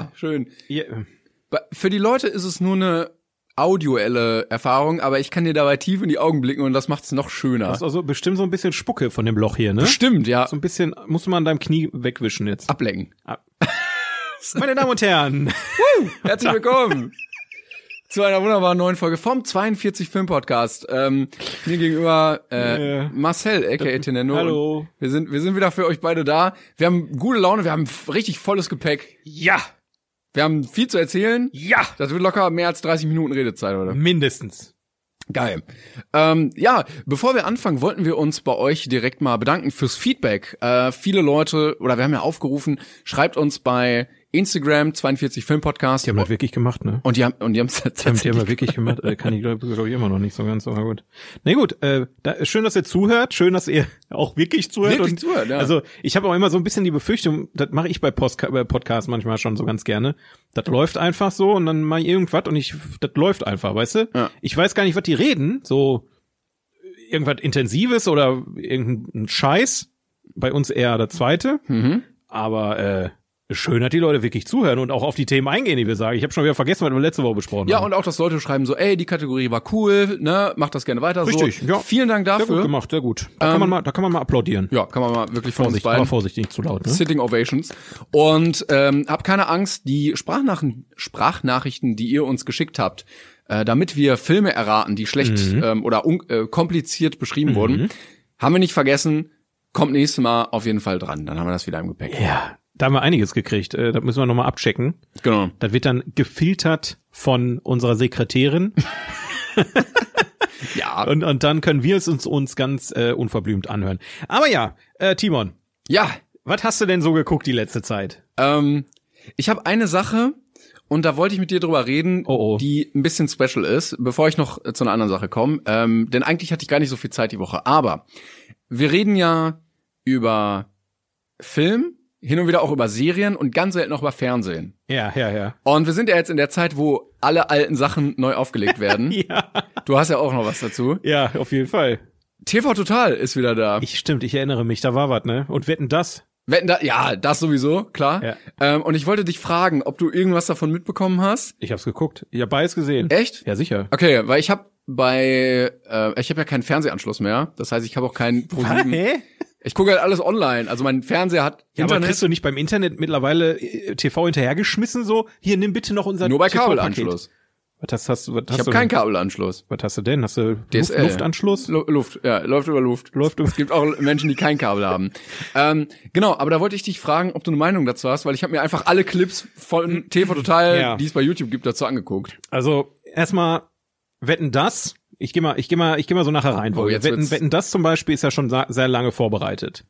Ja, schön. Ja, Für die Leute ist es nur eine audioelle Erfahrung, aber ich kann dir dabei tief in die Augen blicken und das macht es noch schöner. das ist also bestimmt so ein bisschen Spucke von dem Loch hier, ne? Stimmt, ja. So ein bisschen, musst du mal an deinem Knie wegwischen jetzt. Ablenken. Meine Damen und Herren. Herzlich willkommen zu einer wunderbaren neuen Folge vom 42 Film Podcast. Ähm, mir gegenüber äh, Marcel, aka Tenendo. hallo. Wir sind, wir sind wieder für euch beide da. Wir haben gute Laune, wir haben richtig volles Gepäck. Ja, Wir haben viel zu erzählen. ja. Das wird locker mehr als 30 Minuten Redezeit, oder? Mindestens. Geil. Ähm, ja, bevor wir anfangen, wollten wir uns bei euch direkt mal bedanken fürs Feedback. Äh, viele Leute, oder wir haben ja aufgerufen, schreibt uns bei Instagram 42 Film Podcast. Die haben das wirklich gemacht, ne? Und die haben, und die haben es Die haben, die haben das wirklich gemacht. Äh, kann ich glaube glaub ich immer noch nicht so ganz, aber gut. Na gut, äh, da, schön, dass ihr zuhört. Schön, dass ihr auch wirklich zuhört. Wirklich und, zuhört, ja. Also ich habe auch immer so ein bisschen die Befürchtung, das mache ich bei, Postka bei Podcasts manchmal schon so ganz gerne. Das läuft einfach so und dann mal irgendwas und ich, das läuft einfach, weißt du? Ja. Ich weiß gar nicht, was die reden. So irgendwas Intensives oder irgendein Scheiß. Bei uns eher der zweite. Mhm. Aber äh, schön, dass die Leute wirklich zuhören und auch auf die Themen eingehen, die wir sagen. Ich habe schon wieder vergessen, was wir letzte Woche besprochen Ja, haben. und auch, dass Leute schreiben so, ey, die Kategorie war cool, ne, macht das gerne weiter Richtig, so. ja. Vielen Dank Sehr gut dafür. gemacht, sehr gut. Da, kann Ähm, man mal, da kann man mal applaudieren. Ja, kann man mal wirklich von uns Vorsicht, aber beiden. Vorsicht, nicht zu laut. Ne? Sitting Ovations. Und ähm, hab keine Angst, die Sprachnachrichten, Sprachnachrichten, die ihr uns geschickt habt, äh, damit wir Filme erraten, die schlecht Mhm. ähm, oder äh, kompliziert beschrieben wurden, haben wir nicht vergessen. Kommt nächstes Mal auf jeden Fall dran. Dann haben wir das wieder im Gepäck. Ja, da haben wir einiges gekriegt. Äh, das müssen wir nochmal abchecken. Genau. Das wird dann gefiltert von unserer Sekretärin Ja. und, und dann können wir es uns, uns ganz äh, unverblümt anhören. Aber ja, äh, Timon, Ja. was hast du denn so geguckt die letzte Zeit? Ähm, ich habe eine Sache und da wollte ich mit dir drüber reden, Oh, oh. die ein bisschen special ist, bevor ich noch äh, zu einer anderen Sache komme. Ähm, denn eigentlich hatte ich gar nicht so viel Zeit die Woche. Aber wir reden ja über Film, hin und wieder auch über Serien und ganz selten auch über Fernsehen. Ja, ja, ja. Und wir sind ja jetzt in der Zeit, wo alle alten Sachen neu aufgelegt werden. Ja, Du hast ja auch noch was dazu. ja, auf jeden Fall. TV Total ist wieder da. Ich stimmt, ich erinnere mich, da war was, ne? Und wetten das? Wetten da, ja, das sowieso, klar. Ja. Ähm, und ich wollte dich fragen, ob du irgendwas davon mitbekommen hast. Ich hab's geguckt. Ich hab beides gesehen. Echt? Ja, sicher. Okay, weil ich habe bei, äh, ich habe ja keinen Fernsehanschluss mehr. Das heißt, ich habe auch keinen ProSieben. Ich gucke halt alles online. Also mein Fernseher hat Ja, aber Internet. kriegst du nicht beim Internet mittlerweile äh, TV hinterhergeschmissen so? Hier, nimm bitte noch unser nur bei. Kabelanschluss. Was hast, hast du, was Ich hast habe du keinen? Kabelanschluss. Was hast du denn? Hast du Luft. Luftanschluss? Lu Luft, ja, läuft über Luft. Läuft über- Es gibt auch Menschen, die kein Kabel haben. Ähm, genau, aber da wollte ich dich fragen, ob du eine Meinung dazu hast, weil ich habe mir einfach alle Clips von TV Total, Ja. die es bei YouTube gibt, dazu angeguckt. Also, erstmal, wetten das? Ich geh mal, ich geh mal, ich geh mal so nachher rein. Oh, jetzt wetten, wetten das zum Beispiel ist ja schon sehr lange vorbereitet.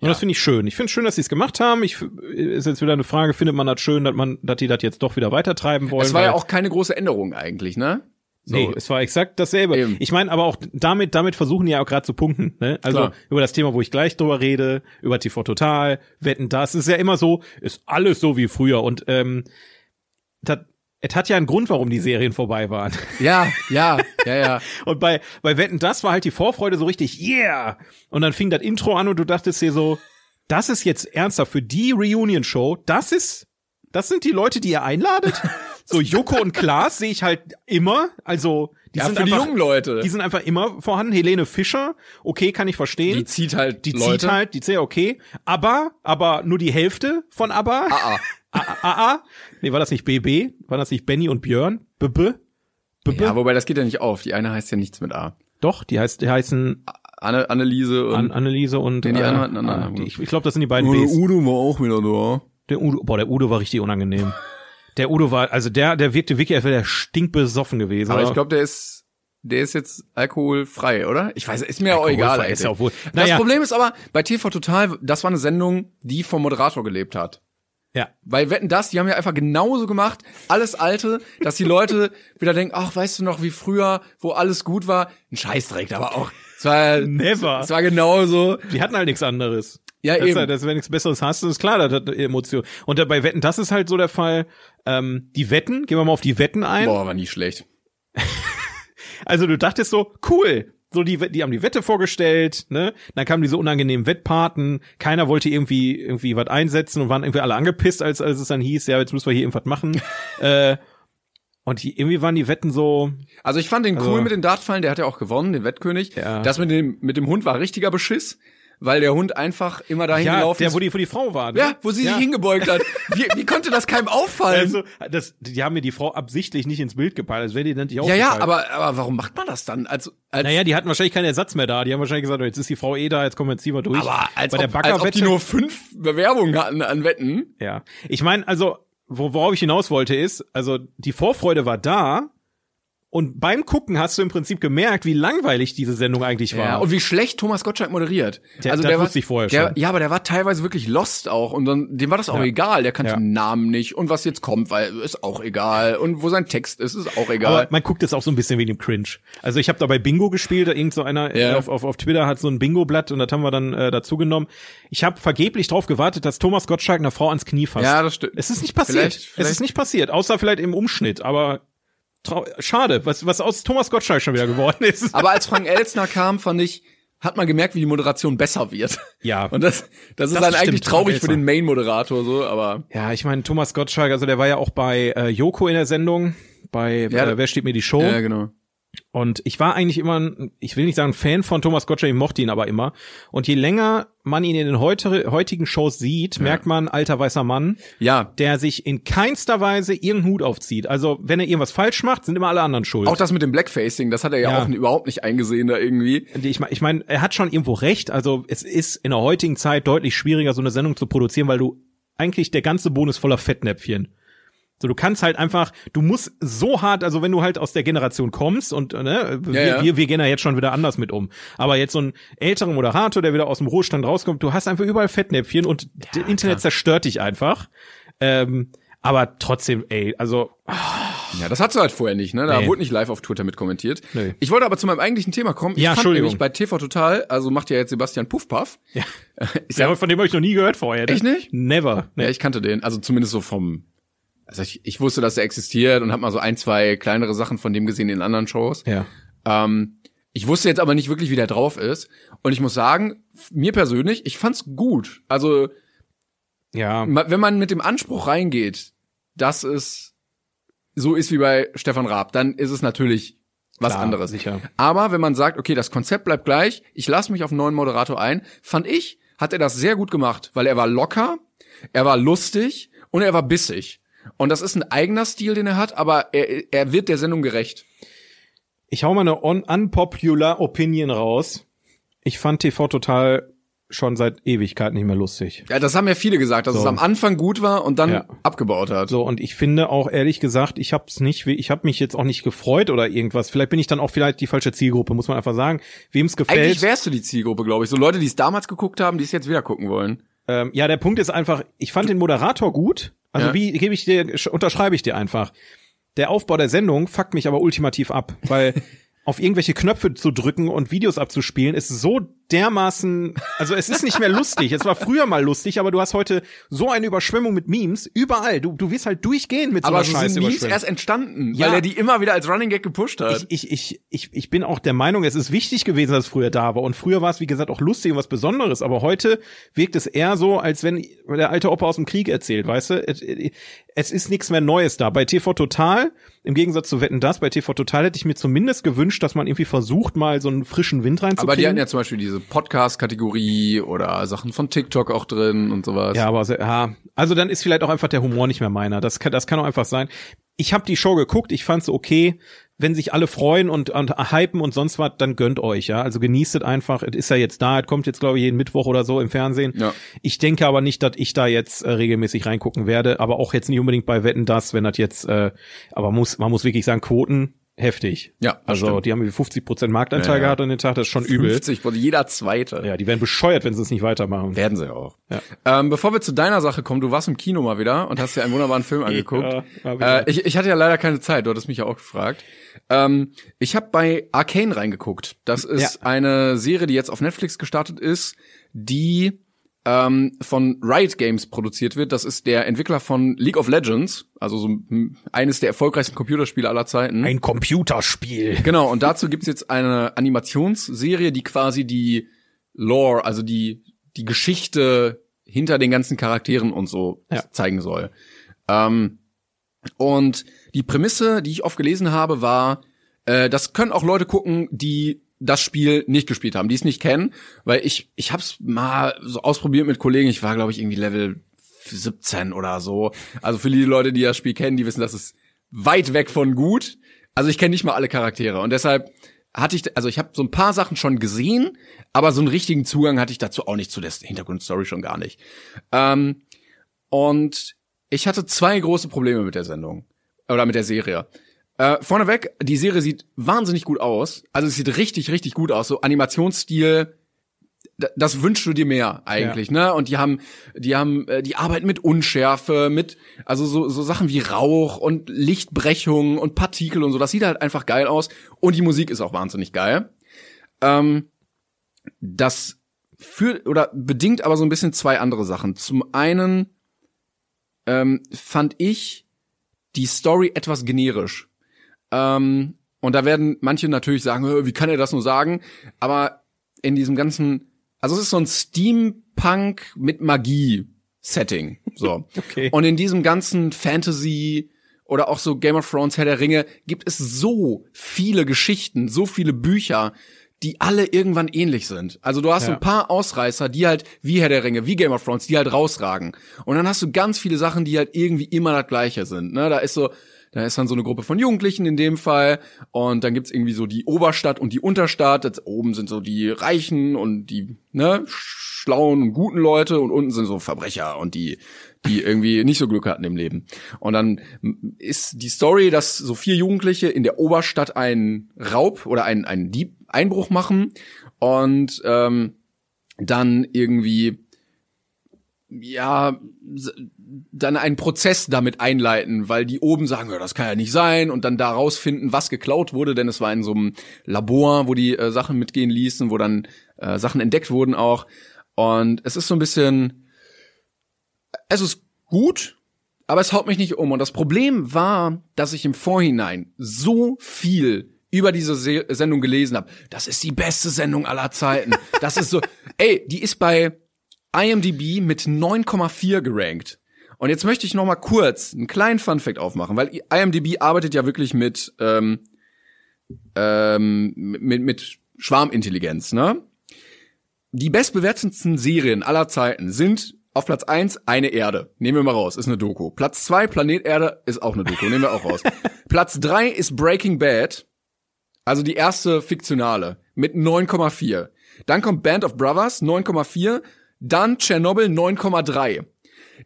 Und das finde ich schön. Ich finde schön, dass sie es gemacht haben. Ich ist jetzt wieder eine Frage, findet man das schön, dass man, dass die das jetzt doch wieder weitertreiben wollen? Es war ja auch keine große Änderung eigentlich, ne? So. Nee, es war exakt dasselbe. Eben. Ich meine, aber auch damit, damit versuchen die ja auch gerade zu punkten. Ne? Also Klar. über das Thema, wo ich gleich drüber rede, über TV Total, Wetten, das ist ja immer so, ist alles so wie früher. Und ähm, das, es hat ja einen Grund, warum die Serien vorbei waren. Ja, ja, ja, ja. Und bei, bei Wetten, das war halt die Vorfreude so richtig, yeah! Und dann fing das Intro an und du dachtest dir so, das ist jetzt ernsthaft für die Reunion-Show, das ist, das sind die Leute, die ihr einladet? So Joko und Klaas sehe ich halt immer, also die ja, sind für die einfach, jungen Leute. die sind einfach immer vorhanden. Helene Fischer, okay, kann ich verstehen. Die zieht halt Die Leute. zieht halt, die zieht okay. Aber, aber nur die Hälfte von ABBA. Ah, ah. AA. Nee, war das nicht BB? War das nicht Benny und Björn? BB? BB? Ja, wobei das geht ja nicht auf. Die eine heißt ja nichts mit A. Doch, die heißt, die heißen Anne, Anneliese und An Anneliese und Nee, die äh, anderen hatten einen äh, anderen. die- ich, ich glaube, das sind die beiden Oh, Bs. Udo war auch wieder da. Der Udo, boah, der Udo war richtig unangenehm. Der Udo war, also der, der wirkte wirklich, als wäre der stinkbesoffen gewesen. Aber ich glaube, der ist, der ist jetzt alkoholfrei, oder? Ich weiß, ist mir auch egal. Ist ja auch wohl. Das Naja. Problem ist aber, bei TV Total, das war eine Sendung, die vom Moderator gelebt hat. ja. Weil Wetten das, die haben ja einfach genauso gemacht, alles Alte, dass die Leute wieder denken, ach, weißt du noch, wie früher, wo alles gut war? Ein Scheißdreck, aber auch. Es war, Never. es war genauso. Die hatten halt nichts anderes. Ja, das, eben. Ist, das, wenn du nichts Besseres hast, ist klar, das hat Emotion. Und bei Wetten, das ist halt so der Fall. Ähm, die Wetten, gehen wir mal auf die Wetten ein. Boah, war nie schlecht. Also du dachtest so, cool, so die, die haben die Wette vorgestellt, ne? Dann kamen diese unangenehmen Wettpaten. Keiner wollte irgendwie irgendwie was einsetzen und waren irgendwie alle angepisst, als als es dann hieß, ja, jetzt müssen wir hier irgendwas machen. äh, und die, irgendwie waren die Wetten so. Also ich fand den Also- cool mit den Dartfallen, der hat ja auch gewonnen, den Wettkönig. Ja. Das mit dem, mit dem Hund war richtiger Beschiss, weil der Hund einfach immer dahin Ja, gelaufen der, ist. wo die, wo die Frau war. Ne? ja, wo sie Ja. sich hingebeugt hat. Wie, wie konnte das keinem auffallen? Also, das, die haben mir die Frau absichtlich nicht ins Bild gepeilt, als wäre die dann nicht ja, ja, aber, aber warum macht man das dann? Also, als, Naja, die hatten wahrscheinlich keinen Ersatz mehr da. Die haben wahrscheinlich gesagt, oh, jetzt ist die Frau eh da, jetzt kommen wir jetzt mal durch. aber als, Bei der ob, als ob die nur fünf Bewerbungen hatten an Wetten. Ja. Ich meine, also, wo, worauf ich hinaus wollte, ist, also die Vorfreude war da und beim Gucken hast du im Prinzip gemerkt, wie langweilig diese Sendung eigentlich war. Ja, und wie schlecht Thomas Gottschalk moderiert. Der- also der wusste ich vorher der, schon. Ja, aber der war teilweise wirklich lost auch und dann, dem war das auch Ja. egal. Der kannte Ja. den Namen nicht und was jetzt kommt, weil ist auch egal und wo sein Text ist, ist auch egal. Aber man guckt es auch so ein bisschen wegen dem Cringe. Also ich habe dabei Bingo gespielt, da irgend so einer Ja. auf, auf, auf Twitter hat so ein Bingo-Blatt und das haben wir dann äh, dazu genommen. Ich habe vergeblich drauf gewartet, dass Thomas Gottschalk einer Frau ans Knie fasst. ja, das stimmt. Es ist nicht passiert. Vielleicht- Es vielleicht- ist nicht passiert, außer vielleicht im Umschnitt, aber schade, was, was aus Thomas Gottschalk schon wieder geworden ist. Aber als Frank Elstner kam, fand ich, hat man gemerkt, wie die Moderation besser wird. Ja. Und das, das ist Das dann stimmt, eigentlich traurig für den Main-Moderator, so, aber. Ja, ich meine, Thomas Gottschalk, also der war ja auch bei äh, Joko in der Sendung, bei Ja, äh, Wer steht mir die Show? Ja, genau. Und ich war eigentlich immer, ein, ich will nicht sagen Fan von Thomas Gottschalk, ich mochte ihn aber immer. Und je länger man ihn in den heute, heutigen Shows sieht, merkt man, alter weißer Mann, Ja. der sich in keinster Weise irgendeinen Hut aufzieht. Also, wenn er irgendwas falsch macht, sind immer alle anderen schuld. Auch das mit dem Blackfacing, das hat er ja, Ja. auch überhaupt nicht eingesehen da irgendwie. ich meine, ich mein, er hat schon irgendwo recht. Also, es ist in der heutigen Zeit deutlich schwieriger, so eine Sendung zu produzieren, weil du eigentlich der ganze Boden ist voller Fettnäpfchen. So, du kannst halt einfach, du musst so hart, also wenn du halt aus der Generation kommst und ne, wir, ja. wir, wir gehen da jetzt schon wieder anders mit um. Aber jetzt so ein älterer Moderator, der wieder aus dem Ruhestand rauskommt, du hast einfach überall Fettnäpfchen und das Internet zerstört dich einfach. Ähm, aber trotzdem, ey, also Ja, das hattest du halt vorher nicht, ne? Da Nee. wurde nicht live auf Twitter mit kommentiert. Nee. Ich wollte aber zu meinem eigentlichen Thema kommen. Ich Ja, fand Entschuldigung. nämlich bei TV Total, also macht ja jetzt Sebastian Puffpaff. Ja. Ist ja, von dem habe ich noch nie gehört vorher. ne? Echt nicht? Never. Ja, ich kannte den, also zumindest so vom, also ich, ich wusste, dass er existiert und habe mal so ein, zwei kleinere Sachen von dem gesehen in anderen Shows. Ja. Ähm, ich wusste jetzt aber nicht wirklich, wie der drauf ist. Und ich muss sagen, mir persönlich, ich fand's gut. Also, Ja. wenn man mit dem Anspruch reingeht, dass es so ist wie bei Stefan Raab, dann ist es natürlich was Klar, anderes. sicher. Aber wenn man sagt, okay, das Konzept bleibt gleich, ich lasse mich auf einen neuen Moderator ein, fand ich, hat er das sehr gut gemacht, weil er war locker, er war lustig und er war bissig. Und das ist ein eigener Stil, den er hat, aber er, er wird der Sendung gerecht. Ich hau mal eine un unpopular Opinion raus. Ich fand TV total schon seit Ewigkeit nicht mehr lustig. Ja, das haben ja viele gesagt, dass So. es am Anfang gut war und dann Ja. abgebaut hat. So und ich finde auch ehrlich gesagt, ich hab's nicht, ich habe mich jetzt auch nicht gefreut oder irgendwas. Vielleicht bin ich dann auch vielleicht die falsche Zielgruppe, muss man einfach sagen. Wem's Eigentlich gefällt. wärst du die Zielgruppe, glaube ich. So Leute, die es damals geguckt haben, die es jetzt wieder gucken wollen. Ähm, ja, der Punkt ist einfach, ich fand den Moderator gut. Also Ja. wie gebe ich dir, unterschreibe ich dir einfach. Der Aufbau der Sendung fuckt mich aber ultimativ ab, weil auf irgendwelche Knöpfe zu drücken und Videos abzuspielen ist so dermaßen, also es ist nicht mehr lustig. Es war früher mal lustig, aber du hast heute so eine Überschwemmung mit Memes überall. Du, du wirst halt durchgehen mit so Aber einer Scheiße sind Memes erst entstanden, Ja. weil er die immer wieder als Running Gag gepusht hat. Ich, ich, ich, ich, ich bin auch der Meinung, es ist wichtig gewesen, dass es früher da war. Und früher war es, wie gesagt, auch lustig und was Besonderes. Aber heute wirkt es eher so, als wenn der alte Opa aus dem Krieg erzählt, weißt du? Es, es ist nichts mehr Neues da. Bei TV Total, im Gegensatz zu Wetten das, bei TV Total hätte ich mir zumindest gewünscht, dass man irgendwie versucht, mal so einen frischen Wind reinzukriegen. aber die hatten ja zum Beispiel diese Podcast-Kategorie oder Sachen von TikTok auch drin und sowas. Ja, aber ja, also dann ist vielleicht auch einfach der Humor nicht mehr meiner. Das kann, das kann auch einfach sein. Ich habe die Show geguckt, ich fand's okay. Wenn sich alle freuen und, und hypen und sonst was, dann gönnt euch, ja. Also genießt es einfach. Es ist ja jetzt da, es kommt jetzt, glaube ich, jeden Mittwoch oder so im Fernsehen. Ja. Ich denke aber nicht, dass ich da jetzt äh, regelmäßig reingucken werde, aber auch jetzt nicht unbedingt bei Wetten das, wenn das jetzt, äh, aber muss, man muss wirklich sagen, Quoten heftig. Ja, Also stimmt. die haben wie 50 Prozent Marktanteil Ja, gehabt an den Tag, das ist schon übel. 50, also jeder Zweite. Ja, die werden bescheuert, wenn sie es nicht weitermachen. Werden sie auch. Ja. Ähm, bevor wir zu deiner Sache kommen, du warst im Kino mal wieder und hast dir einen wunderbaren Film angeguckt. Ja, äh, ich, ich hatte ja leider keine Zeit, du hattest mich ja auch gefragt. Ähm, ich habe bei Arcane reingeguckt. Das ist Ja. eine Serie, die jetzt auf Netflix gestartet ist, die ähm, von Riot Games produziert wird. Das ist der Entwickler von League of Legends, also so eines der erfolgreichsten Computerspiele aller Zeiten. Ein Computerspiel. Genau, und dazu gibt's jetzt eine Animationsserie, die quasi die Lore, also die, die Geschichte hinter den ganzen Charakteren und so Ja. zeigen soll. Ähm, und die Prämisse, die ich oft gelesen habe, war, äh, das können auch Leute gucken, die das Spiel nicht gespielt haben, die es nicht kennen, weil ich ich hab's mal so ausprobiert mit Kollegen, ich war glaube ich irgendwie Level 17 oder so. Also für die Leute, die das Spiel kennen, die wissen, das ist weit weg von gut. Also ich kenne nicht mal alle Charaktere und deshalb hatte ich, also ich habe so ein paar Sachen schon gesehen, aber so einen richtigen Zugang hatte ich dazu auch nicht zu der Hintergrundstory schon gar nicht. Ähm, und ich hatte zwei große Probleme mit der Sendung oder mit der Serie. Äh, vorneweg, die Serie sieht wahnsinnig gut aus. Also es sieht richtig, richtig gut aus. So Animationsstil, das wünschst du dir mehr eigentlich, ne? Und die haben, die haben, äh, die arbeiten mit Unschärfe, mit, also so, so Sachen wie Rauch und Lichtbrechung und Partikel und so. Das sieht halt einfach geil aus. Und die Musik ist auch wahnsinnig geil. Ähm, das führt oder bedingt aber so ein bisschen zwei andere Sachen. Zum einen ähm, fand ich die Story etwas generisch. Ähm, und da werden manche natürlich sagen, "Hä, wie kann er das nur sagen? Aber in diesem ganzen, also es ist so ein Steampunk mit Magie Setting, so. Okay. Und in diesem ganzen Fantasy oder auch so Game of Thrones, Herr der Ringe, gibt es so viele Geschichten, so viele Bücher, die alle irgendwann ähnlich sind. Also du hast so Ja. ein paar Ausreißer, die halt wie Herr der Ringe, wie Game of Thrones, die halt rausragen. Und dann hast du ganz viele Sachen, die halt irgendwie immer das Gleiche sind. Ne? Da ist so, da ist dann so eine Gruppe von Jugendlichen in dem Fall und dann gibt's irgendwie so die Oberstadt und die Unterstadt. Das oben sind so die Reichen und die ne, schlauen und guten Leute und unten sind so Verbrecher und die die irgendwie nicht so Glück hatten im Leben. Und dann ist die Story, dass so vier Jugendliche in der Oberstadt einen Raub oder einen, einen Dieb Einbruch machen und ähm, dann irgendwie ja dann einen Prozess damit einleiten, weil die oben sagen, ja, das kann ja nicht sein und dann da rausfinden, was geklaut wurde, denn es war in so einem Labor, wo die äh, Sachen mitgehen ließen, wo dann äh, Sachen entdeckt wurden auch und es ist so ein bisschen es ist gut, aber es haut mich nicht um und das Problem war, dass ich im Vorhinein so viel über diese Se Sendung gelesen habe. Das ist die beste Sendung aller Zeiten. Das ist so, ey, die ist bei IMDb mit 9,4 gerankt. Und jetzt möchte ich noch mal kurz einen kleinen Funfact aufmachen, weil IMDb arbeitet ja wirklich mit ähm, ähm, mit, mit Schwarmintelligenz, ne? Die bestbewertetsten Serien aller Zeiten sind auf Platz eins eine Erde. Nehmen wir mal raus, ist eine Doku. Platz zwei Planet Erde ist auch eine Doku, nehmen wir auch raus. Platz drei ist Breaking Bad, also die erste fiktionale, mit 9,4. Dann kommt Band of Brothers, 9,4. Dann Chernobyl, 9,3.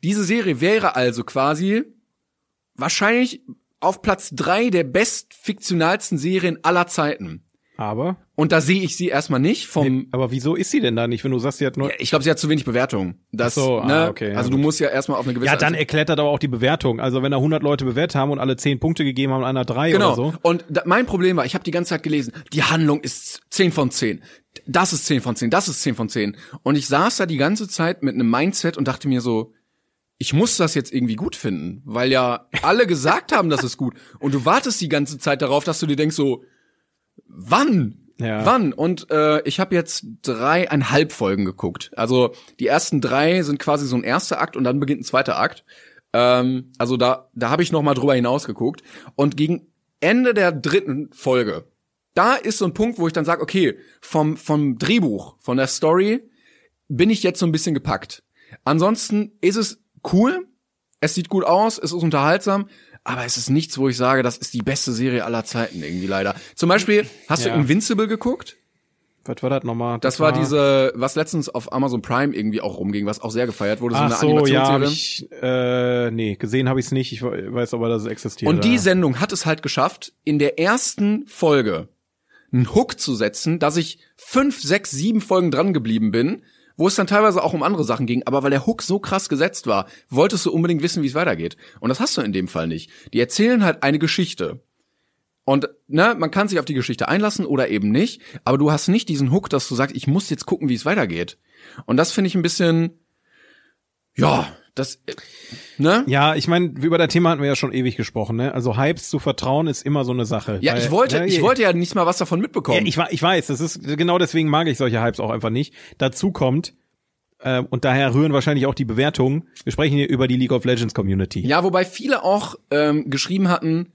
Diese Serie wäre also quasi wahrscheinlich auf Platz drei der bestfiktionalsten Serien aller Zeiten. Aber, Und da sehe ich sie erstmal nicht vom. aber wieso ist sie denn da nicht, wenn du sagst, sie hat nur, Ja, ich glaube, sie hat zu wenig Bewertung. Das, Ach so, ah, ne? okay, ja, also du gut. musst ja erstmal auf eine gewisse. ja, dann erklärt aber auch die Bewertung. Also wenn da 100 Leute bewertet haben und alle 10 Punkte gegeben haben einer 3 Genau. oder so. Und da, mein Problem war, ich habe die ganze Zeit gelesen, die Handlung ist 10 von 10. Das ist 10 von 10, das ist 10 von 10. Und ich saß da die ganze Zeit mit einem Mindset und dachte mir so, ich muss das jetzt irgendwie gut finden, weil ja alle gesagt haben, das ist gut. Und du wartest die ganze Zeit darauf, dass du dir denkst so, wann? Ja. Wann? Und äh, ich habe jetzt dreieinhalb Folgen geguckt. Also die ersten drei sind quasi so ein erster Akt und dann beginnt ein zweiter Akt. Ähm, also da, da habe ich noch mal drüber hinaus geguckt. Und gegen Ende der dritten Folge, da ist so ein Punkt, wo ich dann sage, okay, vom, vom Drehbuch, von der Story, bin ich jetzt so ein bisschen gepackt. Ansonsten ist es cool, es sieht gut aus, es ist unterhaltsam, aber es ist nichts, wo ich sage, das ist die beste Serie aller Zeiten irgendwie leider. Zum Beispiel, hast Ja. du Invincible geguckt? Was war das nochmal? Das war diese, was letztens auf Amazon Prime irgendwie auch rumging, was auch sehr gefeiert wurde, so Ach eine so, ja, Animationsserie. ich, äh, nee, gesehen habe ich es nicht. Ich weiß aber, dass es existiert. Und die ja. Sendung hat es halt geschafft, in der ersten Folge einen Hook zu setzen, dass ich fünf, sechs, sieben Folgen dran geblieben bin, wo es dann teilweise auch um andere Sachen ging, aber weil der Hook so krass gesetzt war, wolltest du unbedingt wissen, wie es weitergeht. Und das hast du in dem Fall nicht. Die erzählen halt eine Geschichte. Und ne, man kann sich auf die Geschichte einlassen oder eben nicht, aber du hast nicht diesen Hook, dass du sagst, ich muss jetzt gucken, wie es weitergeht. Und das finde ich ein bisschen, Ja, das, äh, ne? Ja, ich meine, über das Thema hatten wir ja schon ewig gesprochen, ne? Also Hypes zu vertrauen ist immer so eine Sache. Ja, weil, ich wollte, ne, ich wollte ja nicht mal was davon Ja, mitbekommen. ich, wa- ich weiß, das ist genau deswegen mag ich solche Hypes auch einfach nicht. Dazu kommt äh, und daher rühren wahrscheinlich auch die Bewertungen. Wir sprechen hier über die League of Legends Community. Ja, wobei viele auch ähm, geschrieben hatten,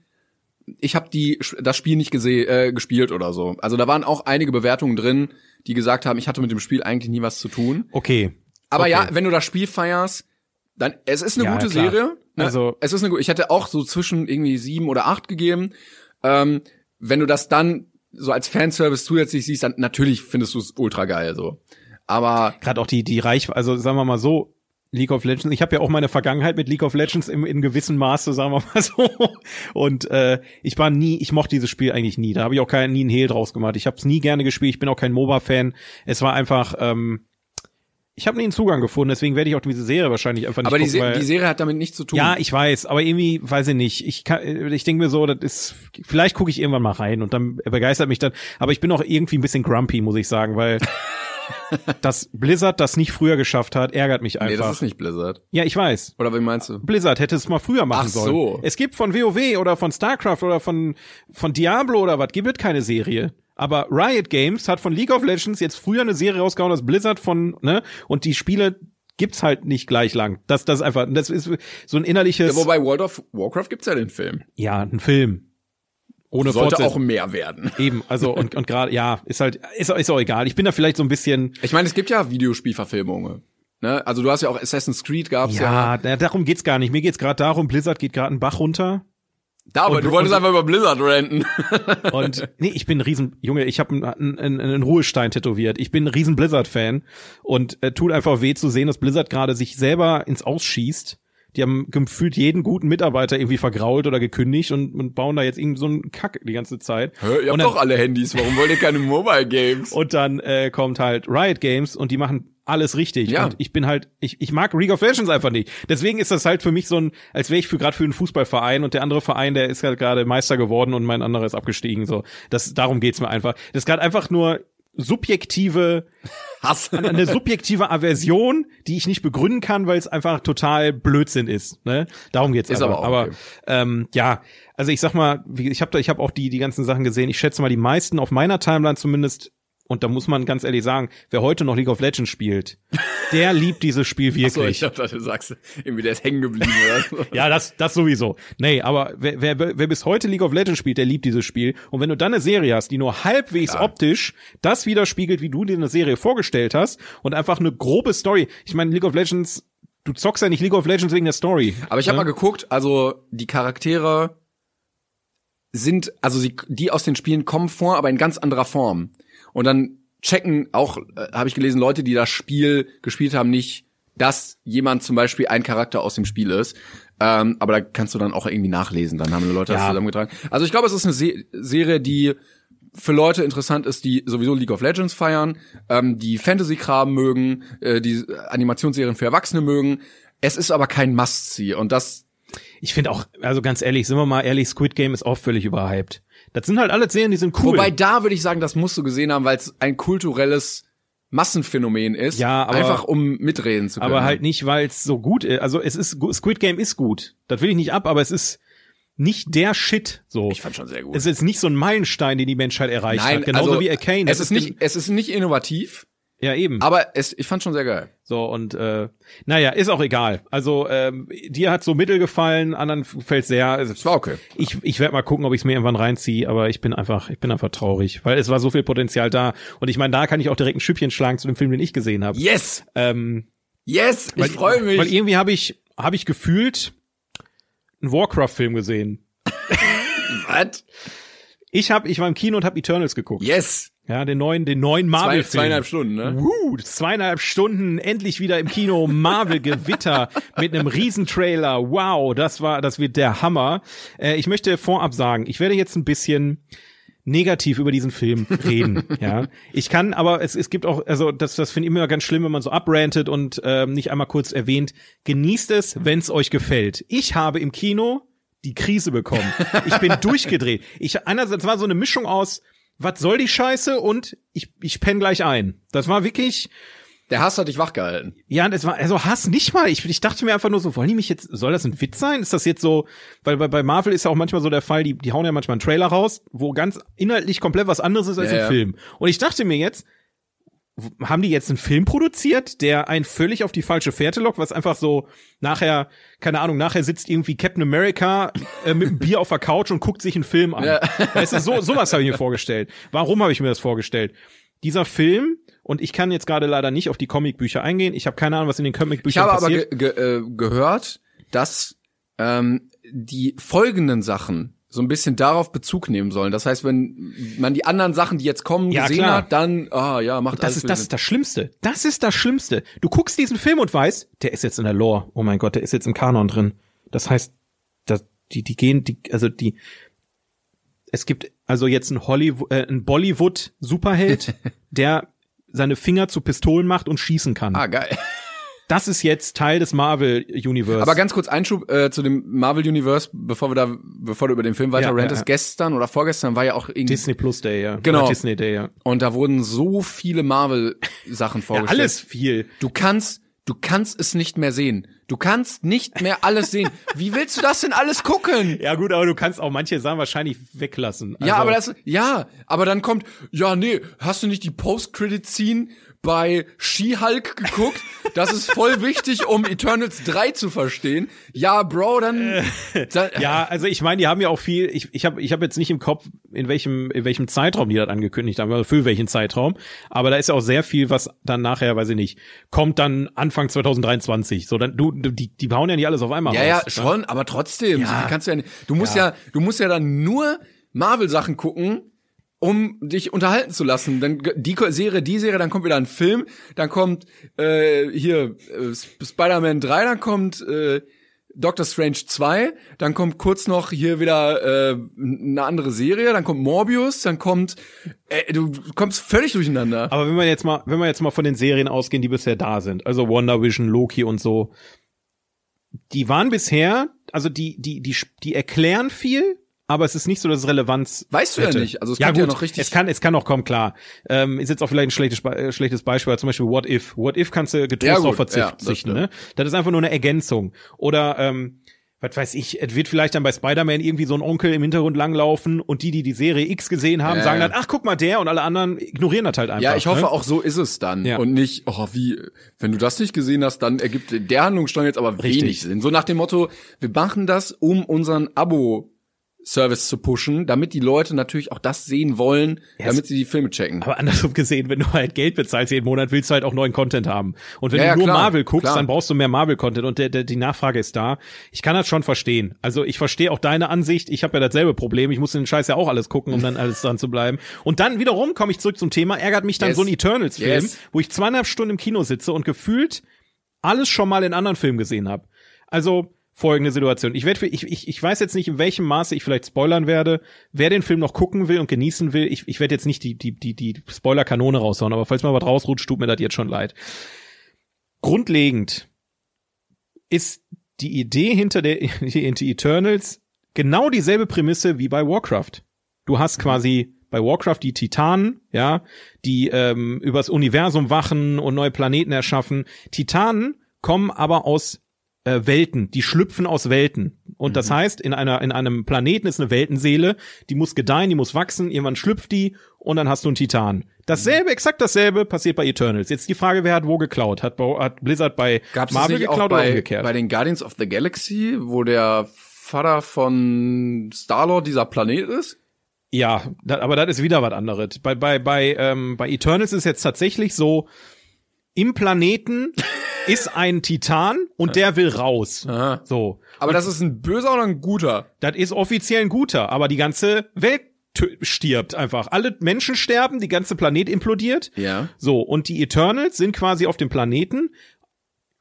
ich habe die das Spiel nicht gese äh, gespielt oder so. Also da waren auch einige Bewertungen drin, die gesagt haben, ich hatte mit dem Spiel eigentlich nie was zu tun. Okay. Aber Okay. ja, wenn du das Spiel feierst, dann es ist eine Ja, gute klar. Serie. Ne? Also- es ist eine gu- ich hätte auch so zwischen irgendwie sieben oder acht gegeben. Ähm, wenn du das dann so als Fanservice zusätzlich siehst, dann natürlich findest du es ultra geil so. Aber Gerade auch die die Reichweite, also sagen wir mal so, League of Legends. Ich habe ja auch meine Vergangenheit mit League of Legends im, in gewissem Maße, sagen wir mal so. Und äh, ich war nie, ich mochte dieses Spiel eigentlich nie. Da habe ich auch kein, nie einen Hehl draus gemacht. Ich habe es nie gerne gespielt. Ich bin auch kein MOBA-Fan. Es war einfach, ähm, ich habe nie einen Zugang gefunden. Deswegen werde ich auch diese Serie wahrscheinlich einfach nicht aber die, gucken, weil- die Serie hat damit nichts zu tun. Ja, ich weiß, aber irgendwie weiß ich nicht. Ich kann, ich denke mir so, das ist vielleicht gucke ich irgendwann mal rein und dann begeistert mich dann. Aber ich bin auch irgendwie ein bisschen grumpy, muss ich sagen, weil dass Blizzard das nicht früher geschafft hat, ärgert mich nee, einfach. das ist nicht Blizzard. ja, ich weiß. Oder wie meinst du? Blizzard hätte es mal früher machen Ach so. sollen. Es gibt von WoW oder von StarCraft oder von von Diablo oder was gibt es keine Serie. Aber Riot Games hat von League of Legends jetzt früher eine Serie rausgehauen, das Blizzard von, ne? Und die Spiele gibt's halt nicht gleich lang. Das, das ist einfach, das ist so ein innerliches, Ja, wobei World of Warcraft gibt's ja den Film. ja, ein Film. Ohne Sollte Fortsetzung. auch mehr werden. Eben, also und, und gerade, ja, ist halt, ist, ist auch egal. Ich bin da vielleicht so ein bisschen, Ich meine, es gibt ja Videospielverfilmungen. Ne? Also du hast ja auch Assassin's Creed gab's ja. ja, da- darum geht's gar nicht. Mir geht's gerade darum, Blizzard geht gerade einen Bach runter. Da, aber Und- du wolltest und- einfach über Blizzard ranten. Und nee, ich bin ein riesen, Junge, ich habe einen, einen, einen Ruhestein tätowiert. Ich bin ein riesen Blizzard-Fan und äh, tut einfach weh zu sehen, dass Blizzard gerade sich selber ins Ausschießt. Die haben gefühlt jeden guten Mitarbeiter irgendwie vergrault oder gekündigt und, und bauen da jetzt irgendwie so einen Kack die ganze Zeit. Hä, ihr habt dann, doch alle Handys, warum wollt ihr keine Mobile Games? und dann äh, kommt halt Riot Games und die machen alles richtig. Ja. Und ich bin halt, ich, ich mag League of Legends einfach nicht. Deswegen ist das halt für mich so ein, als wäre ich für gerade für einen Fußballverein und der andere Verein, der ist halt gerade Meister geworden und mein anderer ist abgestiegen. So, das darum geht's mir einfach. Das ist gerade einfach nur subjektive, Hass. eine subjektive Aversion, die ich nicht begründen kann, weil es einfach total Blödsinn ist. Ne? Darum geht's Ist einfach. aber auch aber ähm, ja, also ich sag mal, ich habe da, ich habe auch die die ganzen Sachen gesehen. Ich schätze mal, die meisten auf meiner Timeline zumindest. Und da muss man ganz ehrlich sagen, wer heute noch League of Legends spielt, der liebt dieses Spiel So, wirklich. ich dachte, du sagst, irgendwie der ist hängen geblieben oder so. Ja, das, das sowieso. Nee, aber wer, wer, wer bis heute League of Legends spielt, der liebt dieses Spiel. Und wenn du dann eine Serie hast, die nur halbwegs Klar. optisch das widerspiegelt, wie du dir eine Serie vorgestellt hast und einfach eine grobe Story. Ich meine, League of Legends, du zockst ja nicht League of Legends wegen der Story. Aber ich habe ne? mal geguckt, also die Charaktere sind, also sie, die aus den Spielen kommen vor, aber in ganz anderer Form. Und dann checken auch, äh, habe ich gelesen, Leute, die das Spiel gespielt haben, nicht, dass jemand zum Beispiel ein Charakter aus dem Spiel ist. Ähm, aber da kannst du dann auch irgendwie nachlesen. Dann haben die Leute das Ja. zusammengetragen. Also ich glaube, es ist eine Se Serie, die für Leute interessant ist, die sowieso League of Legends feiern, ähm, die Fantasy-Kram mögen, äh, die Animationsserien für Erwachsene mögen. Es ist aber kein Must-See und das Ich finde auch, also ganz ehrlich, sind wir mal ehrlich, Squid Game ist auch völlig überhyped. Das sind halt alle Serien, die sind cool. Wobei da würde ich sagen, das musst du gesehen haben, weil es ein kulturelles Massenphänomen ist. Ja, aber- einfach um mitreden zu können. aber halt nicht, weil es so gut ist. Also es ist Squid Game ist gut. Das will ich nicht ab, aber es ist nicht der Shit so. Ich fand schon sehr gut. Es ist nicht so ein Meilenstein, den die Menschheit erreicht Nein, hat. Genauso also, wie Arcane. Es ist nicht, es ist nicht innovativ, Ja, eben. aber es, ich fand schon sehr geil. So, und äh, naja, ist auch egal. Also, ähm, dir hat so mittel gefallen, anderen fällt sehr. Also, Es war okay. ich ich werde mal gucken, ob ich es mir irgendwann reinziehe, aber ich bin einfach, ich bin einfach traurig, weil es war so viel Potenzial da. Und ich meine, da kann ich auch direkt ein Schüppchen schlagen zu dem Film, den ich gesehen habe. Yes! Ähm, Yes! Ich freue mich. Weil irgendwie habe ich, habe ich gefühlt einen Warcraft-Film gesehen. Was? Ich habe, ich war im Kino und habe Eternals geguckt. Yes! Ja, den neuen, den neuen Zwei, Marvel-Film. zweieinhalb Stunden, ne? Uh, zweieinhalb Stunden endlich wieder im Kino Marvel Gewitter mit einem Riesentrailer. Wow, das war, das wird der Hammer. Äh, ich möchte vorab sagen, ich werde jetzt ein bisschen negativ über diesen Film reden. ja, ich kann, aber es, es gibt auch, also das, das finde ich immer ganz schlimm, wenn man so abrantet und ähm, nicht einmal kurz erwähnt. Genießt es, wenn es euch gefällt. Ich habe im Kino die Krise bekommen. Ich bin durchgedreht. Ich einerseits war so eine Mischung aus was soll die Scheiße und ich, ich penne gleich ein. Das war wirklich, Der Hass hat dich wachgehalten. Ja, es war, also Hass nicht mal. Ich, ich dachte mir einfach nur so, wollen die mich jetzt, soll das ein Witz sein? Ist das jetzt so, weil bei, bei Marvel ist ja auch manchmal so der Fall, die, die hauen ja manchmal einen Trailer raus, wo ganz inhaltlich komplett was anderes ist als Ja, ein ja. Film. Und ich dachte mir jetzt, haben die jetzt einen Film produziert, der einen völlig auf die falsche Fährte lockt, was einfach so nachher, keine Ahnung, nachher sitzt irgendwie Captain America äh, mit einem Bier auf der Couch und guckt sich einen Film an. Ja. Weißt du, so, sowas habe ich mir vorgestellt. Warum habe ich mir das vorgestellt? Dieser Film, und ich kann jetzt gerade leider nicht auf die Comicbücher eingehen, ich habe keine Ahnung, was in den Ich Comicbüchern habe aber passiert. ge ge äh, gehört, dass ähm, die folgenden Sachen so ein bisschen darauf Bezug nehmen sollen. Das heißt, wenn man die anderen Sachen, die jetzt kommen, Ja, gesehen klar. hat, dann, ah ja, macht das alles ist, das ist das Schlimmste. Das ist das Schlimmste. Du guckst diesen Film und weißt, der ist jetzt in der Lore. Oh mein Gott, der ist jetzt im Kanon drin. Das heißt, das, die, die gehen, die, also die, es gibt also jetzt ein Hollywood, äh, ein Bollywood-Superheld, der seine Finger zu Pistolen macht und schießen kann. Ah, geil. Das ist jetzt Teil des Marvel-Universe. Aber ganz kurz Einschub äh, zu dem Marvel Universe, bevor wir da, bevor du über den Film weiter Ja, ja, rantest. ja. Gestern oder vorgestern war ja auch irgendwie Disney Plus Day, ja. Genau. Oder Disney Day, ja. und da wurden so viele Marvel-Sachen Ja, vorgestellt. alles viel. Du kannst, du kannst es nicht mehr sehen. Du kannst nicht mehr alles sehen. Wie willst du das denn alles gucken? Ja gut, aber du kannst auch manche Sachen wahrscheinlich weglassen. Ja, Also- aber das, ja, aber dann kommt, ja, nee, hast du nicht die Post-Credit-Scene bei She-Hulk geguckt? Das ist voll wichtig, um Eternals 3 zu verstehen. Ja, Bro, dann, dann Ja, also ich meine, die haben ja auch viel, ich, ich habe ich hab jetzt nicht im Kopf, in welchem, in welchem Zeitraum die das angekündigt haben, also für welchen Zeitraum, aber da ist ja auch sehr viel, was dann nachher, weiß ich nicht, kommt dann Anfang 2023. So, dann, du, die, die bauen ja nicht alles auf einmal Ja, ja, raus. ne? schon, aber trotzdem, Ja. so kannst du ja nicht. Du musst ja, du musst ja dann nur Marvel-Sachen gucken, um dich unterhalten zu lassen. Dann die Serie, die Serie, dann kommt wieder ein Film, dann kommt äh, hier äh, Sp- Spider-Man 3, dann kommt äh, Doctor Strange 2, dann kommt kurz noch hier wieder äh, eine andere Serie, dann kommt Morbius, dann kommt äh, du kommst völlig durcheinander. Aber wenn wir jetzt mal, wenn wir jetzt mal von den Serien ausgehen, die bisher da sind, also WandaVision, Loki und so, die waren bisher, also die, die, die, die erklären viel, aber es ist nicht so, dass es Relevanz Weißt du ja hätte. nicht. Also es ja, könnte gut, ja noch richtig- Es kann, es kann auch kommen, klar. Ähm, ist jetzt auch vielleicht ein schlechtes, äh, schlechtes Beispiel, aber zum Beispiel What If. What If kannst du getrost Ja, drauf ja, verzichten, das ne? Das ist einfach nur eine Ergänzung. Oder, ähm, was weiß ich, es wird vielleicht dann bei Spider-Man irgendwie so ein Onkel im Hintergrund langlaufen und die, die die Serie X gesehen haben, Ja, sagen ja. dann, ach, guck mal, der und alle anderen ignorieren das halt einfach. Ja, ich hoffe ne? auch, so ist es dann. Ja. Und nicht, oh, wie, wenn du das nicht gesehen hast, dann ergibt der Handlungsstrang jetzt aber Richtig. wenig Sinn. So nach dem Motto, wir machen das, um unseren Abo Service zu pushen, damit die Leute natürlich auch das sehen wollen, Ja, damit sie die Filme checken. Aber andersrum gesehen, wenn du halt Geld bezahlst jeden Monat, willst du halt auch neuen Content haben. Und wenn Ja, du nur klar, Marvel guckst, klar. dann brauchst du mehr Marvel-Content und der, der, die Nachfrage ist da. Ich kann das schon verstehen. Also ich verstehe auch deine Ansicht. Ich habe ja dasselbe Problem. Ich muss den Scheiß ja auch alles gucken, um dann alles dran zu bleiben. Und dann wiederum komme ich zurück zum Thema, ärgert mich dann Yes. so ein Eternals-Film, Yes. wo ich zweieinhalb Stunden im Kino sitze und gefühlt alles schon mal in anderen Filmen gesehen habe. Also folgende Situation. Ich werde, ich, ich, ich weiß jetzt nicht, in welchem Maße ich vielleicht spoilern werde. Wer den Film noch gucken will und genießen will, ich, ich werde jetzt nicht die, die, die, die Spoiler-Kanone raushauen, aber falls mal was rausrutscht, tut mir das jetzt schon leid. Grundlegend ist die Idee hinter der hinter Eternals genau dieselbe Prämisse wie bei Warcraft. Du hast quasi bei Warcraft die Titanen, ja, die ähm, übers Universum wachen und neue Planeten erschaffen. Titanen kommen aber aus äh, Welten, die schlüpfen aus Welten. Und das heißt, in einer in einem Planeten ist eine Weltenseele, die muss gedeihen, die muss wachsen, irgendwann schlüpft die und dann hast du einen Titan. Dasselbe, exakt dasselbe passiert bei Eternals. Jetzt die Frage, wer hat wo geklaut? Hat, hat Blizzard bei Gab's Marvel geklaut oder bei, umgekehrt? bei den Guardians of the Galaxy, wo der Vater von Star-Lord dieser Planet ist? Ja, da, aber das ist wieder was anderes. Bei, bei, bei, ähm, bei Eternals ist jetzt tatsächlich so, im Planeten ist ein Titan und der will raus. Aha. So. Aber das ist ein böser oder ein guter? Das ist offiziell ein guter, aber die ganze Welt stirbt einfach. Alle Menschen sterben, die ganze Planet implodiert. Ja. So, und die Eternals sind quasi auf dem Planeten,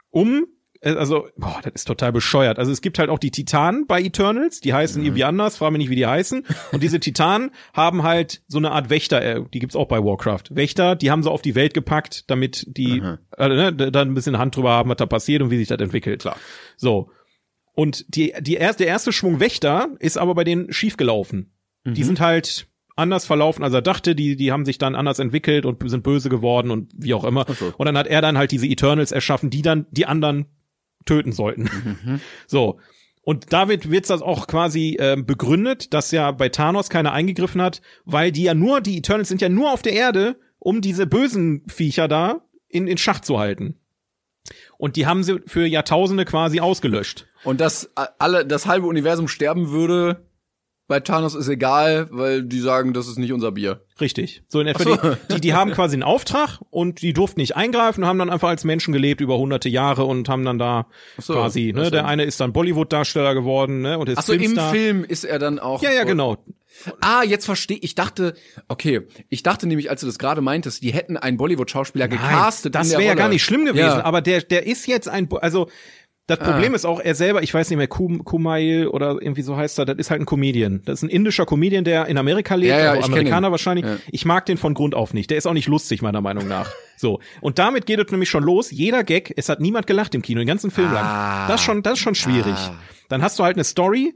um, also, boah, das ist total bescheuert. Also es gibt halt auch die Titanen bei Eternals, die heißen irgendwie anders, frage mich nicht, wie die heißen. Und diese Titanen haben halt so eine Art Wächter, äh, die gibt's auch bei Warcraft. Wächter, die haben sie auf die Welt gepackt, damit die äh, ne, da ein bisschen Hand drüber haben, was da passiert und wie sich das entwickelt. Klar. So. Und die, die erste, der erste Schwung Wächter ist aber bei denen schiefgelaufen. Die sind halt anders verlaufen, als er dachte. Die, die haben sich dann anders entwickelt und sind böse geworden und wie auch immer. so. Und dann hat er dann halt diese Eternals erschaffen, die dann die anderen töten sollten. So. Und damit wird's das auch quasi ähm, begründet, dass ja bei Thanos keiner eingegriffen hat, weil die ja nur, die Eternals sind ja nur auf der Erde, um diese bösen Viecher da in, in Schach zu halten. Und die haben sie für Jahrtausende quasi ausgelöscht. Und dass alle, das halbe Universum sterben würde, bei Thanos ist egal, weil die sagen, das ist nicht unser Bier. Richtig. So in etwa, so. die, die, die haben quasi einen Auftrag und die durften nicht eingreifen und haben dann einfach als Menschen gelebt über hunderte Jahre und haben dann da so. quasi, ne, so. der eine ist dann Bollywood-Darsteller geworden, ne, und ist Ach so, im. Film ist er dann auch. Ja, ja, genau. Ah, jetzt verstehe ich. dachte, okay, ich dachte nämlich, als du das gerade meintest, die hätten einen Bollywood-Schauspieler gecastet. das wäre ja gar nicht schlimm gewesen, Ja. Aber der, der ist jetzt ein, Bo- also, das Problem ist auch, er selber, ich weiß nicht mehr, Kum, Kumail oder irgendwie so heißt er, das ist halt ein Comedian. Das ist ein indischer Comedian, der in Amerika lebt, Ja, ja, Amerikaner wahrscheinlich. Ja. Ich mag den von Grund auf nicht. Der ist auch nicht lustig, meiner Meinung nach. So. Und damit geht es nämlich schon los. Jeder Gag, es hat niemand gelacht im Kino, den ganzen Film Ah. lang. Das ist schon, das ist schon schwierig. Ah. Dann hast du halt eine Story,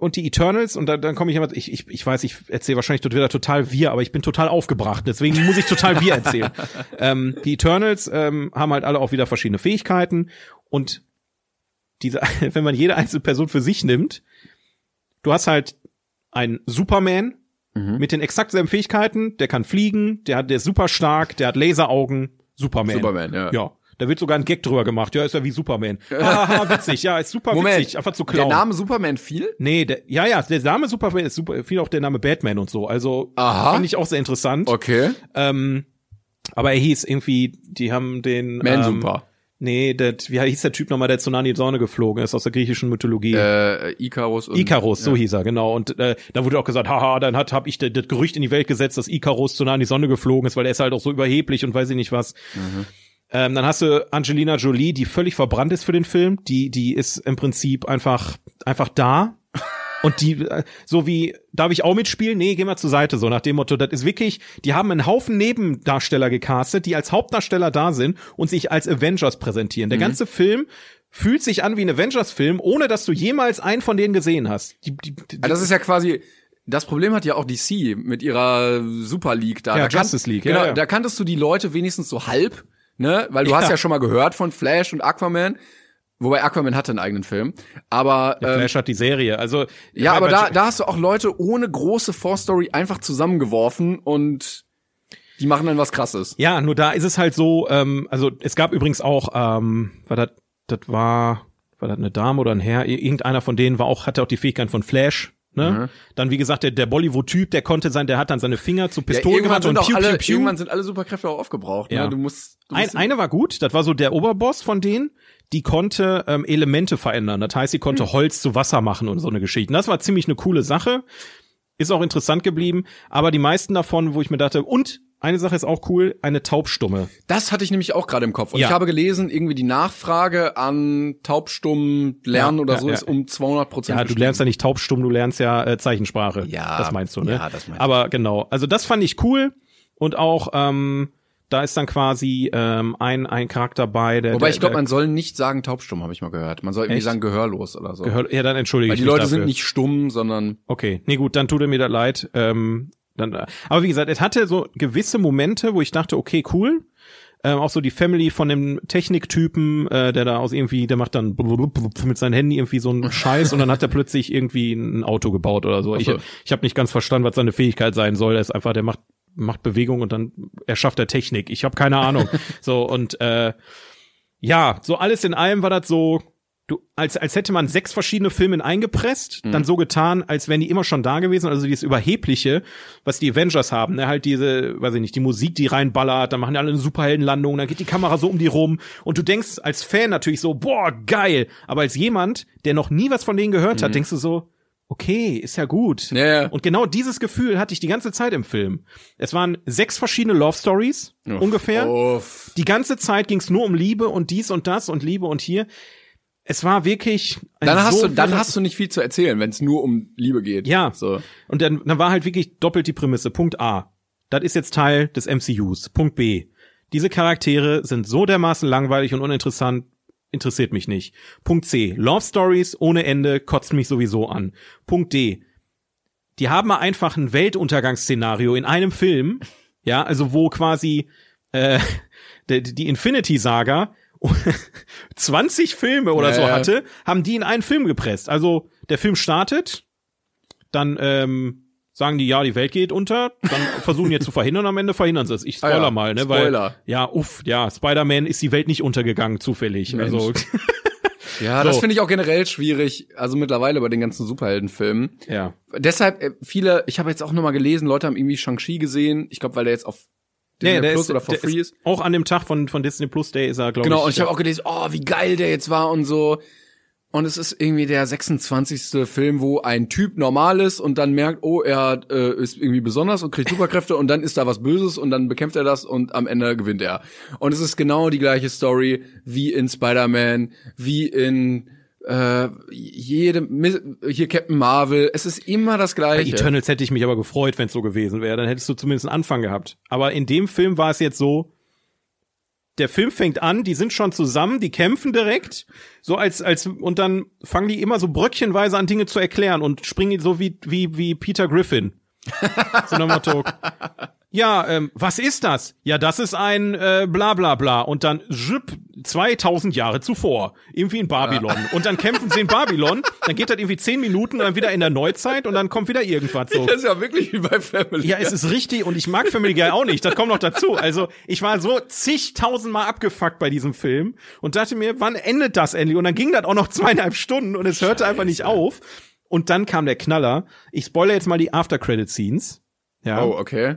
und die Eternals und dann, dann komme ich immer, ich, ich, ich weiß, ich erzähle wahrscheinlich dort wieder total wir, aber ich bin total aufgebracht, deswegen muss ich total wir erzählen. ähm, die Eternals ähm, haben halt alle auch wieder verschiedene Fähigkeiten und diese, wenn man jede einzelne Person für sich nimmt, du hast halt einen Superman mit den exakt selben Fähigkeiten, der kann fliegen, der hat, der ist super stark, der hat Laseraugen, Superman. Superman, ja. Ja. Da wird sogar ein Gag drüber gemacht. Ja, ist ja wie Superman. Haha, witzig. Ja, ist super Moment, witzig. Einfach zu der klauen. Name Superman viel? Nee, der, ja, ja, der Name Superman ist super, viel auch der Name Batman und so. Also Aha. fand ich auch sehr interessant. Okay. Ähm, aber er hieß irgendwie, die haben den Man ähm, Super. Nee, der, wie hieß der Typ nochmal, der zu nah in die Sonne geflogen ist aus der griechischen Mythologie? Äh, Icarus und Icarus, so ja. hieß er, genau. Und äh, da wurde auch gesagt, haha, dann hat hab ich das Gerücht in die Welt gesetzt, dass Icarus zu nah in die Sonne geflogen ist, weil er ist halt auch so überheblich und weiß ich nicht was. Mhm. Ähm, dann hast du Angelina Jolie, die völlig verbrannt ist für den Film. Die, die ist im Prinzip einfach, einfach da. Und die, so wie, darf ich auch mitspielen? Nee, geh mal zur Seite, so nach dem Motto. Das ist wirklich, die haben einen Haufen Nebendarsteller gecastet, die als Hauptdarsteller da sind und sich als Avengers präsentieren. Der ganze Film fühlt sich an wie ein Avengers-Film, ohne dass du jemals einen von denen gesehen hast. Die, die, die, Ah, das ist ja quasi das Problem hat ja auch DC mit ihrer Super League da. Ja, da Justice League, Genau, ja, ja. da kanntest du die Leute wenigstens so halb, ne? Weil du Ja. hast ja schon mal gehört von Flash und Aquaman. Wobei Aquaman hatte einen eigenen Film. Aber Der ähm, Flash hat die Serie. Also ja, aber da, da hast du auch Leute ohne große Vorstory einfach zusammengeworfen und die machen dann was krasses. Ja, nur da ist es halt so, ähm, also es gab übrigens auch, ähm, war das, das war, war das eine Dame oder ein Herr, Ir- irgendeiner von denen war auch, hatte auch die Fähigkeit von Flash. Ne? Mhm. Dann, wie gesagt, der, der Bollywood-Typ, der konnte sein, der hat dann seine Finger zu Pistolen irgendwann gemacht und piu, alle, piu, piu. irgendwann sind alle Superkräfte auch aufgebraucht. Ja. Ne? Du musst, du Ein, musst eine war gut, das war so der Oberboss von denen, die konnte ähm, Elemente verändern. Das heißt, sie konnte Hm. Holz zu Wasser machen und so eine Geschichte. Das war ziemlich eine coole Sache. Ist auch interessant geblieben. Aber die meisten davon, wo ich mir dachte, und eine Sache ist auch cool, eine Taubstumme. Das hatte ich nämlich auch gerade im Kopf. Und Ja. ich habe gelesen, irgendwie die Nachfrage an taubstumm lernen Ja, oder ja, so ist um 200 Prozent. Ja, du lernst ja nicht taubstumm, du lernst ja äh, Zeichensprache. Ja, Das meinst du, ne? ja, das meine ich. Aber genau. Also das fand ich cool. Und auch, ähm, da ist dann quasi ähm, ein, ein Charakter bei, der. Wobei ich glaube, man soll nicht sagen taubstumm, habe ich mal gehört. Man soll irgendwie Echt? sagen gehörlos oder so. gehört. Ja, dann entschuldige Weil ich die Leute dafür. sind nicht stumm, sondern Okay, nee gut, dann tut er mir das leid. Ähm, dann, aber wie gesagt, es hatte so gewisse Momente, wo ich dachte, okay, cool. Ähm, auch so die Family von dem Techniktypen, äh, der da aus irgendwie, der macht dann mit seinem Handy irgendwie so einen Scheiß und dann hat er plötzlich irgendwie ein Auto gebaut oder so. Ich, so. ich habe nicht ganz verstanden, was seine Fähigkeit sein soll. Er ist einfach, der macht macht Bewegung und dann erschafft er Technik. Ich habe keine Ahnung. so und äh, ja, so alles in allem war das so, du, als, als hätte man sechs verschiedene Filme eingepresst, dann so getan, als wären die immer schon da gewesen. Also dieses Überhebliche, was die Avengers haben, ne, halt diese, weiß ich nicht, die Musik, die reinballert, dann machen die alle eine Superheldenlandung, dann geht die Kamera so um die rum und du denkst als Fan natürlich so, boah, geil. Aber als jemand, der noch nie was von denen gehört hat, denkst du so, okay, ist ja gut. Ja. Und genau dieses Gefühl hatte ich die ganze Zeit im Film. Es waren sechs verschiedene Love Stories, ungefähr. Uff. Die ganze Zeit ging es nur um Liebe und dies und das und Liebe und hier. Es war wirklich. Dann hast so du, dann hast du nicht viel zu erzählen, wenn es nur um Liebe geht. Ja. So. Und dann, dann war halt wirklich doppelt die Prämisse. Punkt A. Das ist jetzt Teil des MCUs. Punkt B. Diese Charaktere sind so dermaßen langweilig und uninteressant, interessiert mich nicht. Punkt C. Love Stories ohne Ende kotzt mich sowieso an. Punkt D. die haben einfach ein Weltuntergangsszenario in einem Film, ja, also wo quasi äh, die, die Infinity Saga 20 Filme oder Ja, so ja. hatte, haben die in einen Film gepresst. Also der Film startet, dann ähm, sagen die, ja, die Welt geht unter, dann versuchen die jetzt zu verhindern, am Ende verhindern sie es. Ich spoiler Ah ja, mal, ne? Spoiler. Weil, ja, uff, ja, Spider-Man ist die Welt nicht untergegangen, zufällig. Mensch. Also, Ja, das So. finde ich auch generell schwierig, also mittlerweile bei den ganzen Superheldenfilmen. ja. Deshalb, äh, viele, ich habe jetzt auch nochmal gelesen, Leute haben irgendwie Shang-Chi gesehen. Ich glaube, weil der jetzt auf Disney Nee, der Plus ist, oder for free ist, auch an dem Tag von, von Disney Plus Day ist er, glaube Genau, ich. und ich habe auch gelesen, oh, wie geil der jetzt war und so. Und es ist irgendwie der 26. Film, wo ein Typ normal ist und dann merkt, oh, er äh, ist irgendwie besonders und kriegt Superkräfte und dann ist da was Böses und dann bekämpft er das und am Ende gewinnt er. Und es ist genau die gleiche Story wie in Spider-Man, wie in äh, jede hier Captain Marvel. Es ist immer das Bei gleiche. Eternals hätte ich mich aber gefreut, wenn es so gewesen wäre. Dann hättest du zumindest einen Anfang gehabt. Aber in dem Film war es jetzt so, der Film fängt an, die sind schon zusammen, die kämpfen direkt, so als, als, und dann fangen die immer so bröckchenweise an Dinge zu erklären und springen so wie, wie, wie Peter Griffin. So nach Motto. Ja, ähm, was ist das? Ja, das ist ein äh, bla bla bla. Und dann zschüpp, 2000 Jahre zuvor, irgendwie in Babylon. Und dann kämpfen sie in Babylon, dann geht das irgendwie 10 Minuten und dann wieder in der Neuzeit und dann kommt wieder irgendwas so. Das ist ja wirklich wie bei Family. Ja, es ist richtig und ich mag Family Guy auch nicht. Das kommt noch dazu. Also ich war so zigtausendmal abgefuckt bei diesem Film und dachte mir, wann endet das endlich? Und dann ging das auch noch zweieinhalb Stunden und es hörte einfach nicht auf. Und dann kam der Knaller. Ich spoilere jetzt mal die After-Credit-Scenes. Ja. Oh, okay.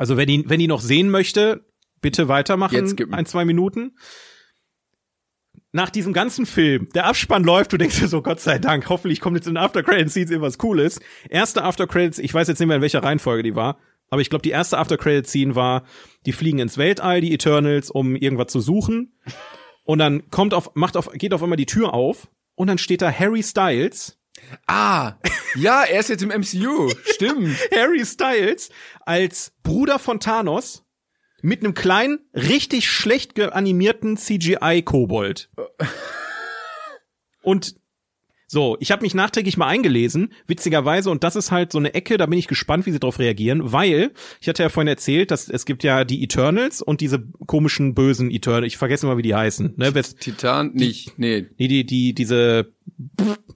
Also wenn die, wenn die noch sehen möchte, bitte weitermachen. Jetzt gib- ein, zwei Minuten. Nach diesem ganzen Film, der Abspann läuft, du denkst dir so, Gott sei Dank, hoffentlich kommt jetzt in After Credits Scenes irgendwas Cooles. Erste After Credits, ich weiß jetzt nicht mehr, in welcher Reihenfolge die war, aber ich glaube, die erste After Credits Scene war, die fliegen ins Weltall, die Eternals, um irgendwas zu suchen. Und dann kommt auf, macht auf, geht auf einmal die Tür auf und dann steht da Harry Styles. Ah, ja, er ist jetzt im MCU. Stimmt. Harry Styles als Bruder von Thanos mit einem kleinen, richtig schlecht geanimierten CGI-Kobold. Und so, ich habe mich nachträglich mal eingelesen, witzigerweise, und das ist halt so eine Ecke, da bin ich gespannt, wie sie darauf reagieren, weil, ich hatte ja vorhin erzählt, dass es gibt ja die Eternals und diese komischen bösen Eternals, ich vergesse mal, wie die heißen, ne? Titan, nicht, nee. Nee, die, die, diese,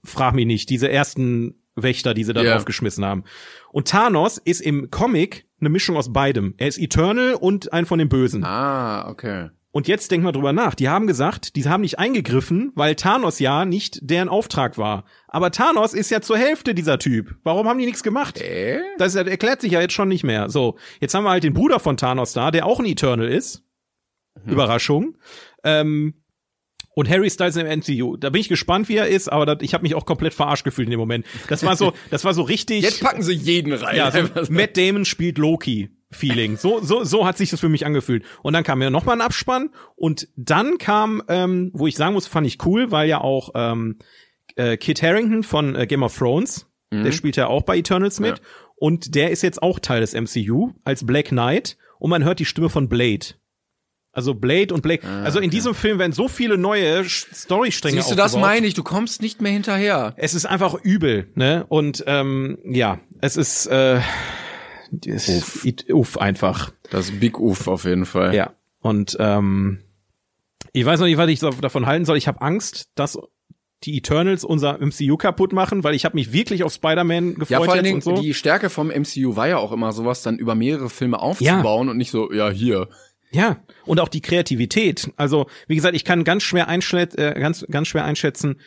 frag mich nicht, diese ersten Wächter, die sie da Ja. draufgeschmissen haben. Und Thanos ist im Comic eine Mischung aus beidem. Er ist Eternal und ein von den Bösen. Ah, okay. Und jetzt denk mal drüber nach. Die haben gesagt, die haben nicht eingegriffen, weil Thanos ja nicht deren Auftrag war. Aber Thanos ist ja zur Hälfte dieser Typ. Warum haben die nichts gemacht? Äh? Das erklärt sich ja jetzt schon nicht mehr. So, jetzt haben wir halt den Bruder von Thanos da, der auch ein Eternal ist. Überraschung. Ähm, und Harry Styles im MCU. Da bin ich gespannt, wie er ist, aber das, ich habe mich auch komplett verarscht gefühlt in dem Moment. Das war so, das war so richtig. Jetzt packen sie jeden rein. ja, so. Matt Damon spielt Loki. Feeling. So, so, so hat sich das für mich angefühlt. Und dann kam ja noch mal ein Abspann und dann kam, ähm, wo ich sagen muss, fand ich cool, weil ja auch ähm, äh, Kit Harrington von äh, Game of Thrones, der spielt ja auch bei Eternals mit Ja. und der ist jetzt auch Teil des MCU als Black Knight und man hört die Stimme von Blade. Also Blade und Blake. also in diesem Film werden so viele neue Storystränge Siehst du, das aufgebaut. meine ich, du kommst nicht mehr hinterher. Es ist einfach übel, ne? Und ähm, ja, es ist äh, es, Uff. uff einfach. Das Big Uff auf jeden Fall. Ja. Und ähm, ich weiß noch nicht, was ich davon halten soll. Ich habe Angst, dass die Eternals unser MCU kaputt machen, weil ich habe mich wirklich auf Spider-Man gefreut Ja, vor allen Dingen, und so. die Stärke vom MCU war ja auch immer sowas, dann über mehrere Filme aufzubauen und nicht so, ja, hier. Ja, und auch die Kreativität. Also, wie gesagt, ich kann ganz schwer einschätzen, äh, ganz, ganz schwer einschätzen,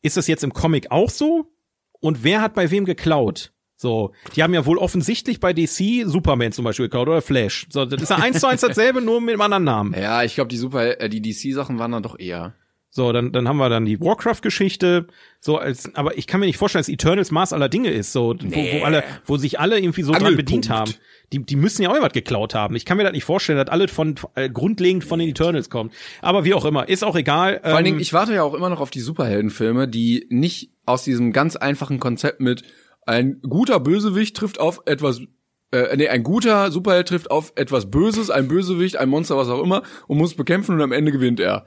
ist das jetzt im Comic auch so? Und wer hat bei wem geklaut? So, die haben ja wohl offensichtlich bei DC Superman zum Beispiel geklaut oder Flash. So, das ist ja eins zu eins dasselbe, nur mit einem anderen Namen. Ja, ich glaube, die Super, äh, die DC-Sachen waren dann doch eher. So, dann, dann haben wir dann die Warcraft-Geschichte, so als, aber ich kann mir nicht vorstellen, dass Eternals Maß aller Dinge ist, so, wo, wo alle, wo sich alle irgendwie so dran bedient haben. Die, die müssen ja auch irgendwas geklaut haben. Ich kann mir das nicht vorstellen, dass alle von, äh, grundlegend von den Eternals kommt. Aber wie auch immer, ist auch egal. Vor allen ähm, Dingen, ich warte ja auch immer noch auf die Superheldenfilme, die nicht aus diesem ganz einfachen Konzept mit ein guter Bösewicht trifft auf etwas äh, nee, ein guter Superheld trifft auf etwas Böses, ein Bösewicht, ein Monster, was auch immer, und muss bekämpfen und am Ende gewinnt er.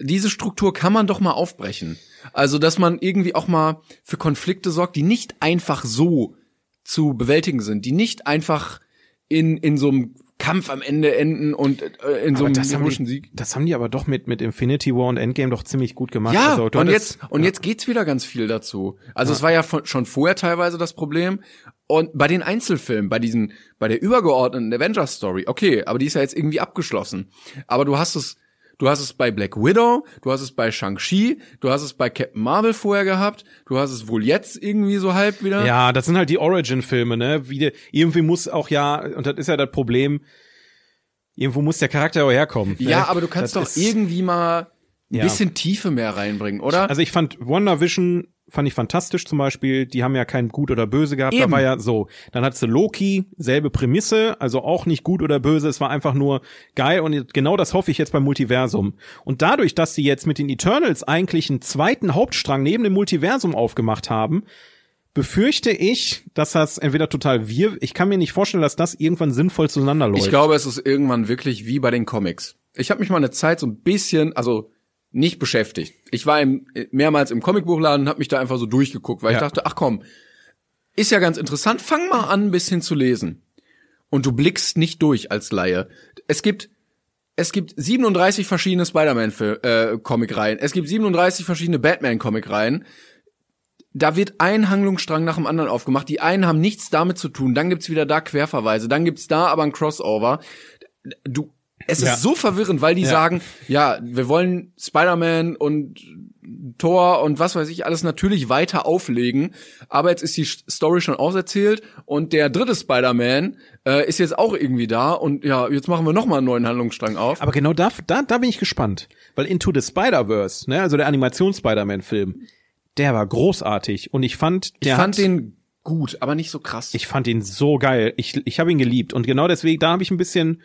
Diese Struktur kann man doch mal aufbrechen. Also, dass man irgendwie auch mal für Konflikte sorgt, die nicht einfach so zu bewältigen sind, die nicht einfach in, in so einem Kampf am Ende enden und äh, in so Aber einem das haben, heroischen die, Sieg. das haben die aber doch mit, mit Infinity War und Endgame doch ziemlich gut gemacht. Ja, Also, und jetzt, und jetzt geht's wieder ganz viel dazu. Also es war ja von, schon vorher teilweise das Problem. Und bei den Einzelfilmen, bei diesen, bei der übergeordneten Avengers Story, okay, aber die ist ja jetzt irgendwie abgeschlossen. Aber du hast es, du hast es bei Black Widow, du hast es bei Shang-Chi, du hast es bei Captain Marvel vorher gehabt, du hast es wohl jetzt irgendwie so halb wieder. Ja, das sind halt die Origin-Filme, ne? Wie irgendwie muss auch ja, und das ist ja das Problem, irgendwo muss der Charakter auch herkommen. Ja, ne? aber du kannst Das doch irgendwie mal ein Ja. bisschen Tiefe mehr reinbringen, oder? Also ich fand WandaVision fand ich fantastisch zum Beispiel. Die haben ja kein Gut oder Böse gehabt. Da Eben. war ja so. Dann hattest du Loki, selbe Prämisse, also auch nicht gut oder böse. Es war einfach nur geil und genau das hoffe ich jetzt beim Multiversum. Und dadurch, dass sie jetzt mit den Eternals eigentlich einen zweiten Hauptstrang neben dem Multiversum aufgemacht haben, befürchte ich, dass das entweder total wir, ich kann mir nicht vorstellen, dass das irgendwann sinnvoll zueinander läuft. Ich glaube, es ist irgendwann wirklich wie bei den Comics. Ich habe mich mal eine Zeit so ein bisschen, also nicht beschäftigt. Ich war im, mehrmals im Comicbuchladen und habe mich da einfach so durchgeguckt, weil ich Ja. dachte, ach komm, ist ja ganz interessant, fang mal an, ein bisschen zu lesen. Und du blickst nicht durch als Laie. Es gibt es gibt 37 verschiedene Spider-Man-Comic-Reihen. Es gibt 37 verschiedene Batman-Comic-Reihen. Da wird ein Handlungsstrang nach dem anderen aufgemacht. Die einen haben nichts damit zu tun. Dann gibt's wieder da Querverweise. Dann gibt's da aber ein Crossover. Du, es ist Ja. so verwirrend, weil die Ja. sagen, ja, wir wollen Spider-Man und Thor und was weiß ich alles natürlich weiter auflegen, aber jetzt ist die Story schon auserzählt und der dritte Spider-Man äh, ist jetzt auch irgendwie da und ja, jetzt machen wir noch mal einen neuen Handlungsstrang auf. Aber genau da, da, da bin ich gespannt. Weil Into the Spider-Verse, ne, also der Animations-Spider-Man-Film, der war großartig. Und ich fand, ich der fand hat, den gut, aber nicht so krass. ich fand ihn so geil. Ich, ich habe ihn geliebt. Und genau deswegen, da habe ich ein bisschen,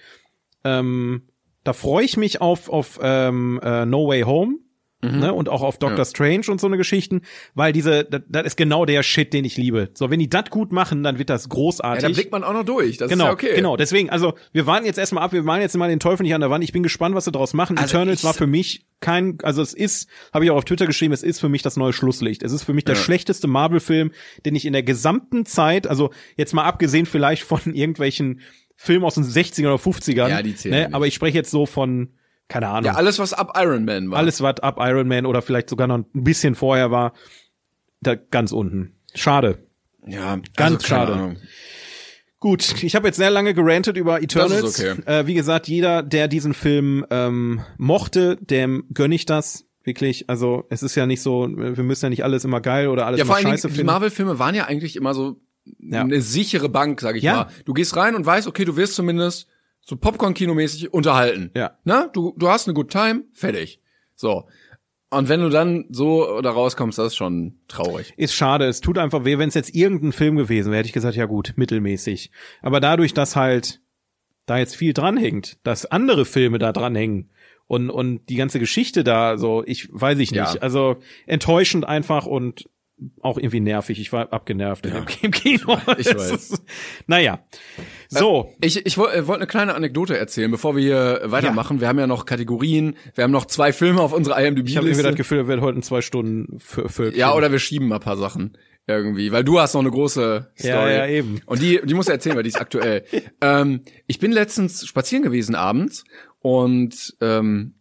ähm, da freue ich mich auf, auf ähm, äh, No Way Home. Ne, und auch auf Doctor Ja. Strange und so eine Geschichten, weil diese, das, ist genau der Shit, den ich liebe. So, wenn die das gut machen, dann wird das ja, großartig. da blickt man auch noch durch. Das Genau, ist ja okay. genau. Deswegen, also wir warten jetzt erstmal ab, wir malen jetzt mal den Teufel nicht an der Wand. Ich bin gespannt, was sie daraus machen. Also Eternals war für mich kein, also es ist, habe ich auch auf Twitter geschrieben, es ist für mich das neue Schlusslicht. Es ist für mich der Ja. schlechteste Marvel-Film, den ich in der gesamten Zeit, also jetzt mal abgesehen vielleicht von irgendwelchen Filmen aus den 60ern oder 50ern, Ja, die zählen ne, nicht. aber ich spreche jetzt so von, keine Ahnung, Ja, alles was ab Iron Man war. alles was ab Iron Man oder vielleicht sogar noch ein bisschen vorher war, da ganz unten. Schade. Ja, Ganz also, schade. Ahnung. Gut, ich habe jetzt sehr lange gerantet über Eternals. Okay. Äh, wie gesagt, jeder, der diesen Film ähm, mochte, dem gönn ich das. Wirklich, also es ist ja nicht so, wir müssen ja nicht alles immer geil oder alles Ja, vor immer allen scheiße Dingen, die finden. Marvel-Filme waren ja eigentlich immer so Ja. eine sichere Bank, sag ich Ja. mal. Du gehst rein und weißt, okay, du wirst zumindest so Popcorn-Kinomäßig unterhalten. Ja. Na, du, du hast eine good time, fertig. So. Und wenn du dann so da rauskommst, das ist schon traurig. Ist schade, es tut einfach weh, wenn es jetzt irgendein Film gewesen wäre, hätte ich gesagt, ja gut, mittelmäßig. Aber dadurch, dass halt da jetzt viel dranhängt, dass andere Filme da dranhängen und, und die ganze Geschichte da so, ich weiß ich nicht. Ja. Also enttäuschend einfach und auch irgendwie nervig. Ich war abgenervt dem im Kino. Ich weiß. Naja. So. Ich, ich wollte wollt eine kleine Anekdote erzählen, bevor wir hier weitermachen. Wir haben ja noch Kategorien, wir haben noch zwei Filme auf unserer ich habe irgendwie das IMDb-Liste. Gefühl, wir werden heute in zwei Stunden für, für Ja, oder wir schieben mal ein paar Sachen irgendwie, weil du hast noch eine große Story. Ja, ja, eben. Und die, die muss er erzählen, weil die ist aktuell. ähm, ich bin letztens spazieren gewesen abends und ähm,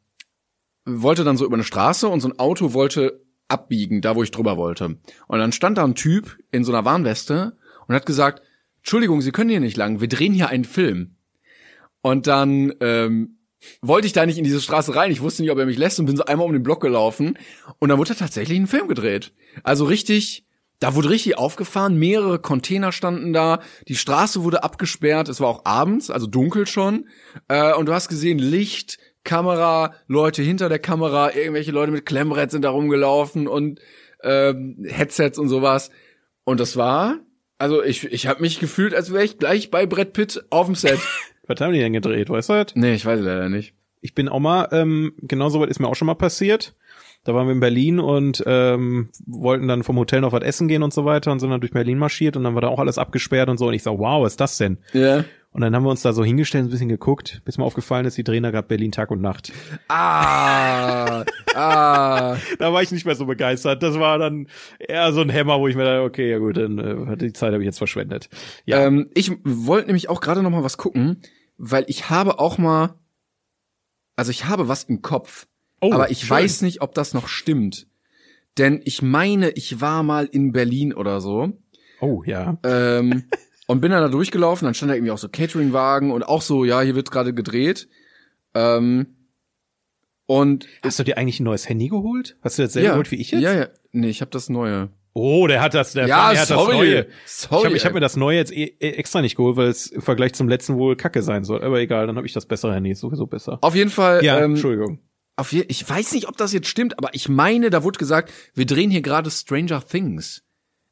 wollte dann so über eine Straße und so ein Auto wollte abbiegen, da wo ich drüber wollte. Und dann stand da ein Typ in so einer Warnweste und hat gesagt, Entschuldigung, Sie können hier nicht lang, wir drehen hier einen Film. Und dann ähm, wollte ich da nicht in diese Straße rein. Ich wusste nicht, ob er mich lässt und bin so einmal um den Block gelaufen. Und dann wurde da tatsächlich ein Film gedreht. Also richtig, da wurde richtig aufgefahren. Mehrere Container standen da. Die Straße wurde abgesperrt. Es war auch abends, also dunkel schon. Äh, und du hast gesehen, Licht, Kamera, Leute hinter der Kamera, irgendwelche Leute mit Klemmbrett sind da rumgelaufen und ähm, Headsets und sowas. Und das war, also ich, ich habe mich gefühlt, als wäre ich gleich bei Brett Pitt auf dem Set. Was haben die denn gedreht, weißt du das? nee, ich weiß leider nicht. Ich bin auch mal, ähm, genau so was ist mir auch schon mal passiert. Da waren wir in Berlin und ähm, wollten dann vom Hotel noch was essen gehen und so weiter und sind dann durch Berlin marschiert und dann war da auch alles abgesperrt und so. Und ich sag, wow, was ist das denn? Ja. Und dann haben wir uns da so hingestellt, ein bisschen geguckt, bis mir aufgefallen ist, die drehen da gerade Berlin Tag und Nacht. Ah, ah. Da war ich nicht mehr so begeistert. Das war dann eher so ein Hämmer, wo ich mir dachte, okay, ja gut, dann äh, die Zeit habe ich jetzt verschwendet. Ja, Ähm, ich wollte nämlich auch gerade noch mal was gucken, weil ich habe auch mal, also ich habe was im Kopf, Oh, aber ich schön. weiß nicht, ob das noch stimmt. Denn ich meine, ich war mal in Berlin oder so oh ja. ähm, und bin dann da durchgelaufen. Dann stand da irgendwie auch so Cateringwagen und auch so, ja, hier wird gerade gedreht. Ähm, und Hast du dir eigentlich ein neues Handy geholt? Hast du das selber ja, geholt wie ich jetzt? ja, ja, nee, ich habe das neue. Oh, der hat das, der, Ja, hat sorry. das neue. Sorry, ich habe hab mir das neue jetzt eh, eh extra nicht geholt, weil es im Vergleich zum letzten wohl Kacke sein soll. Aber egal, dann habe ich das bessere Handy, ist sowieso besser. Auf jeden Fall. Ja, ähm, Entschuldigung. Auf je, ich weiß nicht, ob das jetzt stimmt, aber ich meine, da wurde gesagt, wir drehen hier gerade Stranger Things.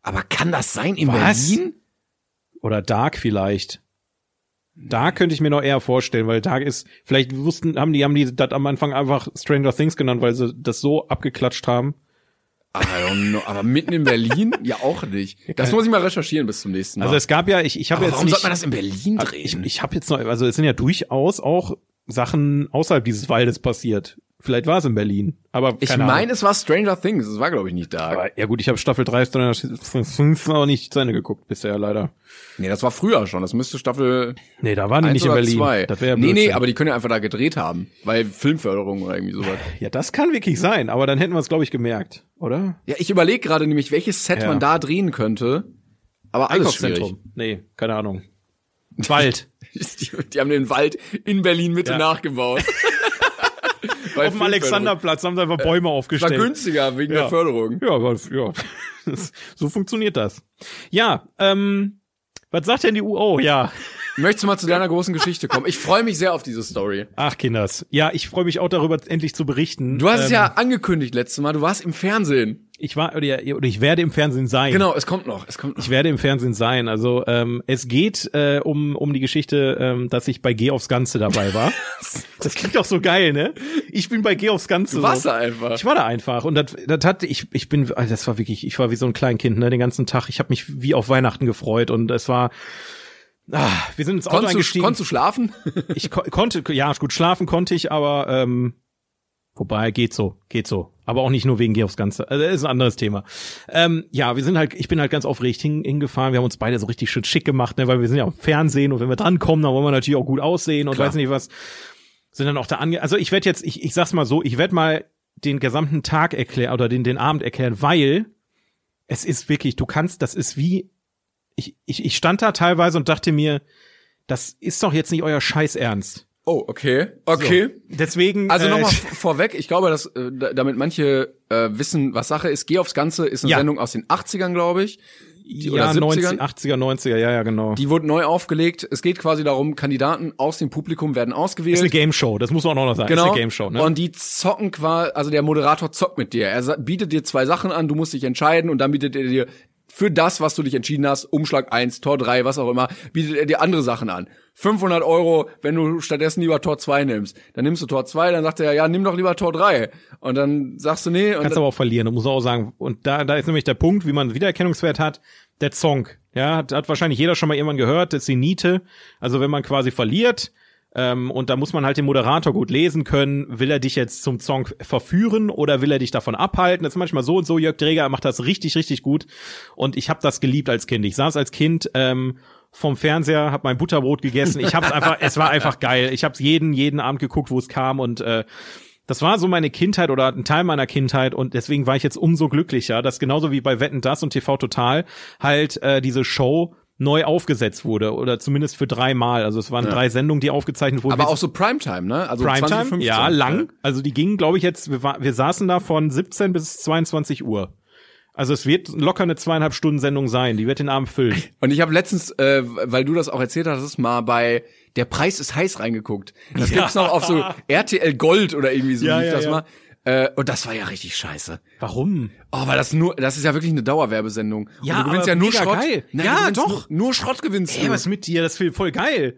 Aber kann das sein in Was? Berlin? Oder Dark vielleicht. Dark könnte ich mir noch eher vorstellen, weil Dark ist, vielleicht wussten, haben die, haben die das am Anfang einfach Stranger Things genannt, weil sie das so abgeklatscht haben. I don't know, aber mitten in Berlin? ja, auch nicht. Das muss ich mal recherchieren bis zum nächsten Mal. Also es gab ja, ich, ich habe jetzt warum nicht, sollte man das in Berlin drehen? ich, ich habe jetzt noch, also es sind ja durchaus auch Sachen außerhalb dieses Waldes passiert. Vielleicht war es in Berlin, aber ich keine meine, Ahnung. es war Stranger Things. Es war, glaube ich, nicht da. Aber, ja gut, ich habe Staffel 3 Stranger Things noch nicht zu Ende geguckt bisher leider. nee, das war früher schon. Das müsste Staffel Nee, da waren die 1 nicht in Berlin. 2. Das ja nee, nee, aber die können ja einfach da gedreht haben. Weil Filmförderung oder irgendwie sowas. Ja, das kann wirklich sein, aber dann hätten wir es, glaube ich, gemerkt, oder? Ja, ich überlege gerade nämlich, welches Set Ja. man da drehen könnte. Aber alles schwierig. Einkaufszentrum. Nee, keine Ahnung. Wald. Die, die haben den Wald in Berlin Mitte Ja. nachgebaut. Auf dem. Alexanderplatz haben sie einfach Bäume War aufgestellt. günstiger wegen Ja. der Förderung. Ja, aber, ja. So funktioniert das. Ja, ähm, was sagt denn die UO? Ja. Möchtest du mal zu deiner großen Geschichte kommen? Ich freue mich sehr auf diese Story. Ach, Kinders. Ja, ich freue mich auch darüber, endlich zu berichten. Du hast es Ähm, ja angekündigt letztes Mal. Du warst im Fernsehen. Ich war, oder, oder ich werde im Fernsehen sein. Genau, es kommt noch. Es kommt noch. Ich werde im Fernsehen sein. Also ähm, es geht äh, um um die Geschichte, ähm, dass ich bei Geh aufs Ganze dabei war. das klingt doch so geil, ne? Ich bin bei Geh aufs Ganze. Du warst so. da einfach. Ich war da einfach und das, das hat ich ich bin also das war wirklich ich war wie so ein Kleinkind ne den ganzen Tag ich habe mich wie auf Weihnachten gefreut und es war ah, wir sind ins Auto konntest, du, eingestiegen. konntest du schlafen? ich ko konnte ja gut schlafen konnte ich aber ähm, wobei geht so geht so. Aber auch nicht nur wegen Geh aufs Ganze. Also das ist ein anderes Thema. Ähm, ja wir sind halt ich bin halt ganz aufgeregt hin, hingefahren. Wir haben uns beide so richtig schön schick gemacht ne weil wir sind ja im Fernsehen und wenn wir drankommen dann wollen wir natürlich auch gut aussehen und Klar. weiß nicht was. Sind dann auch da ange also ich werde jetzt ich ich sag's mal so ich werde mal den gesamten Tag erklären oder den den Abend erklären weil es ist wirklich du kannst das ist wie ich ich ich stand da teilweise und dachte mir das ist doch jetzt nicht euer Scheiß Ernst Oh, okay. Okay. so. Deswegen. Also äh, nochmal vorweg, ich glaube, dass äh, da- damit manche äh, wissen, was Sache ist. Geh aufs Ganze ist eine Ja. Sendung aus den 80ern, glaube ich. Die, ja, oder 90, 70ern. 80er, 90er, ja, ja, genau. Die wurde neu aufgelegt. Es geht quasi darum, Kandidaten aus dem Publikum werden ausgewählt. ist eine Game Show, das muss man auch noch sagen. Genau. Ist eine Game Show, ne? Und die zocken quasi, also der Moderator zockt mit dir. Er bietet dir zwei Sachen an, du musst dich entscheiden und dann bietet er dir für das, was du dich entschieden hast, Umschlag 1, Tor 3, was auch immer, bietet er dir andere Sachen an. 500 Euro, wenn du stattdessen lieber Tor 2 nimmst. Dann nimmst du Tor 2, dann sagt er, ja, nimm doch lieber Tor 3. Und dann sagst du, nee. Und Kannst aber auch verlieren, muss man auch sagen. Und da, da ist nämlich der Punkt, wie man Wiedererkennungswert hat, der Song. Ja, hat, hat wahrscheinlich jeder schon mal irgendwann gehört, das ist die Niete. Also wenn man quasi verliert, ähm, und da muss man halt den Moderator gut lesen können, will er dich jetzt zum Song verführen oder will er dich davon abhalten? Das ist manchmal so und so. Jörg Dreger macht das richtig, richtig gut. Und ich habe das geliebt als Kind. Ich saß als Kind ähm, vom Fernseher, habe mein Butterbrot gegessen. Ich habe es einfach, es war einfach geil. Ich habe es jeden, jeden Abend geguckt, wo es kam und äh, das war so meine Kindheit oder ein Teil meiner Kindheit und deswegen war ich jetzt umso glücklicher, dass genauso wie bei Wetten das und TV Total halt äh, diese Show neu aufgesetzt wurde oder zumindest für dreimal. Also es waren Ja. drei Sendungen, die aufgezeichnet wurden. aber auch so Primetime, ne? Also Primetime, 2015. ja, lang. Also die gingen, glaube ich, jetzt, wir, war, wir saßen da von 17 bis 22 Uhr. Also es wird locker eine zweieinhalb Stunden Sendung sein. Die wird den Abend füllen. Und ich habe letztens, äh, weil du das auch erzählt hast, mal bei Der Preis ist heiß reingeguckt. Das Ja. gibt's noch auf so RTL Gold oder irgendwie so Ja, lief ja, das mal. Äh, und das war ja richtig scheiße. Warum? Oh, weil das nur, das ist ja wirklich eine Dauerwerbesendung. Ja, und du gewinnst aber ja nur mega Schrott. geil. Nein, Ja, doch. Nur, nur Schrott gewinnst Ey, du. was mit dir? Das ist voll geil.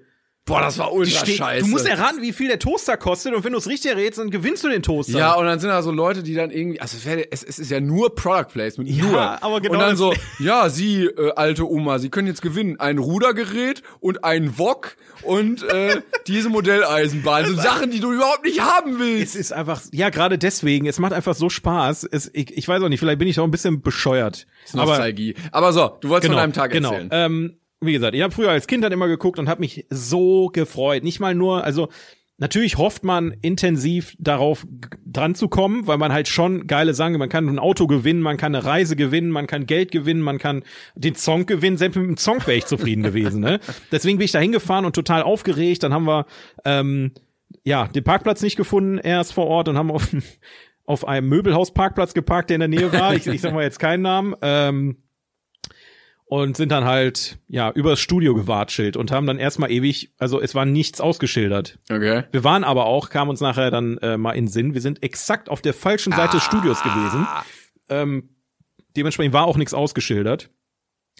Boah, das war ultra Ste- scheiße. Du musst erraten, wie viel der Toaster kostet und wenn du es richtig errätst, dann gewinnst du den Toaster. Ja, und dann sind da so Leute, die dann irgendwie, also es, wär, es, es ist ja nur Product Placement, Ja, nur. aber genau Und dann so, ja, Sie, äh, alte Oma, Sie können jetzt gewinnen ein Rudergerät und ein Wok und äh, diese Modelleisenbahn. So Sachen, die du überhaupt nicht haben Es willst. ist einfach, ja, gerade deswegen, es macht einfach so Spaß. Es, ich, ich weiß auch nicht, vielleicht bin ich auch ein bisschen bescheuert. Aber Nostalgie. Aber so, du wolltest von deinem Tag genau. erzählen. Ähm, wie gesagt, ich habe früher als Kind dann immer geguckt und habe mich so gefreut. Nicht mal nur, also natürlich hofft man intensiv darauf dran zu kommen, weil man halt schon geile Sachen, man kann ein Auto gewinnen, man kann eine Reise gewinnen, man kann Geld gewinnen, man kann den Song gewinnen. Selbst mit dem Song wäre ich zufrieden gewesen. Ne? Deswegen bin ich da hingefahren und total aufgeregt. Dann haben wir ähm, ja den Parkplatz nicht gefunden erst vor Ort und haben auf, auf einem Möbelhausparkplatz geparkt, der in der Nähe war. Ich, ich sag mal jetzt keinen Namen. Ähm, und sind dann halt ja übers Studio gewatschelt und haben dann erstmal ewig, also es war nichts ausgeschildert. Okay. Wir waren aber auch, kam uns nachher dann äh, mal in den Sinn, wir sind exakt auf der falschen Seite des Studios gewesen. Ähm, dementsprechend war auch nichts ausgeschildert.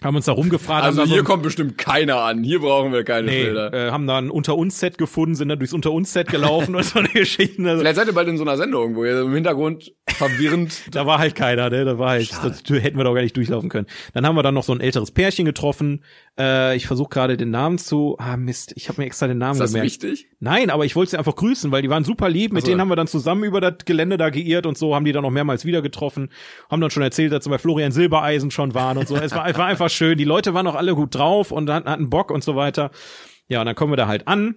Haben uns da rumgefragt. Also hier so, kommt bestimmt keiner an. Hier brauchen wir keine nee, Schilder. äh, haben da ein Unter uns Set gefunden, sind dann durchs Unter uns Set gelaufen und so eine Geschichten. Also, Vielleicht seid ihr bald in so einer Sendung, wo ihr im Hintergrund verwirrend. Da war halt keiner, ne? Da war halt, das hätten wir doch gar nicht durchlaufen können. Dann haben wir dann noch so ein älteres Pärchen getroffen. Äh, ich versuche gerade den Namen zu. Ah Mist, ich habe mir extra den Namen Ist das gemerkt. wichtig? Nein, aber ich wollte sie einfach grüßen, weil die waren super lieb. Mit Ach so. denen haben wir dann zusammen über das Gelände da geirrt und so, haben die dann noch mehrmals wieder getroffen. Haben dann schon erzählt, dass sie bei Florian Silbereisen schon waren und so. Es war, war einfach schön. Die Leute waren auch alle gut drauf und hatten, hatten Bock und so weiter. Ja, und dann kommen wir da halt an.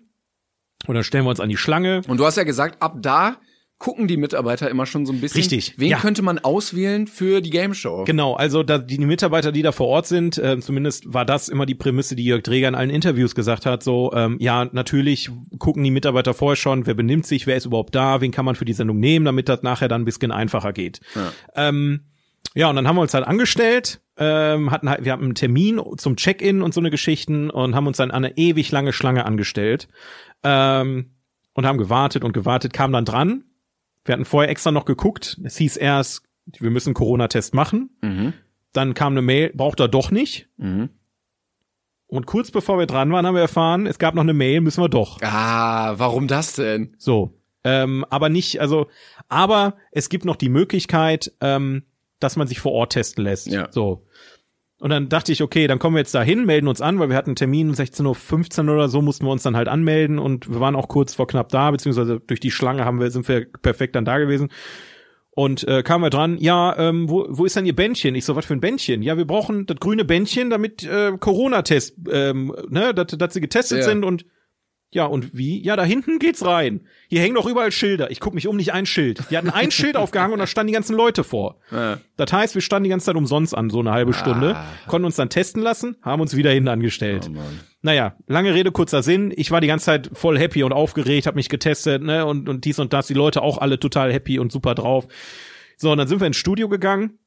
Und dann stellen wir uns an die Schlange. Und du hast ja gesagt, ab da gucken die Mitarbeiter immer schon so ein bisschen. Richtig, Wen ja. könnte man auswählen für die Game Show? Genau, also da, die, die Mitarbeiter, die da vor Ort sind, äh, zumindest war das immer die Prämisse, die Jörg Träger in allen Interviews gesagt hat, so, ähm, ja, natürlich gucken die Mitarbeiter vorher schon, wer benimmt sich, wer ist überhaupt da, wen kann man für die Sendung nehmen, damit das nachher dann ein bisschen einfacher geht. Ja. Ähm, ja, und dann haben wir uns halt angestellt, ähm, hatten halt, wir hatten einen Termin zum Check-in und so eine Geschichten und haben uns dann an eine ewig lange Schlange angestellt ähm, und haben gewartet und gewartet, kam dann dran. Wir hatten vorher extra noch geguckt. Es hieß erst, wir müssen Corona-Test machen. Mhm. Dann kam eine Mail, braucht er doch nicht. Mhm. Und kurz bevor wir dran waren, haben wir erfahren, es gab noch eine Mail, müssen wir doch. Ah, warum das denn? So. Ähm, aber nicht, also, aber es gibt noch die Möglichkeit, ähm, dass man sich vor Ort testen lässt. Ja. So. Und dann dachte ich, okay, dann kommen wir jetzt dahin, melden uns an, weil wir hatten einen Termin um 16.15 Uhr oder so, mussten wir uns dann halt anmelden und wir waren auch kurz vor knapp da, beziehungsweise durch die Schlange haben wir, sind wir perfekt dann da gewesen. Und äh, kamen wir dran, ja, ähm, wo, wo ist denn Ihr Bändchen? Ich so, was für ein Bändchen? Ja, wir brauchen das grüne Bändchen, damit äh, Corona-Test, ähm, ne, dass, sie getestet Ja. sind und ja, und wie? Ja, da hinten geht's rein. Hier hängen doch überall Schilder. Ich guck mich um, nicht ein Schild. Die hatten ein Schild aufgehangen und da standen die ganzen Leute vor. Ja. Das heißt, wir standen die ganze Zeit umsonst an, so eine halbe Stunde, konnten uns dann testen lassen, haben uns wieder hinten angestellt. Oh. Naja, lange Rede, kurzer Sinn. Ich war die ganze Zeit voll happy und aufgeregt, habe mich getestet, ne, und, und dies und das. Die Leute auch alle total happy und super drauf. So, und dann sind wir ins Studio gegangen.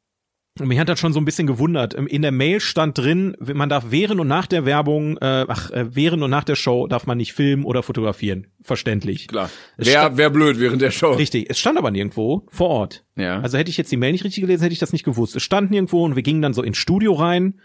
Und mich hat das schon so ein bisschen gewundert. Ähm, In der Mail stand drin, man darf während und nach der Werbung, äh, ach, äh, während und nach der Show darf man nicht filmen oder fotografieren. Verständlich. Klar. Es Wär, wär blöd während der Show. Richtig. Es stand aber nirgendwo vor Ort. Ja. Also hätte ich jetzt die Mail nicht richtig gelesen, hätte ich das nicht gewusst. Es stand nirgendwo und wir gingen dann so ins Studio rein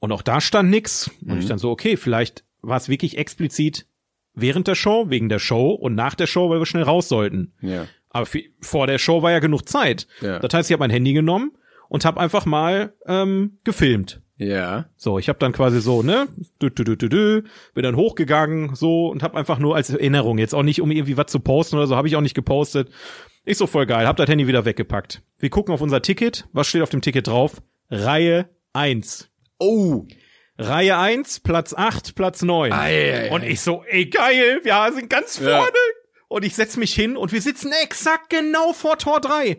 und auch da stand nix. Und ich dann so, okay, vielleicht war es wirklich explizit während der Show, wegen der Show und nach der Show, weil wir schnell raus sollten. ja. Aber vor der Show war ja genug Zeit. Ja. Das heißt, ich habe mein Handy genommen und habe einfach mal ähm, gefilmt. Ja. So, ich habe dann quasi so, ne, dü, dü, dü, dü, dü, bin dann hochgegangen, so und habe einfach nur als Erinnerung, jetzt auch nicht um irgendwie was zu posten oder so, habe ich auch nicht gepostet. Ich so voll geil, hab das Handy wieder weggepackt. Wir gucken auf unser Ticket. Was steht auf dem Ticket drauf? Reihe 1. Oh. Reihe 1, Platz 8, Platz 9. Ei, ei. Und ich so, ey geil, wir sind ganz Ja. vorne. Und ich setz mich hin und wir sitzen exakt genau vor Tor 3.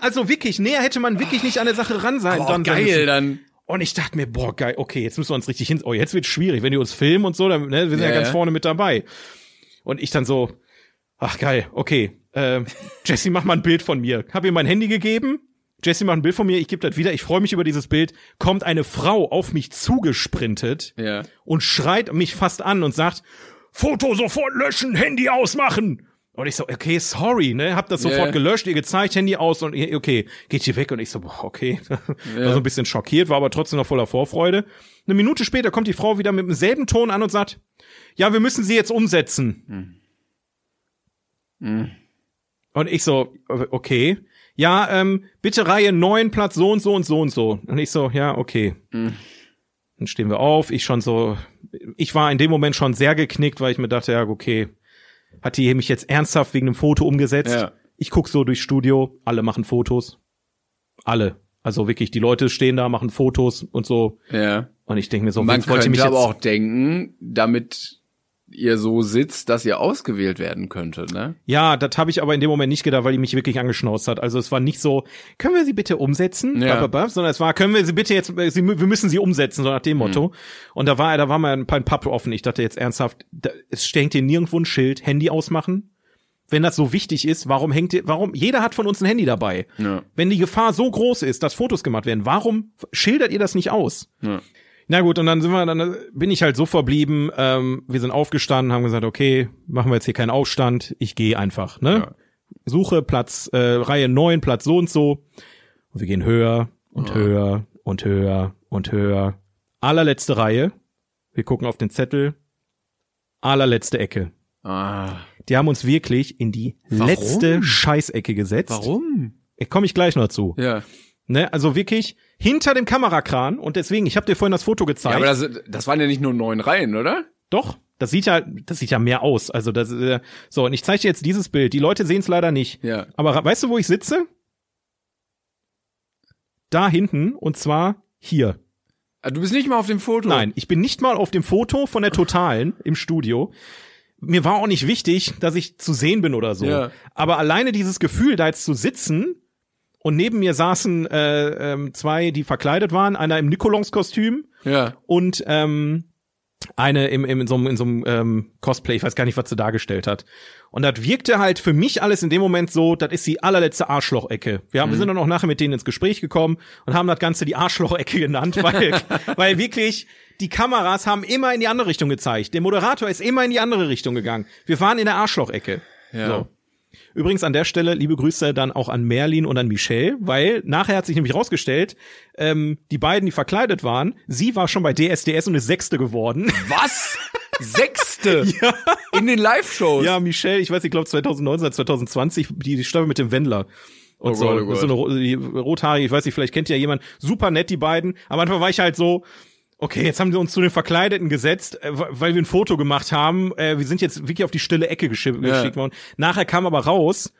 Also wirklich, näher hätte man wirklich nicht an der Sache ran sein. Dran sein müssen. geil dann. Und ich dachte mir, boah, geil, okay, jetzt müssen wir uns richtig hin. Oh, jetzt wird schwierig, wenn die uns filmen und so, dann, ne, wir sind ja, Ja, ganz ja. vorne mit dabei. Und ich dann so, ach geil, okay, äh, Jesse, mach mal ein Bild von mir. Hab ihr mein Handy gegeben. Jesse macht ein Bild von mir, ich gebe das wieder, ich freue mich über dieses Bild. Kommt eine Frau auf mich zugesprintet Ja. und schreit mich fast an und sagt, Foto sofort löschen, Handy ausmachen. Und ich so, okay, sorry, ne, hab das sofort Ja. gelöscht, ihr gezeigt, Handy aus und ihr- okay, geht hier weg und ich so, boah, okay, war so ein bisschen schockiert, war aber trotzdem noch voller Vorfreude. Eine Minute später kommt die Frau wieder mit demselben Ton an und sagt, ja, wir müssen sie jetzt umsetzen. Hm. Und ich so, okay. Ja, ähm, bitte Reihe 9, Platz so und so und so und so. Und ich so, ja, okay. Hm. Dann stehen wir auf. Ich schon so, ich war in dem Moment schon sehr geknickt, weil ich mir dachte, ja, okay, hat die mich jetzt ernsthaft wegen einem Foto umgesetzt? Ja. Ich guck so durchs Studio, alle machen Fotos. Alle. Also wirklich, die Leute stehen da, machen Fotos und so. Ja. Und ich denke mir so, Man könnte mich aber auch denken, damit ihr so sitzt, dass ihr ausgewählt werden könntet, ne? Ja, das habe ich aber in dem Moment nicht gedacht, weil die mich wirklich angeschnauzt hat. Also es war nicht so, können wir sie bitte umsetzen? Ja. Sondern es war, können wir sie bitte jetzt, sie, wir müssen sie umsetzen, so nach dem Motto. Und da war, da war mal ein paar Papp offen. Ich dachte jetzt ernsthaft, da, es steckt hier nirgendwo ein Schild, Handy ausmachen. Wenn das so wichtig ist, warum hängt ihr, warum, jeder hat von uns ein Handy dabei. Ja. Wenn die Gefahr so groß ist, dass Fotos gemacht werden, warum schildert ihr das nicht aus? Ja. Na gut, und dann sind wir, dann bin ich halt so verblieben, ähm, wir sind aufgestanden, haben gesagt, okay, machen wir jetzt hier keinen Aufstand, ich gehe einfach, ne? Ja. Suche Platz, äh, Reihe 9, Platz so und so. Und wir gehen höher und Ja. höher und höher und höher. Allerletzte Reihe. Wir gucken auf den Zettel. Allerletzte Ecke. Ah. Die haben uns wirklich in die Warum? letzte Scheißecke gesetzt. Warum? Komme ich gleich noch zu. Ja. Ne, also wirklich hinter dem Kamerakran und deswegen, ich habe dir vorhin das Foto gezeigt. ja aber das, das waren ja nicht nur neun Reihen, oder? Doch, das sieht ja, das sieht ja mehr aus. Also das, äh, so und ich zeige dir jetzt dieses Bild. Die Leute sehen es leider nicht. Ja. Aber weißt du, wo ich sitze? Da hinten und zwar hier. Ah, Du bist nicht mal auf dem Foto. Nein, ich bin nicht mal auf dem Foto von der Totalen im Studio. Mir war auch nicht wichtig, dass ich zu sehen bin oder so. Ja. Aber alleine dieses Gefühl, da jetzt zu sitzen und neben mir saßen äh, ähm, zwei, die verkleidet waren, einer im Nikolons-Kostüm Ja. und ähm, eine im, im, in so einem, in so einem ähm, Cosplay, ich weiß gar nicht, was sie dargestellt hat. Und das wirkte halt für mich alles in dem Moment so, das ist die allerletzte Arschlochecke. Wir, haben, wir sind dann auch nachher mit denen ins Gespräch gekommen und haben das Ganze die Arschlochecke genannt, weil, weil wirklich die Kameras haben immer in die andere Richtung gezeigt. Der Moderator ist immer in die andere Richtung gegangen. Wir waren in der Arschlochecke. Ja. So. Übrigens an der Stelle liebe Grüße dann auch an Merlin und an Michelle, weil nachher hat sich nämlich rausgestellt, ähm, die beiden, die verkleidet waren, sie war schon bei DSDS und ist Sechste geworden. Was? Sechste? ja. In den Live-Shows? ja, Michelle, ich weiß, ich glaube 2019 oder 2020, die, die Staffel mit dem Wendler. Und Oh so, Gott, oh so eine rothaarige, ich weiß nicht, vielleicht kennt ja jemand, super nett, die beiden. Am Anfang war ich halt so, okay, jetzt haben sie uns zu den Verkleideten gesetzt, äh, weil wir ein Foto gemacht haben. Äh, wir sind jetzt wirklich auf die stille Ecke geschick Ja. geschickt worden. Nachher kam aber raus,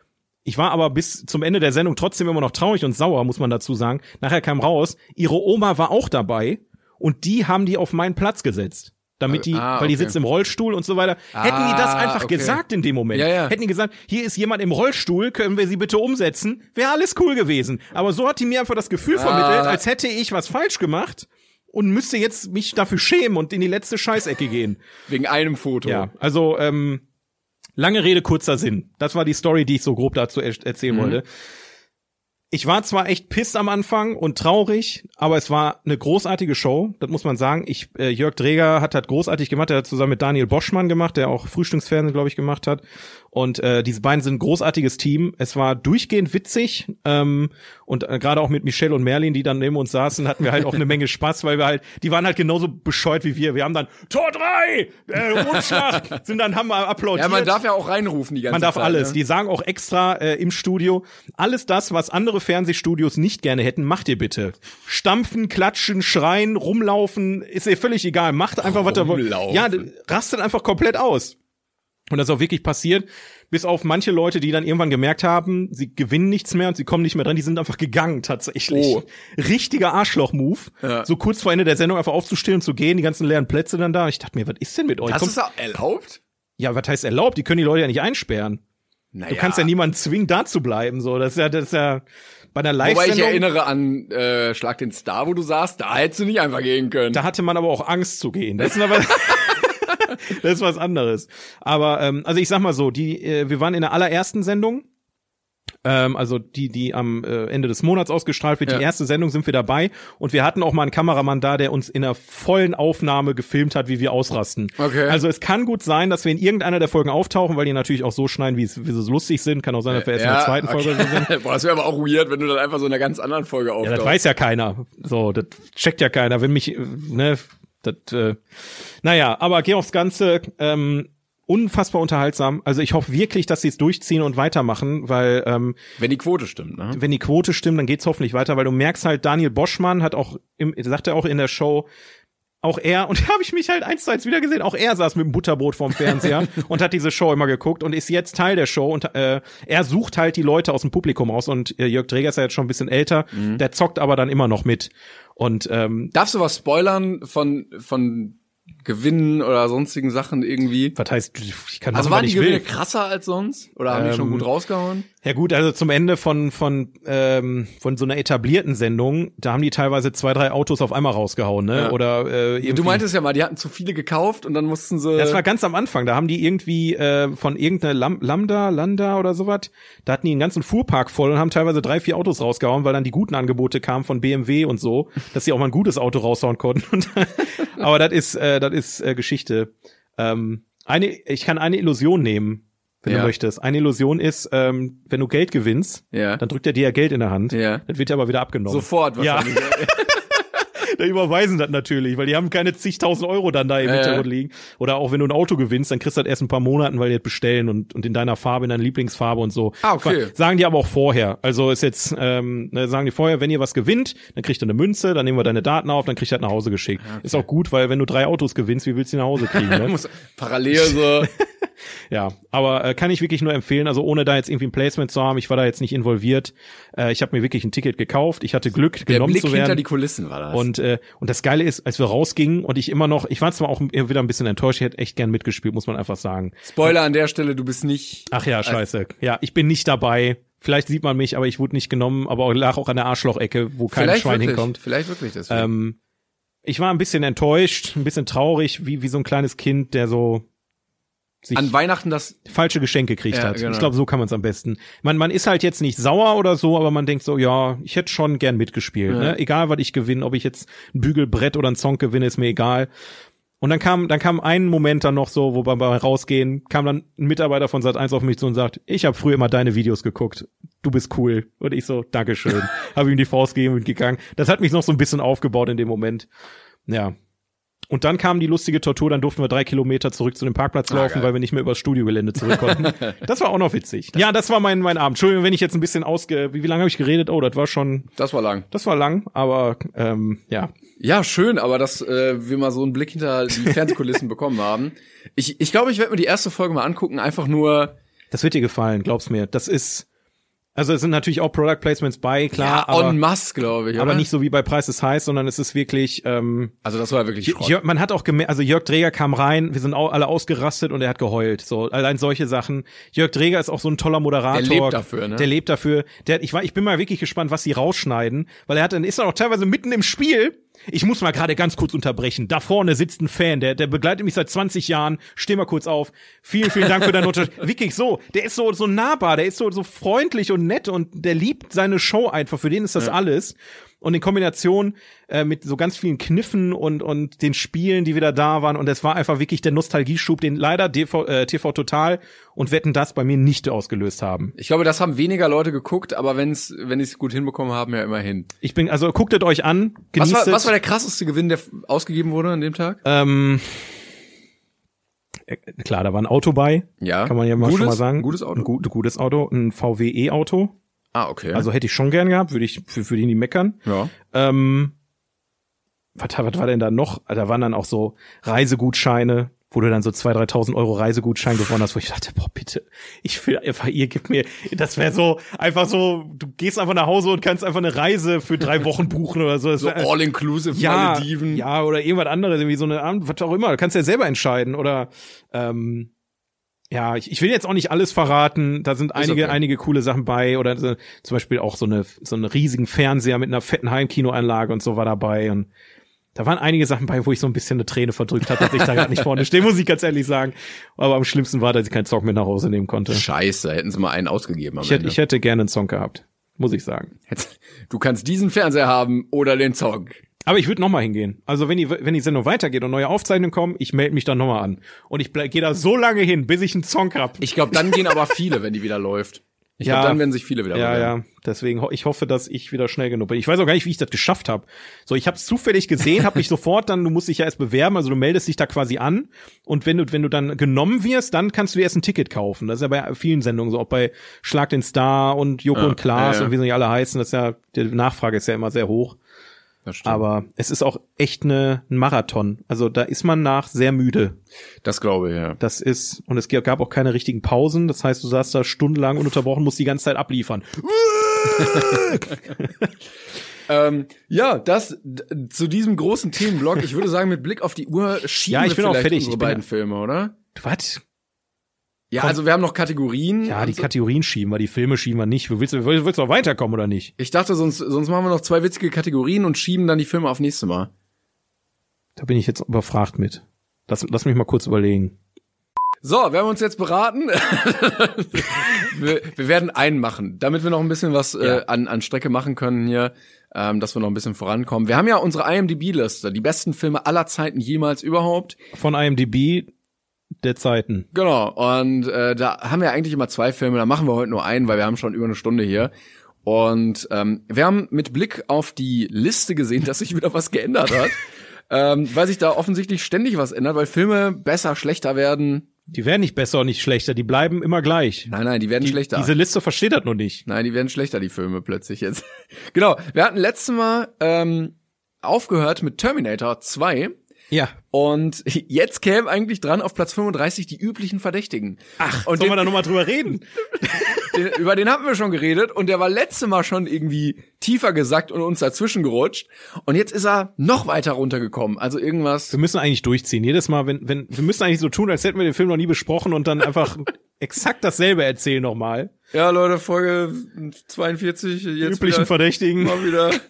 ich war aber bis zum Ende der Sendung trotzdem immer noch traurig und sauer, muss man dazu sagen. Nachher kam raus, ihre Oma war auch dabei und die haben die auf meinen Platz gesetzt. Damit die, Ah, weil die okay. sitzt im Rollstuhl und so weiter. Hätten die das Ah, einfach okay. gesagt in dem Moment. Ja, ja. Hätten die gesagt, hier ist jemand im Rollstuhl, können wir sie bitte umsetzen, wäre alles cool gewesen. Aber so hat die mir einfach das Gefühl vermittelt, als hätte ich was falsch gemacht und müsste jetzt mich dafür schämen und in die letzte Scheißecke gehen. Wegen einem Foto. Ja, also ähm, lange Rede, kurzer Sinn. Das war die Story, die ich so grob dazu er erzählen Mhm. wollte. Ich war zwar echt pisst am Anfang und traurig, aber es war eine großartige Show, das muss man sagen. Ich, äh, Jörg Dreger hat das großartig gemacht, er hat zusammen mit Daniel Boschmann gemacht, der auch Frühstücksfernsehen, glaube ich, gemacht hat. Und äh, diese beiden sind ein großartiges Team. Es war durchgehend witzig ähm, und äh, gerade auch mit Michelle und Merlin, die dann neben uns saßen, hatten wir halt auch eine Menge Spaß, weil wir halt, die waren halt genauso bescheuert wie wir. Wir haben dann Tor 3, äh, Rundschlag, sind dann haben wir applaudiert. Ja, man darf ja auch reinrufen die ganze Man darf Zeit. alles. Ne? Die sagen auch extra äh, im Studio, alles das, was andere Fernsehstudios nicht gerne hätten, macht ihr bitte. Stampfen, klatschen, schreien, rumlaufen, ist ihr völlig egal. Macht einfach, was ihr wollt. Rumlaufen. Ja, rastet einfach komplett aus. Und das ist auch wirklich passiert, bis auf manche Leute, die dann irgendwann gemerkt haben, sie gewinnen nichts mehr und sie kommen nicht mehr dran, die sind einfach gegangen tatsächlich. Oh. Richtiger Arschloch-Move. Ja. So kurz vor Ende der Sendung einfach aufzustehen und zu gehen, die ganzen leeren Plätze dann da. Ich dachte mir, was ist denn mit euch? Das Kommt- ist erlaubt? ja, was heißt erlaubt? Die können die Leute ja nicht einsperren. Naja. Du kannst ja niemanden zwingen, da zu bleiben. So, das ist ja, das ist ja bei einer Wobei ich erinnere an äh, Schlag den Star, wo du saßt, da hättest du nicht einfach gehen können. Da hatte man aber auch Angst zu gehen. Das ist aber das ist was anderes. Aber ähm, also ich sag mal so, die äh, wir waren in der allerersten Sendung. Ähm, also die, die am äh, Ende des Monats ausgestrahlt wird, Ja. die erste Sendung sind wir dabei und wir hatten auch mal einen Kameramann da, der uns in einer vollen Aufnahme gefilmt hat, wie wir ausrasten. Okay. Also es kann gut sein, dass wir in irgendeiner der Folgen auftauchen, weil die natürlich auch so schneiden, wie, es, wie sie so lustig sind. Kann auch sein, dass wir erst in der zweiten Folge so sind. Boah, das wäre aber auch weird, wenn du dann einfach so in einer ganz anderen Folge Ja, auftauchst. das weiß ja keiner. So, das checkt ja keiner. Wenn mich, äh, ne, Das, äh, naja, aber geh aufs Ganze. Ähm, unfassbar unterhaltsam. Also ich hoffe wirklich, dass sie es durchziehen und weitermachen, weil ähm, Wenn die Quote stimmt, ne? wenn die Quote stimmt, dann geht's hoffentlich weiter, weil du merkst halt, Daniel Boschmann hat auch, im, sagt er auch in der Show, auch er, und da habe ich mich halt eins zu eins wieder gesehen, auch er saß mit dem Butterbrot vorm Fernseher und hat diese Show immer geguckt und ist jetzt Teil der Show und äh, er sucht halt die Leute aus dem Publikum aus und äh, Jörg Träger ist ja jetzt schon ein bisschen älter, der zockt aber dann immer noch mit. Und ähm, Darfst du was spoilern von, von Gewinnen oder sonstigen Sachen irgendwie? was heißt, ich kann Also waren die ich will. Gewinne krasser als sonst? Oder haben die schon Ähm, gut rausgehauen? Ja gut, also zum Ende von von ähm, von so einer etablierten Sendung, da haben die teilweise zwei, drei Autos auf einmal rausgehauen, ne? Ja. Oder äh, irgendwie. Du meintest ja mal, die hatten zu viele gekauft und dann mussten sie. Das war ganz am Anfang. Da haben die irgendwie äh, von irgendeiner Lam Lambda, Lambda oder sowas, da hatten die einen ganzen Fuhrpark voll und haben teilweise drei, vier Autos rausgehauen, weil dann die guten Angebote kamen von BMW und so, dass sie auch mal ein gutes Auto raushauen konnten. Aber das ist, äh, das ist äh, Geschichte. Ähm, eine, ich kann eine Illusion nehmen, wenn Ja. du möchtest. Eine Illusion ist, ähm, wenn du Geld gewinnst, ja. dann drückt er dir ja Geld in der Hand. Ja. Das wird dir aber wieder abgenommen. Sofort Ja. Da überweisen das natürlich, weil die haben keine zigtausend Euro dann da im. Hintergrund liegen. Oder auch wenn du ein Auto gewinnst, dann kriegst du das erst ein paar Monaten, weil die das bestellen und, und in deiner Farbe, in deiner Lieblingsfarbe und so. Ah, okay. Sagen die aber auch vorher. Also ist jetzt, ähm, ne, sagen die vorher, wenn ihr was gewinnt, dann kriegt ihr eine Münze, dann nehmen wir deine Daten auf, dann kriegt ihr das nach Hause geschickt. Ist auch gut, weil wenn du drei Autos gewinnst, wie willst du die nach Hause kriegen? Ne? Parallel so. Ja, aber äh, kann ich wirklich nur empfehlen, also ohne da jetzt irgendwie ein Placement zu haben, ich war da jetzt nicht involviert. Äh, ich habe mir wirklich ein Ticket gekauft, ich hatte Glück, Der genommen Blick zu werden. hinter die Kulissen war das. Und, äh, und das Geile ist, als wir rausgingen und ich immer noch, ich war zwar auch wieder ein bisschen enttäuscht, ich hätte echt gern mitgespielt, muss man einfach sagen. Spoiler an der Stelle, du bist nicht. Ach ja, scheiße. Ja, ich bin nicht dabei. Vielleicht sieht man mich, aber ich wurde nicht genommen, aber auch- lag auch an der Arschlochecke, wo kein vielleicht Schwein wirklich, hinkommt. Vielleicht wirklich deswegen. Ähm, ich war ein bisschen enttäuscht, ein bisschen traurig, wie, wie so ein kleines Kind, der so an Weihnachten das. falsche Geschenke gekriegt Ja, hat. genau. Ich glaube, so kann man es am besten. Man, man ist halt jetzt nicht sauer oder so, aber man denkt so, ja, ich hätte schon gern mitgespielt. Ja. Ne? Egal, was ich gewinne, ob ich jetzt ein Bügelbrett oder ein Song gewinne, ist mir egal. Und dann kam, dann kam ein Moment dann noch so, wo beim beim Rausgehen kam dann ein Mitarbeiter von Sat1 auf mich zu und sagt, ich habe früher immer deine Videos geguckt, du bist cool. Und ich so, Dankeschön. habe ihm die Faust gegeben und gegangen. Das hat mich noch so ein bisschen aufgebaut in dem Moment. Ja. Und dann kam die lustige Tortur, dann durften wir drei Kilometer zurück zu dem Parkplatz Ah, laufen, geil. weil wir nicht mehr übers Studiogelände zurück konnten. das war auch noch witzig. ja, das war mein, mein Abend. Entschuldigung, wenn ich jetzt ein bisschen ausge... Wie, wie lange habe ich geredet? Oh, das war schon... Das war lang. Das war lang, aber ähm, ja. Ja, schön, aber dass äh, wir mal so einen Blick hinter die Fernsehkulissen bekommen haben. Ich ich, glaube, ich werde mir die erste Folge mal angucken, einfach nur. Das wird dir gefallen, glaub's mir. Das ist... Also es sind natürlich auch Product Placements bei, klar, ja, aber, en masse, glaube ich. aber oder? nicht so wie bei Preis ist heiß, sondern es ist wirklich... Ähm, Also das war wirklich. Jörg, man hat auch gemerkt, also Jörg Dreger kam rein, wir sind au- alle ausgerastet und er hat geheult. So, allein solche Sachen. Jörg Dreger ist auch so ein toller Moderator. Der lebt dafür, ne? Der lebt dafür. Der, ich war, ich bin mal wirklich gespannt, was sie rausschneiden, weil er hat, dann ist er auch teilweise mitten im Spiel. Ich muss mal gerade ganz kurz unterbrechen. Da vorne sitzt ein Fan, der, der begleitet mich seit 20 Jahren. Steh mal kurz auf. Vielen, vielen Dank für deine Unterstützung. Wirklich so. Der ist so, so nahbar, der ist so, so freundlich und nett und der liebt seine Show einfach. Für den ist das alles. Und in Kombination äh, mit so ganz vielen Kniffen und, und den Spielen, die wieder da waren. Und es war einfach wirklich der Nostalgieschub, den leider TV, äh, TV Total und Wetten das bei mir nicht ausgelöst haben. Ich glaube, das haben weniger Leute geguckt, aber wenn's, wenn sie es gut hinbekommen haben, ja immerhin. Ich bin, also guckt es euch an, Was genießt war, es. was war der krasseste Gewinn, der ausgegeben wurde an dem Tag? ähm, äh, klar, da war ein Auto bei, Ja. kann man ja mal Gutes- schon mal sagen. ein gutes Auto? Ein gut, gutes Auto, ein VW E-Auto. Ah, okay. Also hätte ich schon gern gehabt, würde ich für, für die nicht meckern. ja. Ähm, was, was war denn da noch? Da waren dann auch so Reisegutscheine, wo du dann so 2.000, 3.000 Euro Reisegutschein gewonnen hast, wo ich dachte, boah, bitte, ich will einfach, ihr gebt mir, das wäre so, einfach so, du gehst einfach nach Hause und kannst einfach eine Reise für drei Wochen buchen oder so. Das So all-inclusive ja, Malediven. ja, oder irgendwas anderes, irgendwie so eine, was auch immer, du kannst ja selber entscheiden oder, ähm, ja, ich, ich will jetzt auch nicht alles verraten. Da sind einige, okay. einige coole Sachen bei oder so, zum Beispiel auch so eine, so einen riesigen Fernseher mit einer fetten Heimkinoanlage und so war dabei und da waren einige Sachen bei, wo ich so ein bisschen eine Träne verdrückt habe, dass ich da gerade nicht vorne stehe, muss ich ganz ehrlich sagen. Aber am schlimmsten war, dass ich keinen Zock mit nach Hause nehmen konnte. Scheiße, hätten sie mal einen ausgegeben Ich hätte, Ende. ich hätte gerne einen Song gehabt, muss ich sagen. Du kannst diesen Fernseher haben oder den Song. Aber ich würde noch mal hingehen. Also wenn die, wenn die Sendung weitergeht und neue Aufzeichnungen kommen, ich melde mich dann noch mal an. Und ich gehe da so lange hin, bis ich einen Song hab. Ich glaube, dann gehen aber viele, wenn die wieder läuft. Ich Ja. glaube, dann werden sich viele wieder Ja, bewerben. ja. Deswegen, ho ich hoffe, dass ich wieder schnell genug bin. Ich weiß auch gar nicht, wie ich das geschafft habe. So, ich habe es zufällig gesehen, habe mich sofort dann, du musst dich ja erst bewerben, also du meldest dich da quasi an und wenn du wenn du dann genommen wirst, dann kannst du dir erst ein Ticket kaufen. Das ist ja bei vielen Sendungen so, auch bei Schlag den Star und Joko Ja, und Klaas ja, ja. und wie sie nicht alle heißen, das ist ja die Nachfrage ist ja immer sehr hoch. Aber es ist auch echt eine, ein Marathon. Also da ist man nach sehr müde. das glaube ich, ja. Das ist und es gab auch keine richtigen Pausen, das heißt, du saßt da stundenlang ununterbrochen, musst die ganze Zeit abliefern. Ähm, ja, das zu diesem großen Themenblock. Ich würde sagen, mit Blick auf die Uhr schieben Ja, ich wir bin auch vielleicht fertig. unsere Ich beiden Filme, oder? Was? Ja, Komm. also wir haben noch Kategorien. Ja, die Also, Kategorien schieben wir, die Filme schieben wir nicht. Willst du willst, willst du auch weiterkommen oder nicht? ich dachte, sonst, sonst machen wir noch zwei witzige Kategorien und schieben dann die Filme auf nächste Mal. Da bin ich jetzt überfragt mit. Lass, lass mich mal kurz überlegen. So, wir haben uns jetzt beraten. wir, wir werden einen machen, damit wir noch ein bisschen was Ja. äh, an, an Strecke machen können hier, ähm, dass wir noch ein bisschen vorankommen. Wir haben ja unsere IMDb-Liste, die besten Filme aller Zeiten jemals überhaupt. Von IMDb der Zeiten. Genau, und äh, da haben wir eigentlich immer zwei Filme, da machen wir heute nur einen, weil wir haben schon über eine Stunde hier. Und ähm, wir haben mit Blick auf die Liste gesehen, dass sich wieder was geändert hat. ähm, weil sich da offensichtlich ständig was ändert, weil Filme besser, schlechter werden. Die werden nicht besser und nicht schlechter, die bleiben immer gleich. Nein, nein, die werden Die, schlechter. diese Liste versteht das noch nicht. Nein, die werden schlechter, die Filme plötzlich jetzt. genau, wir hatten letztes Mal ähm, aufgehört mit Terminator 2 Ja. und jetzt käme eigentlich dran auf Platz 35 die üblichen Verdächtigen. Ach, und Sollen den, wir da nochmal drüber reden? den, über den hatten wir schon geredet und der war letzte Mal schon irgendwie tiefer gesackt und uns dazwischen gerutscht und jetzt ist er noch weiter runtergekommen. Also irgendwas. Wir müssen eigentlich durchziehen. Jedes Mal, wenn, wenn, wir müssen eigentlich so tun, als hätten wir den Film noch nie besprochen und dann einfach exakt dasselbe erzählen nochmal. Ja, Leute, Folge 42 Die jetzt üblichen wieder, Verdächtigen. mal wieder.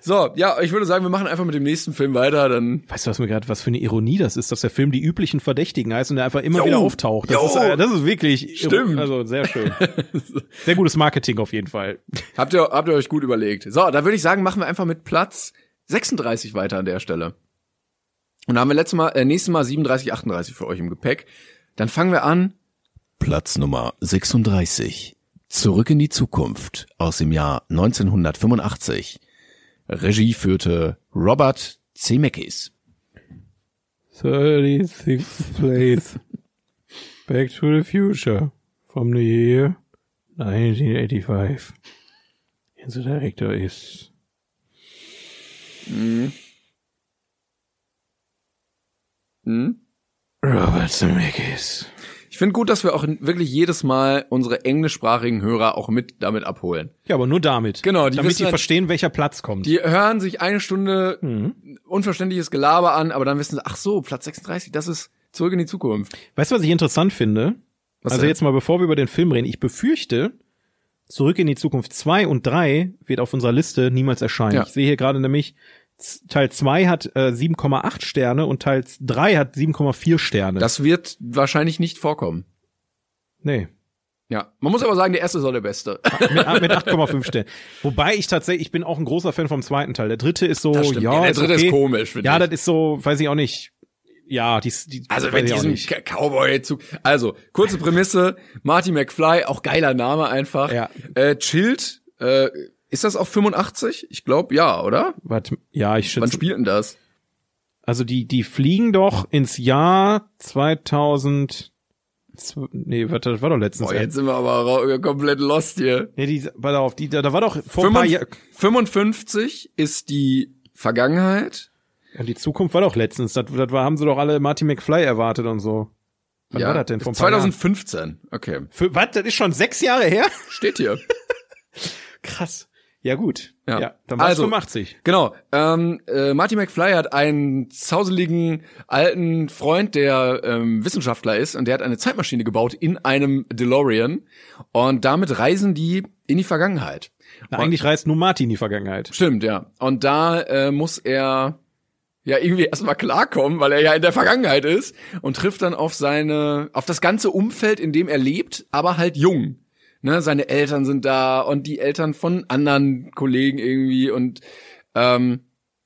So, ja, ich würde sagen, wir machen einfach mit dem nächsten Film weiter, dann Weißt du, was mir gerade, was für eine Ironie das ist, dass der Film die üblichen Verdächtigen heißt und der einfach immer Jo, wieder auftaucht. Das jo. ist, äh, das ist wirklich, Stimmt. also sehr schön. Sehr gutes Marketing auf jeden Fall. Habt ihr, habt ihr euch gut überlegt. So, da würde ich sagen, machen wir einfach mit Platz 36 weiter an der Stelle. Und da haben wir letztes Mal, äh, nächstes Mal 37, 38 für euch im Gepäck. Dann fangen wir an. Platz Nummer 36. Zurück in die Zukunft aus dem Jahr 1985. Regie führte Robert Zemeckis. 36th place. Back to the future. From the year 1985. And the director is Hm? Robert Zemeckis. Ich finde gut, dass wir auch wirklich jedes Mal unsere englischsprachigen Hörer auch mit damit abholen. Ja, aber nur damit. Genau, die Damit wissen die dann- verstehen, welcher Platz kommt. Die hören sich eine Stunde Mhm. unverständliches Gelaber an, aber dann wissen sie, ach so, Platz 36, das ist zurück in die Zukunft. Weißt du, was ich interessant finde? Was also denn? jetzt mal, bevor wir über den Film reden, ich befürchte, Zurück in die Zukunft 2 und 3 wird auf unserer Liste niemals erscheinen. Ja. Ich sehe hier gerade nämlich, Teil 2 hat äh, 7,8 Sterne und Teil 3 hat 7,4 Sterne. Das wird wahrscheinlich nicht vorkommen. nee. Ja, man muss aber sagen, der erste ist auch der beste. Mit, mit 8,5 Sternen. Wobei ich tatsächlich, ich bin auch ein großer Fan vom zweiten Teil. Der dritte ist so, ja, Ja, der ist dritte okay. ist komisch, finde Ja, ich. das ist so, weiß ich auch nicht. Ja, die, die Also mit diesem Cowboy-Zug. Also, kurze Prämisse, Marty McFly, auch geiler Name einfach. Ja. Äh, chillt, äh, ist das auch 85? Ich glaube ja, oder? Warte, ja, ich Wann schätze. spielt denn das? Also die, die fliegen doch ins Jahr 2000. zw- Nee, warte, das war doch letztens. Boah, jetzt sind wir aber komplett lost hier. Nee, die, warte auf, die, da, da war doch vor ein paar Jahren. 55 ist die Vergangenheit. Ja, die Zukunft war doch letztens. Das, das war, haben sie doch alle Marty McFly erwartet und so. Wann war das denn? Paar 2015. Okay. Für, was? Das ist schon sechs Jahre her? Steht hier. Krass. Ja, gut. Ja. Ja, dann war Also- es 85. Genau. Ähm, äh, Marty McFly hat einen zauseligen alten Freund, der ähm, Wissenschaftler ist und der hat eine Zeitmaschine gebaut in einem DeLorean und damit reisen die in die Vergangenheit. Na, eigentlich reist nur Marty in die Vergangenheit. Stimmt, ja. Und da äh, muss er ja irgendwie erstmal klarkommen, weil er ja in der Vergangenheit ist und trifft dann auf seine, auf das ganze Umfeld, in dem er lebt, aber halt jung. Ne, seine Eltern sind da und die Eltern von anderen Kollegen irgendwie und ähm,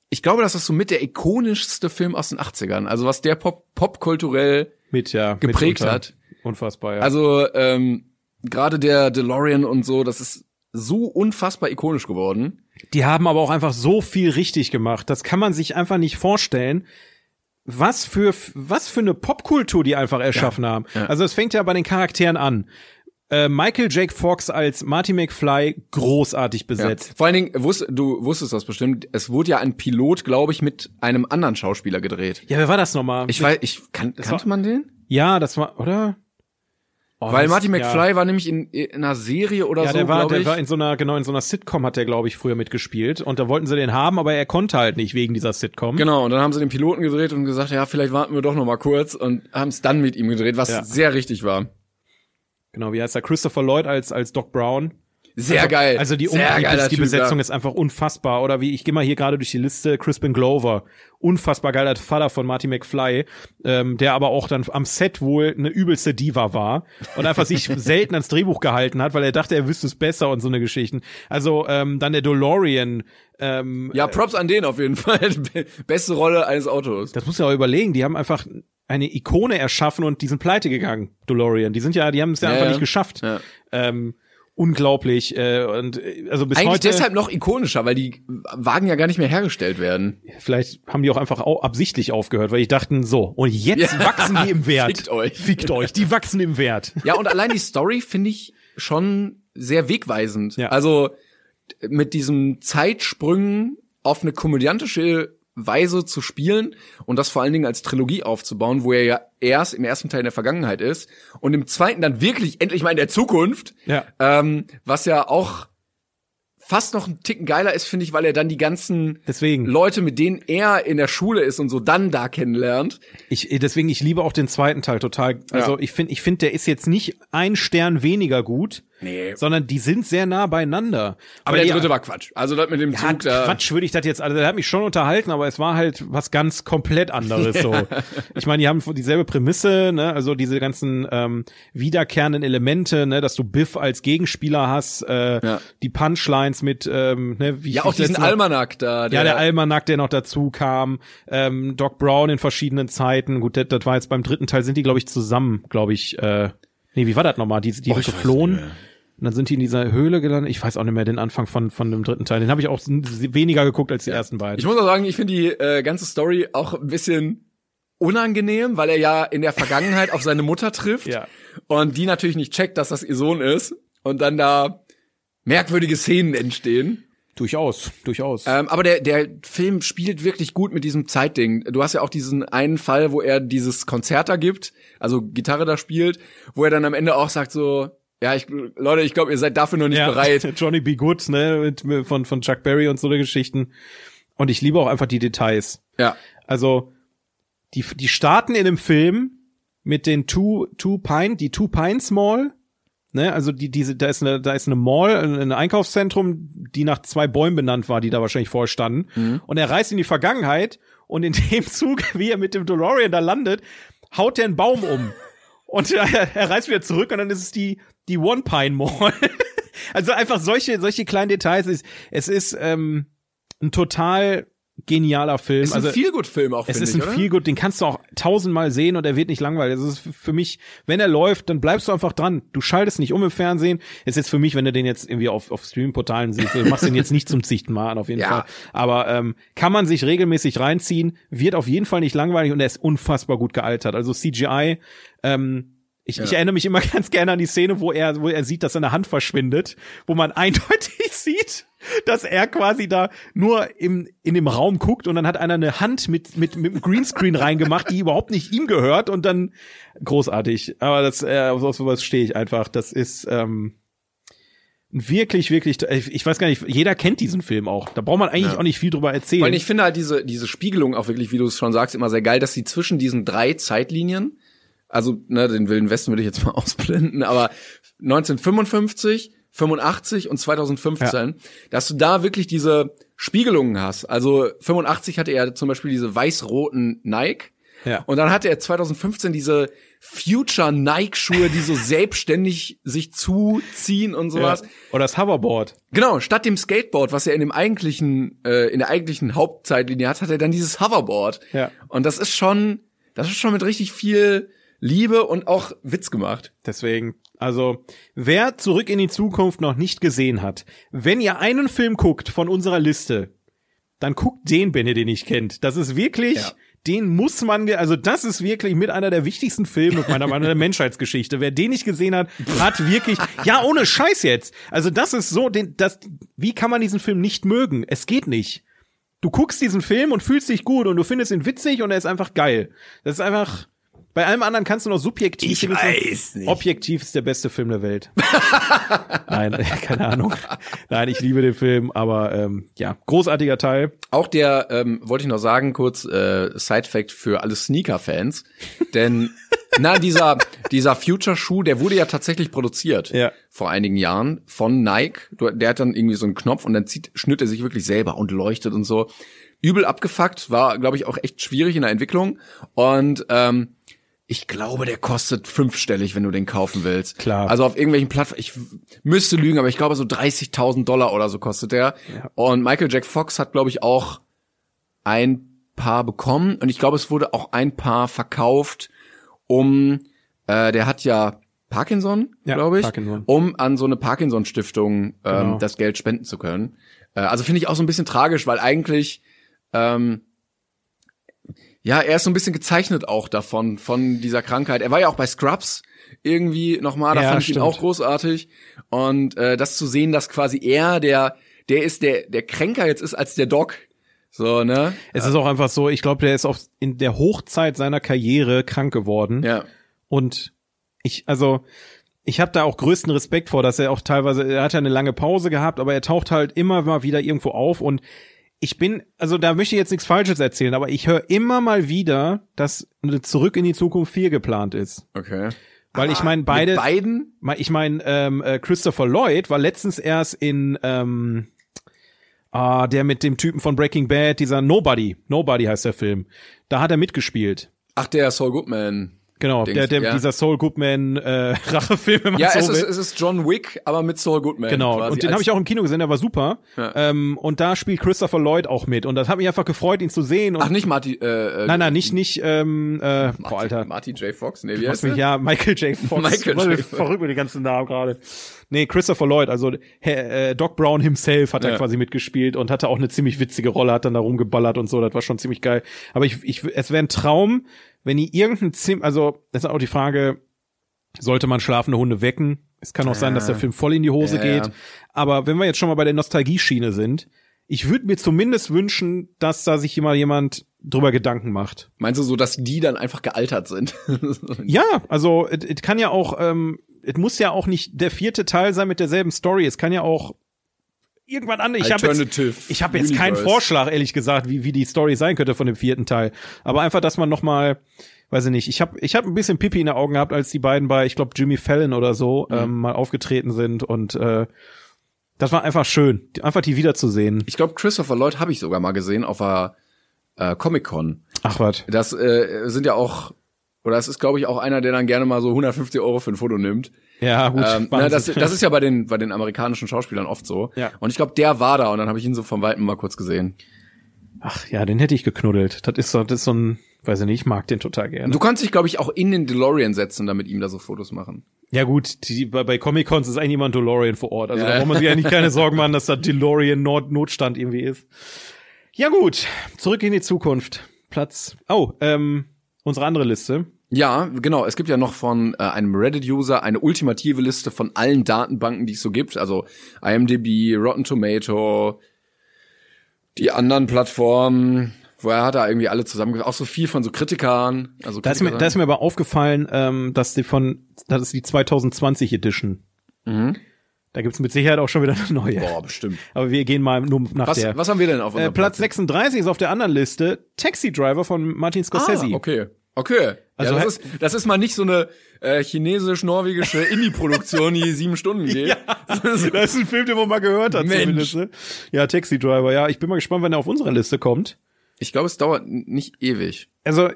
ich glaube, das ist so mit der ikonischste Film aus den 80ern. Also was der Pop popkulturell Mit, ja. Geprägt mitunter. hat. Unfassbar, ja. Also ähm, gerade der DeLorean und so, das ist so unfassbar ikonisch geworden. Die haben aber auch einfach so viel richtig gemacht. Das kann man sich einfach nicht vorstellen. Was für, was für eine Popkultur die einfach erschaffen haben. ja. Also es fängt ja bei den Charakteren an. Äh, Michael Jake Fox als Marty McFly großartig Ja. besetzt. Vor allen Dingen, wusst, du wusstest das bestimmt, es wurde ja ein Pilot, glaube ich, mit einem anderen Schauspieler gedreht. Ja, wer war das nochmal? Ich weiß, ich kann, kannte war- man den? Ja, das war, oder? Oh, Weil Marty ja. McFly war nämlich in, in einer Serie oder Ja, so, der war, der war in so einer, genau, in so einer Sitcom hat der, glaube ich, früher mitgespielt. Und da wollten sie den haben, aber er konnte halt nicht wegen dieser Sitcom. Genau, und dann haben sie den Piloten gedreht und gesagt, ja, vielleicht warten wir doch noch mal kurz und haben es dann mit ihm gedreht, was Ja. sehr richtig war. Genau, wie heißt er? Christopher Lloyd als, als Doc Brown. Sehr also, geil. Also die, um, die, die Typ, Besetzung ja. ist einfach unfassbar. Oder wie, ich gehe mal hier gerade durch die Liste, Crispin Glover. Unfassbar geiler Vater von Marty McFly, ähm, der aber auch dann am Set wohl eine übelste Diva war und einfach sich selten ans Drehbuch gehalten hat, weil er dachte, er wüsste es besser und so eine Geschichten. Also ähm, dann der DeLorean, ähm, Ja, Props an den auf jeden Fall. Beste Rolle eines Autos. das muss ja auch überlegen, die haben einfach eine Ikone erschaffen und die sind pleite gegangen, DeLorean. Die sind ja, die haben es ja, Ja, einfach nicht geschafft. Ja. Ähm, unglaublich. Äh, und äh, also bis Eigentlich heute. deshalb noch ikonischer, weil die Wagen ja gar nicht mehr hergestellt werden. Vielleicht haben die auch einfach au absichtlich aufgehört, weil ich dachten, so, und jetzt Ja. wachsen die im Wert. Fickt euch. Fickt euch, die wachsen im Wert. Ja, und allein die Story finde ich schon sehr wegweisend. Ja. Also mit diesen Zeitsprüngen auf eine komödiantische Weise zu spielen und das vor allen Dingen als Trilogie aufzubauen, wo er ja erst im ersten Teil in der Vergangenheit ist und im zweiten dann wirklich endlich mal in der Zukunft, Ja. ähm, was ja auch fast noch ein Ticken geiler ist, finde ich, weil er dann die ganzen Deswegen. Leute, mit denen er in der Schule ist und so dann da kennenlernt. Ich, deswegen, ich liebe auch den zweiten Teil total. Also Ja. ich finde, ich finde, der ist jetzt nicht ein Stern weniger gut, Nee. sondern die sind sehr nah beieinander. Aber der dritte war Quatsch. Also das mit dem Ja, Zug da. Quatsch würde ich das jetzt, also der hat mich schon unterhalten, aber es war halt was ganz komplett anderes so. Ich meine, die haben dieselbe Prämisse, ne, also diese ganzen ähm, wiederkehrenden Elemente, ne, dass du Biff als Gegenspieler hast, äh, Ja. die Punchlines mit, ähm, ne, wie Ja, auch diesen Almanack da. Ja, der Almanack, der noch dazu kam, ähm, Doc Brown in verschiedenen Zeiten. Gut, das, das war jetzt beim dritten Teil, sind die, glaube ich, zusammen, glaube ich, äh, nee, wie war das nochmal? Die, die Oh, sind geflohen. Und dann sind die in dieser Höhle gelandet. Ich weiß auch nicht mehr den Anfang von, von dem dritten Teil. Den habe ich auch weniger geguckt als die ersten beiden. Ich muss auch sagen, ich finde die äh, ganze Story auch ein bisschen unangenehm, weil er ja in der Vergangenheit auf seine Mutter trifft Ja. und die natürlich nicht checkt, dass das ihr Sohn ist und dann da merkwürdige Szenen entstehen. Durchaus, durchaus. Ähm, aber der, der Film spielt wirklich gut mit diesem Zeitding. Du hast ja auch diesen einen Fall, wo er dieses Konzert da gibt, also Gitarre da spielt, wo er dann am Ende auch sagt so, ja, ich, Leute, ich glaube, ihr seid dafür noch nicht bereit. Johnny B. Good, ne, mit, von, von Chuck Berry und so eine Geschichten. Und ich liebe auch einfach die Details. Ja. Also, die, die starten in dem Film mit den Two, Two Pine, die Two Pines Mall. Ne, also die, diese, da ist eine, da ist eine Mall, ein ein Einkaufszentrum, die nach zwei Bäumen benannt war, die da wahrscheinlich vorher standen. Und er reist in die Vergangenheit und in dem Zug, wie er mit dem DeLorean da landet, haut er einen Baum um. Und er, er reist wieder zurück und dann ist es die, die One Pine Mall. also einfach solche, solche kleinen Details. Es, es ist ähm, ein total genialer Film. Ist also, ein Feelgood-Film auch, es ist ich, ein gut, den kannst du auch tausendmal sehen und er wird nicht langweilig. Es ist für mich, wenn er läuft, dann bleibst du einfach dran. Du schaltest nicht um im Fernsehen. Ist jetzt für mich, wenn du den jetzt irgendwie auf, auf Streaming-Portalen siehst, du machst den jetzt nicht zum zichten Mal an, auf jeden Ja. Fall. Aber ähm, kann man sich regelmäßig reinziehen, wird auf jeden Fall nicht langweilig und er ist unfassbar gut gealtert. Also CGI, ähm, ich, ich erinnere mich immer ganz gerne an die Szene, wo er, wo er sieht, dass seine Hand verschwindet, wo man eindeutig sieht, dass er quasi da nur im, in dem Raum guckt und dann hat einer eine Hand mit, mit, mit einem Greenscreen reingemacht, die überhaupt nicht ihm gehört und dann großartig. Aber das, äh, auf sowas stehe ich einfach. Das ist, ähm, wirklich, wirklich, ich ich weiß gar nicht, jeder kennt diesen Film auch. Da braucht man eigentlich Ja. auch nicht viel drüber erzählen. Weil ich finde halt diese, diese Spiegelung auch wirklich, wie du es schon sagst, immer sehr geil, dass sie zwischen diesen drei Zeitlinien, also ne, den Wilden Westen würde ich jetzt mal ausblenden, aber 1955, 85 und 2015, dass du da wirklich diese Spiegelungen hast. Also 85 hatte er zum Beispiel diese weiß-roten Nike. Ja. Und dann hatte er 2015 diese Future Nike-Schuhe, die so selbstständig sich zuziehen und sowas. ja. Oder das Hoverboard. Genau, statt dem Skateboard, was er in dem eigentlichen, äh, in der eigentlichen Hauptzeitlinie hat, hat er dann dieses Hoverboard. Ja. Und das ist schon, das ist schon mit richtig viel Liebe und auch Witz gemacht. Deswegen, also, wer zurück in die Zukunft noch nicht gesehen hat, wenn ihr einen Film guckt von unserer Liste, dann guckt den, wenn ihr den nicht kennt. Das ist wirklich, Ja. den muss man, also das ist wirklich mit einer der wichtigsten Filme meiner Meinung nach der Menschheitsgeschichte. Wer den nicht gesehen hat, hat wirklich, ja, ohne Scheiß jetzt. Also das ist so, den, das, wie kann man diesen Film nicht mögen? Es geht nicht. Du guckst diesen Film und fühlst dich gut und du findest ihn witzig und er ist einfach geil. Das ist einfach, bei allem anderen kannst du noch subjektiv. Ich weiß nicht. Objektiv ist der beste Film der Welt. Nein, keine Ahnung. Nein, ich liebe den Film, aber ähm, ja, großartiger Teil. Auch der, ähm, wollte ich noch sagen, kurz äh, Side-Fact für alle Sneaker-Fans. Denn, na, dieser, dieser Future-Schuh, der wurde ja tatsächlich produziert. Ja. Vor einigen Jahren von Nike. Der hat dann irgendwie so einen Knopf und dann zieht, schnürt er sich wirklich selber und leuchtet und so. Übel abgefuckt, war, glaube ich, auch echt schwierig in der Entwicklung. Und ähm, ich glaube, der kostet fünfstellig, wenn du den kaufen willst. Klar. Also auf irgendwelchen Plattformen, ich müsste lügen, aber ich glaube so 30.000 Dollar oder so kostet der. Und Michael Jack Fox hat, glaube ich, auch ein Paar bekommen. Und ich glaube, es wurde auch ein Paar verkauft, um, äh, der hat ja Parkinson, Ja, glaube ich, Parkinson. um an so eine Parkinson-Stiftung ähm, Genau. das Geld spenden zu können. Äh, also finde ich auch so ein bisschen tragisch, weil eigentlich ähm, ja, er ist so ein bisschen gezeichnet auch davon, von dieser Krankheit. Er war ja auch bei Scrubs irgendwie nochmal, da Ja, fand ich ihn stimmt. auch großartig. Und äh, das zu sehen, dass quasi er, der, der ist, der, der kränker jetzt ist als der Doc. So, ne? Es ist auch einfach so, ich glaube, der ist auf, in der Hochzeit seiner Karriere krank geworden. Ja. Und ich, also, ich habe da auch größten Respekt vor, dass er auch teilweise, er hat ja eine lange Pause gehabt, aber er taucht halt immer mal wieder irgendwo auf und ich bin, also da möchte ich jetzt nichts Falsches erzählen, aber ich höre immer mal wieder, dass eine Zurück in die Zukunft 4 geplant ist. Okay. Weil ich meine, beide, beiden? Ich meine, ähm, äh, Christopher Lloyd war letztens erst in ähm, ah, der mit dem Typen von Breaking Bad, dieser Nobody, Nobody heißt der Film. Da hat er mitgespielt. Ach, der Saul Goodman. Genau, Dings, der, der ja. dieser Saul Goodman äh, Rachefilm, wenn man Ja, so es ist, es ist John Wick, aber mit Saul Goodman. Genau, quasi und den habe ich auch im Kino gesehen, der war super. Ja. Ähm, und da spielt Christopher Lloyd auch mit. Und das hat mich einfach gefreut, ihn zu sehen. Ach, nicht Marty, äh, äh, nein, nein, nicht, nicht, ähm, äh, Marty, boah, Alter. Marty J. Fox, nee, wie heißt mich, ja, Michael J. Fox. Michael J. Fox. Verrückt mit den ganzen Namen gerade. Nee, Christopher Lloyd, also äh, Doc Brown himself hat da Ja. quasi mitgespielt und hatte auch eine ziemlich witzige Rolle, hat dann da rumgeballert und so, das war schon ziemlich geil. Aber ich, ich es wäre ein Traum, wenn die irgendein Zim, also das ist auch die Frage, sollte man schlafende Hunde wecken? Es kann auch sein, dass der Film voll in die Hose Ja, geht. ja. Aber wenn wir jetzt schon mal bei der Nostalgie-Schiene sind, ich würde mir zumindest wünschen, dass da sich immer jemand drüber Gedanken macht. Meinst du so, dass die dann einfach gealtert sind? Ja, also es es kann ja auch, ähm, es muss ja auch nicht der vierte Teil sein mit derselben Story. Es kann ja auch irgendwann anders. Ich habe jetzt, ich hab jetzt keinen. Vorschlag, ehrlich gesagt, wie, wie die Story sein könnte von dem vierten Teil. Aber einfach, dass man noch mal, weiß ich nicht, ich habe ich hab ein bisschen Pipi in den Augen gehabt, als die beiden bei, ich glaube, Jimmy Fallon oder so Mhm. ähm, mal aufgetreten sind und äh, das war einfach schön, einfach die wiederzusehen. Ich glaube, Christopher Lloyd habe ich sogar mal gesehen auf einer äh, Comic-Con. Ach was. Das äh, sind ja auch, oder das ist, glaube ich, auch einer, der dann gerne mal so 150 Euro für ein Foto nimmt. Ja, gut. Ähm, na, das, das ist ja bei den, bei den amerikanischen Schauspielern oft so. Ja. Und ich glaube, der war da und dann habe ich ihn so vom Weiten mal kurz gesehen. Ach ja, den hätte ich geknuddelt. Das ist so, das ist so ein, weiß ich nicht, ich mag den total gerne. Du kannst dich, glaube ich, auch in den DeLorean setzen, damit ihm da so Fotos machen. Ja gut, die, bei, bei Comic-Cons ist eigentlich immer ein DeLorean vor Ort. Also Ja. da braucht man sich eigentlich keine Sorgen machen, dass da DeLorean Not Notstand irgendwie ist. Ja gut, zurück in die Zukunft. Platz. Oh, ähm, unsere andere Liste. Ja, genau. Es gibt ja noch von äh, einem Reddit-User eine ultimative Liste von allen Datenbanken, die es so gibt. Also IMDb, Rotten Tomato, die anderen Plattformen. Woher hat er irgendwie alle zusammen, auch so viel von so Kritikern. Also Da ist, mir, da ist mir aber aufgefallen, ähm, dass die von, das ist die 2020 Edition. Da gibt's mit Sicherheit auch schon wieder eine neue. Mhm. Boah, bestimmt. Aber wir gehen mal nur nach Was, der. was haben wir denn auf äh, unserem Platz 36 ist auf der anderen Liste Taxi Driver von Martin Scorsese. Ah, okay. Okay. Also ja, das, ist, das ist mal nicht so eine äh, chinesisch-norwegische Indie-Produktion, die sieben Stunden geht. das ist ein Film, den man mal gehört hat Mensch. zumindest. ne? Ja, Taxi Driver. Ja, ich bin mal gespannt, wenn er auf unsere Liste kommt. Ich glaube, es dauert nicht ewig. Also,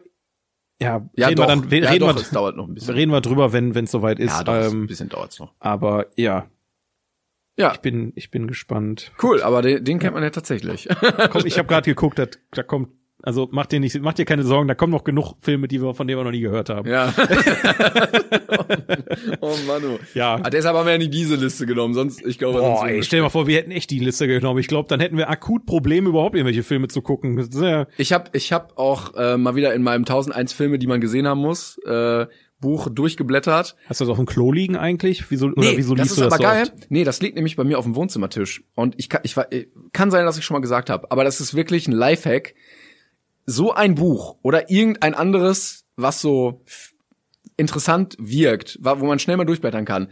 ja, Ja, reden doch. wir dann, wir, ja, reden, doch, wir, es dauert noch ein bisschen. reden wir drüber, wenn wenn es soweit ist. ja, doch, es- ein ähm, bisschen dauert's noch. aber ja, Ja, ich bin ich bin gespannt. cool, aber den, den kennt man ja tatsächlich. Komm, ich habe gerade geguckt, da, da kommt Also mach dir nicht, mach dir keine Sorgen, da kommen noch genug Filme, die wir, von denen wir noch nie gehört haben. Ja. oh Mann. Oh. Ja. Ah, deshalb haben wir ja nicht diese Liste genommen, sonst, ich glaube, Boah, sonst ey, stell dir mal vor, wir hätten echt die Liste genommen. Ich glaube, dann hätten wir akut Probleme, überhaupt irgendwelche Filme zu gucken. Ja- Ich habe ich hab auch äh, mal wieder in meinem 1001 Filme, die man gesehen haben muss, äh, Buch durchgeblättert. Hast du das auf dem Klo liegen eigentlich? Wieso, oder wieso das liest ist du das aber geil. oft? Nee, das liegt nämlich bei mir auf dem Wohnzimmertisch. Und ich kann, ich war, äh, kann sein, dass ich schon mal gesagt habe, aber das ist wirklich ein Lifehack. So ein Buch oder irgendein anderes, was so interessant wirkt, wo man schnell mal durchblättern kann.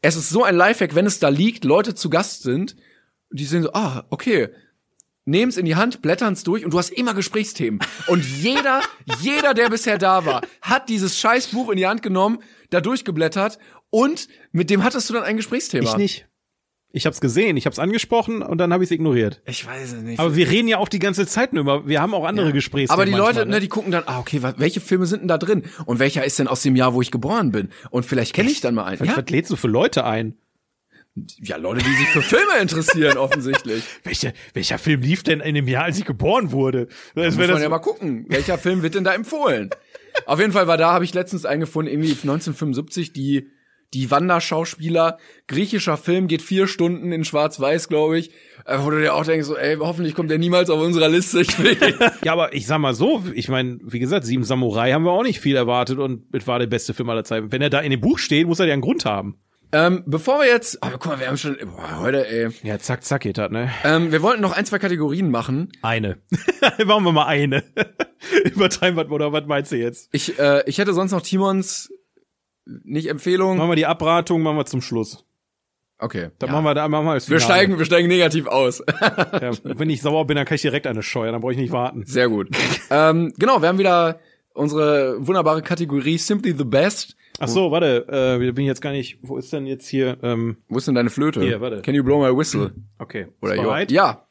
Es ist so ein Lifehack, wenn es da liegt, Leute zu Gast sind, die sehen so, ah, okay, nehmen's in die Hand, blättern's durch und du hast immer Gesprächsthemen. Und jeder, jeder, der bisher da war, hat dieses scheiß Buch in die Hand genommen, da durchgeblättert und mit dem hattest du dann ein Gesprächsthema. Ich nicht. Ich hab's gesehen, ich hab's angesprochen und dann habe ich es ignoriert. Ich weiß es nicht. Aber wir reden ja auch die ganze Zeit nur über, wir haben auch andere Gespräche. Aber die Leute, manchmal, ne, die gucken dann, ah, okay, welche Filme sind denn da drin? Und welcher ist denn aus dem Jahr, wo ich geboren bin? Und vielleicht kenne ich dann mal einen. Was, Ja, was lädst du für Leute ein? ja, Leute, die sich für Filme interessieren, offensichtlich. Welcher, welcher Film lief denn in dem Jahr, als ich geboren wurde? Das Muss man ja mal gucken, welcher Film wird denn da empfohlen? Auf jeden Fall war da, habe ich letztens eingefunden, irgendwie 1975, die die Wanderschauspieler, griechischer Film, geht vier Stunden in Schwarz-Weiß, glaube ich, äh, wo du dir auch denkst, so, ey, hoffentlich kommt der niemals auf unserer Liste. Ja, aber ich sag mal so, ich meine, wie gesagt, Sieben Samurai haben wir auch nicht viel erwartet und es war der beste Film aller Zeiten. Wenn er da in dem Buch steht, muss er ja einen Grund haben. ähm, bevor wir jetzt, aber guck mal, wir haben schon, boah, heute, ey, Ja, zack, zack geht das, ne? ähm, wir wollten noch ein, zwei Kategorien machen. Eine. Machen wir mal eine. Übertreiben wir, oder was meinst du jetzt? Ich, äh, ich hätte sonst noch Timons, nicht Empfehlung. Machen wir die Abratung, machen wir zum Schluss. Okay. Dann ja. machen wir da machen wir als wir Finale. steigen, wir steigen negativ aus. Ja, wenn ich sauer bin, dann kann ich direkt eine scheuern, dann brauche ich nicht warten. Sehr gut. ähm, genau, wir haben wieder unsere wunderbare Kategorie Simply the Best. Ach so, warte, äh, bin ich jetzt gar nicht, wo ist denn jetzt hier, ähm, Wo ist denn deine Flöte? Hier, warte. Can you blow my whistle? okay. Oder Ist bereit? Ja.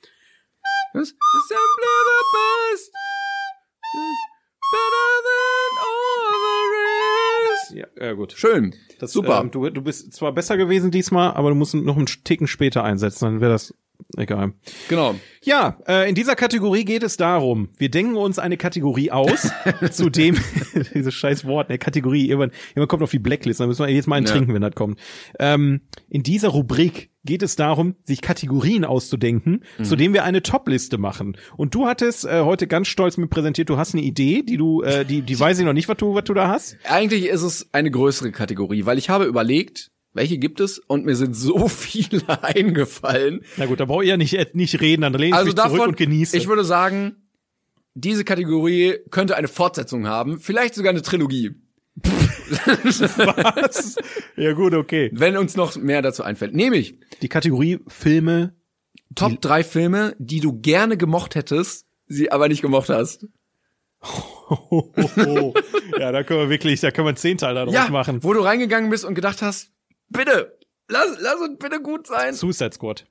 Was? Simply the best. Ja, ja gut. Schön. Das, Super. Ähm, du, du bist zwar besser gewesen diesmal, aber du musst noch einen Ticken später einsetzen, dann wäre das egal. Genau. Ja, äh, in dieser Kategorie geht es darum, wir denken uns eine Kategorie aus, zu dem, dieses scheiß Wort, ne, Kategorie, irgendwann, irgendwann kommt auf die Blacklist, dann müssen wir jetzt mal einen Ja. trinken, wenn das kommt. Ähm, in dieser Rubrik geht es darum, sich Kategorien auszudenken, Mhm. zu denen wir eine Top-Liste machen. Und du hattest äh, heute ganz stolz mir präsentiert, du hast eine Idee, die du, äh, die, die weiß ich noch nicht, was du, was du da hast. Eigentlich ist es eine größere Kategorie, weil ich habe überlegt, welche gibt es und mir sind so viele eingefallen. Na gut, da brauche ich ja nicht, nicht reden, dann lehne ich Also mich zurück davon, und genieße. ich würde sagen, diese Kategorie könnte eine Fortsetzung haben, vielleicht sogar eine Trilogie, Was? ja gut, okay. wenn uns noch mehr dazu einfällt. Nämlich Die Kategorie Filme, Top drei Filme, die du gerne gemocht hättest, sie aber nicht gemocht hast. ja, da können wir wirklich, da können wir einen Zehnteil daraus Ja, machen. wo du reingegangen bist und gedacht hast, bitte, lass, lass uns bitte gut sein. Suicide Squad.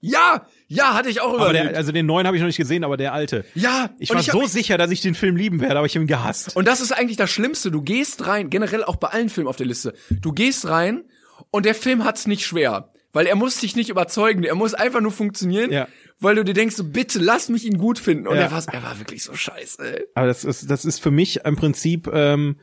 Ja, ja, hatte ich auch Aber überlegt. der, also den neuen habe ich noch nicht gesehen, aber der alte. ja, Ich war hab- so sicher, dass ich den Film lieben werde, aber ich habe ihn gehasst. Und das ist eigentlich das Schlimmste. Du gehst rein, generell auch bei allen Filmen auf der Liste. Du gehst rein und der Film hat's nicht schwer. Weil er muss dich nicht überzeugen. Er muss einfach nur funktionieren. Ja. Weil du dir denkst, so, bitte lass mich ihn gut finden. Und Ja. er, war, er war wirklich so scheiße. Ey. Aber das ist, das ist für mich im Prinzip, ähm,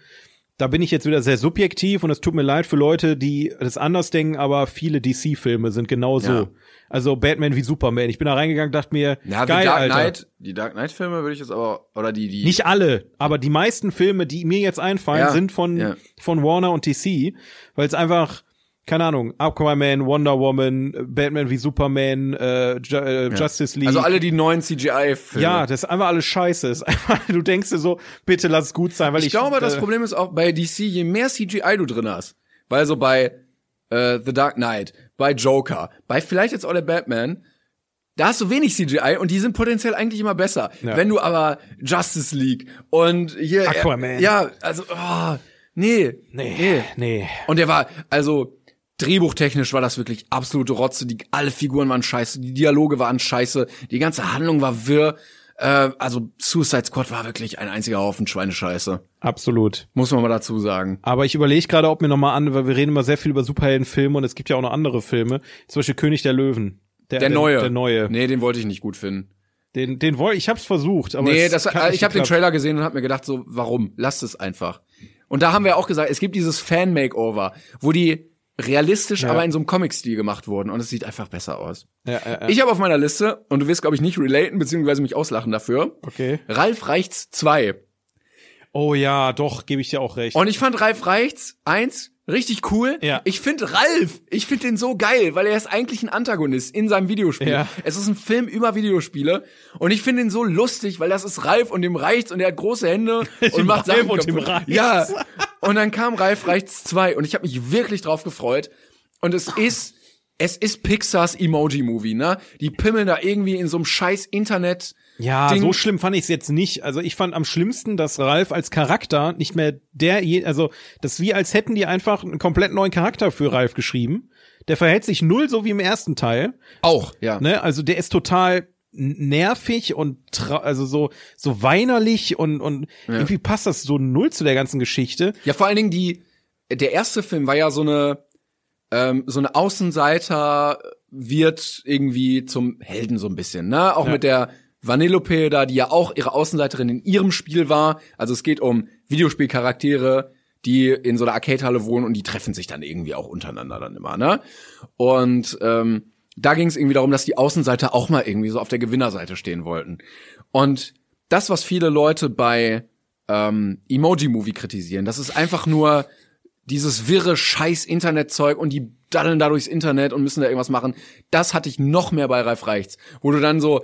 da bin ich jetzt wieder sehr subjektiv und es tut mir leid für Leute, die das anders denken, aber viele DC-Filme sind genau so. Ja. Also Batman wie Superman. Ich bin da reingegangen, dachte mir, Ja, geil, die Dark Alter. Knight, die Dark Knight Filme würde ich jetzt aber, oder die, die. Nicht alle, aber die meisten Filme, die mir jetzt einfallen, Ja, sind von, ja. von Warner und DC, weil es einfach, keine Ahnung, Aquaman, Wonder Woman, Batman wie Superman, äh, Ju äh, Justice League. Also alle die neuen CGI-Filme. ja, das ist einfach alles scheiße. Ist einfach, du denkst dir so, bitte lass es gut sein, weil ich, ich glaube, das äh, Problem ist auch bei DC, je mehr CGI du drin hast, weil so bei äh, The Dark Knight, bei Joker, bei vielleicht jetzt auch der Batman, da hast du wenig CGI und die sind potenziell eigentlich immer besser. Ja. Wenn du aber Justice League und hier Aquaman. ja, also oh, nee, Nee, nee. Und der war also drehbuchtechnisch war das wirklich absolute Rotze. Die alle Figuren waren scheiße, die Dialoge waren scheiße, die ganze Handlung war wirr. Äh, also Suicide Squad war wirklich ein einziger Haufen Schweinescheiße. Absolut. Muss man mal dazu sagen. Aber ich überlege gerade, ob mir nochmal an, weil wir reden immer sehr viel über Superheldenfilme und es gibt ja auch noch andere Filme. Zum Beispiel König der Löwen. Der neue. Der neue. Nee, den wollte ich nicht gut finden. Den, den wollte ich hab's versucht, aber Nee, es das, ich habe den. Trailer gesehen und habe mir gedacht, so, warum? Lasst es einfach. Und da haben wir auch gesagt, es gibt dieses Fan-Makeover, wo die realistisch, Ja. aber in so einem Comic-Stil gemacht wurden und es sieht einfach besser aus. Ja, ja, ja. Ich habe auf meiner Liste, und du wirst, glaube ich, nicht relaten, beziehungsweise mich auslachen dafür, Okay. Ralf Reichts 2. Oh ja, doch, gebe ich dir auch recht. Und ich fand Ralf Reichts 1 richtig cool. Ja. Ich finde Ralf, ich finde den so geil, weil er ist eigentlich ein Antagonist in seinem Videospiel. Ja. Es ist ein Film über Videospiele und ich finde ihn so lustig, weil das ist Ralf und dem reicht's und er hat große Hände und macht Ralf Sachen und dem reicht's. Ja. Und dann kam Ralf Reichts 2 und ich habe mich wirklich drauf gefreut und es ist es ist Pixars Emoji Movie, ne? Die pimmeln da irgendwie in so einem scheiß Internet Ja, Ding. so schlimm fand ich es jetzt nicht. Also ich fand am schlimmsten, dass Ralf als Charakter nicht mehr der, je, also das wie als hätten die einfach einen komplett neuen Charakter für Ralf geschrieben. Der verhält sich null so wie im ersten Teil. auch, ja. Ne? Also der ist total nervig und tra also so so weinerlich und und irgendwie passt das so null zu der ganzen Geschichte. Ja, vor allen Dingen die, der erste Film war ja so eine, ähm, so eine Außenseiter wird irgendwie zum Helden so ein bisschen, ne? Auch Ja. mit der Vanellope da, die ja auch ihre Außenseiterin in ihrem Spiel war. Also es geht um Videospielcharaktere, die in so einer Arcade-Halle wohnen und die treffen sich dann irgendwie auch untereinander dann immer, ne? Und ähm, da ging es irgendwie darum, dass die Außenseiter auch mal irgendwie so auf der Gewinnerseite stehen wollten. Und das, was viele Leute bei ähm, Emoji-Movie kritisieren, das ist einfach nur dieses wirre scheiß Internetzeug und die daddeln da durchs Internet und müssen da irgendwas machen. Das hatte ich noch mehr bei Ralf Reichts, wo du dann so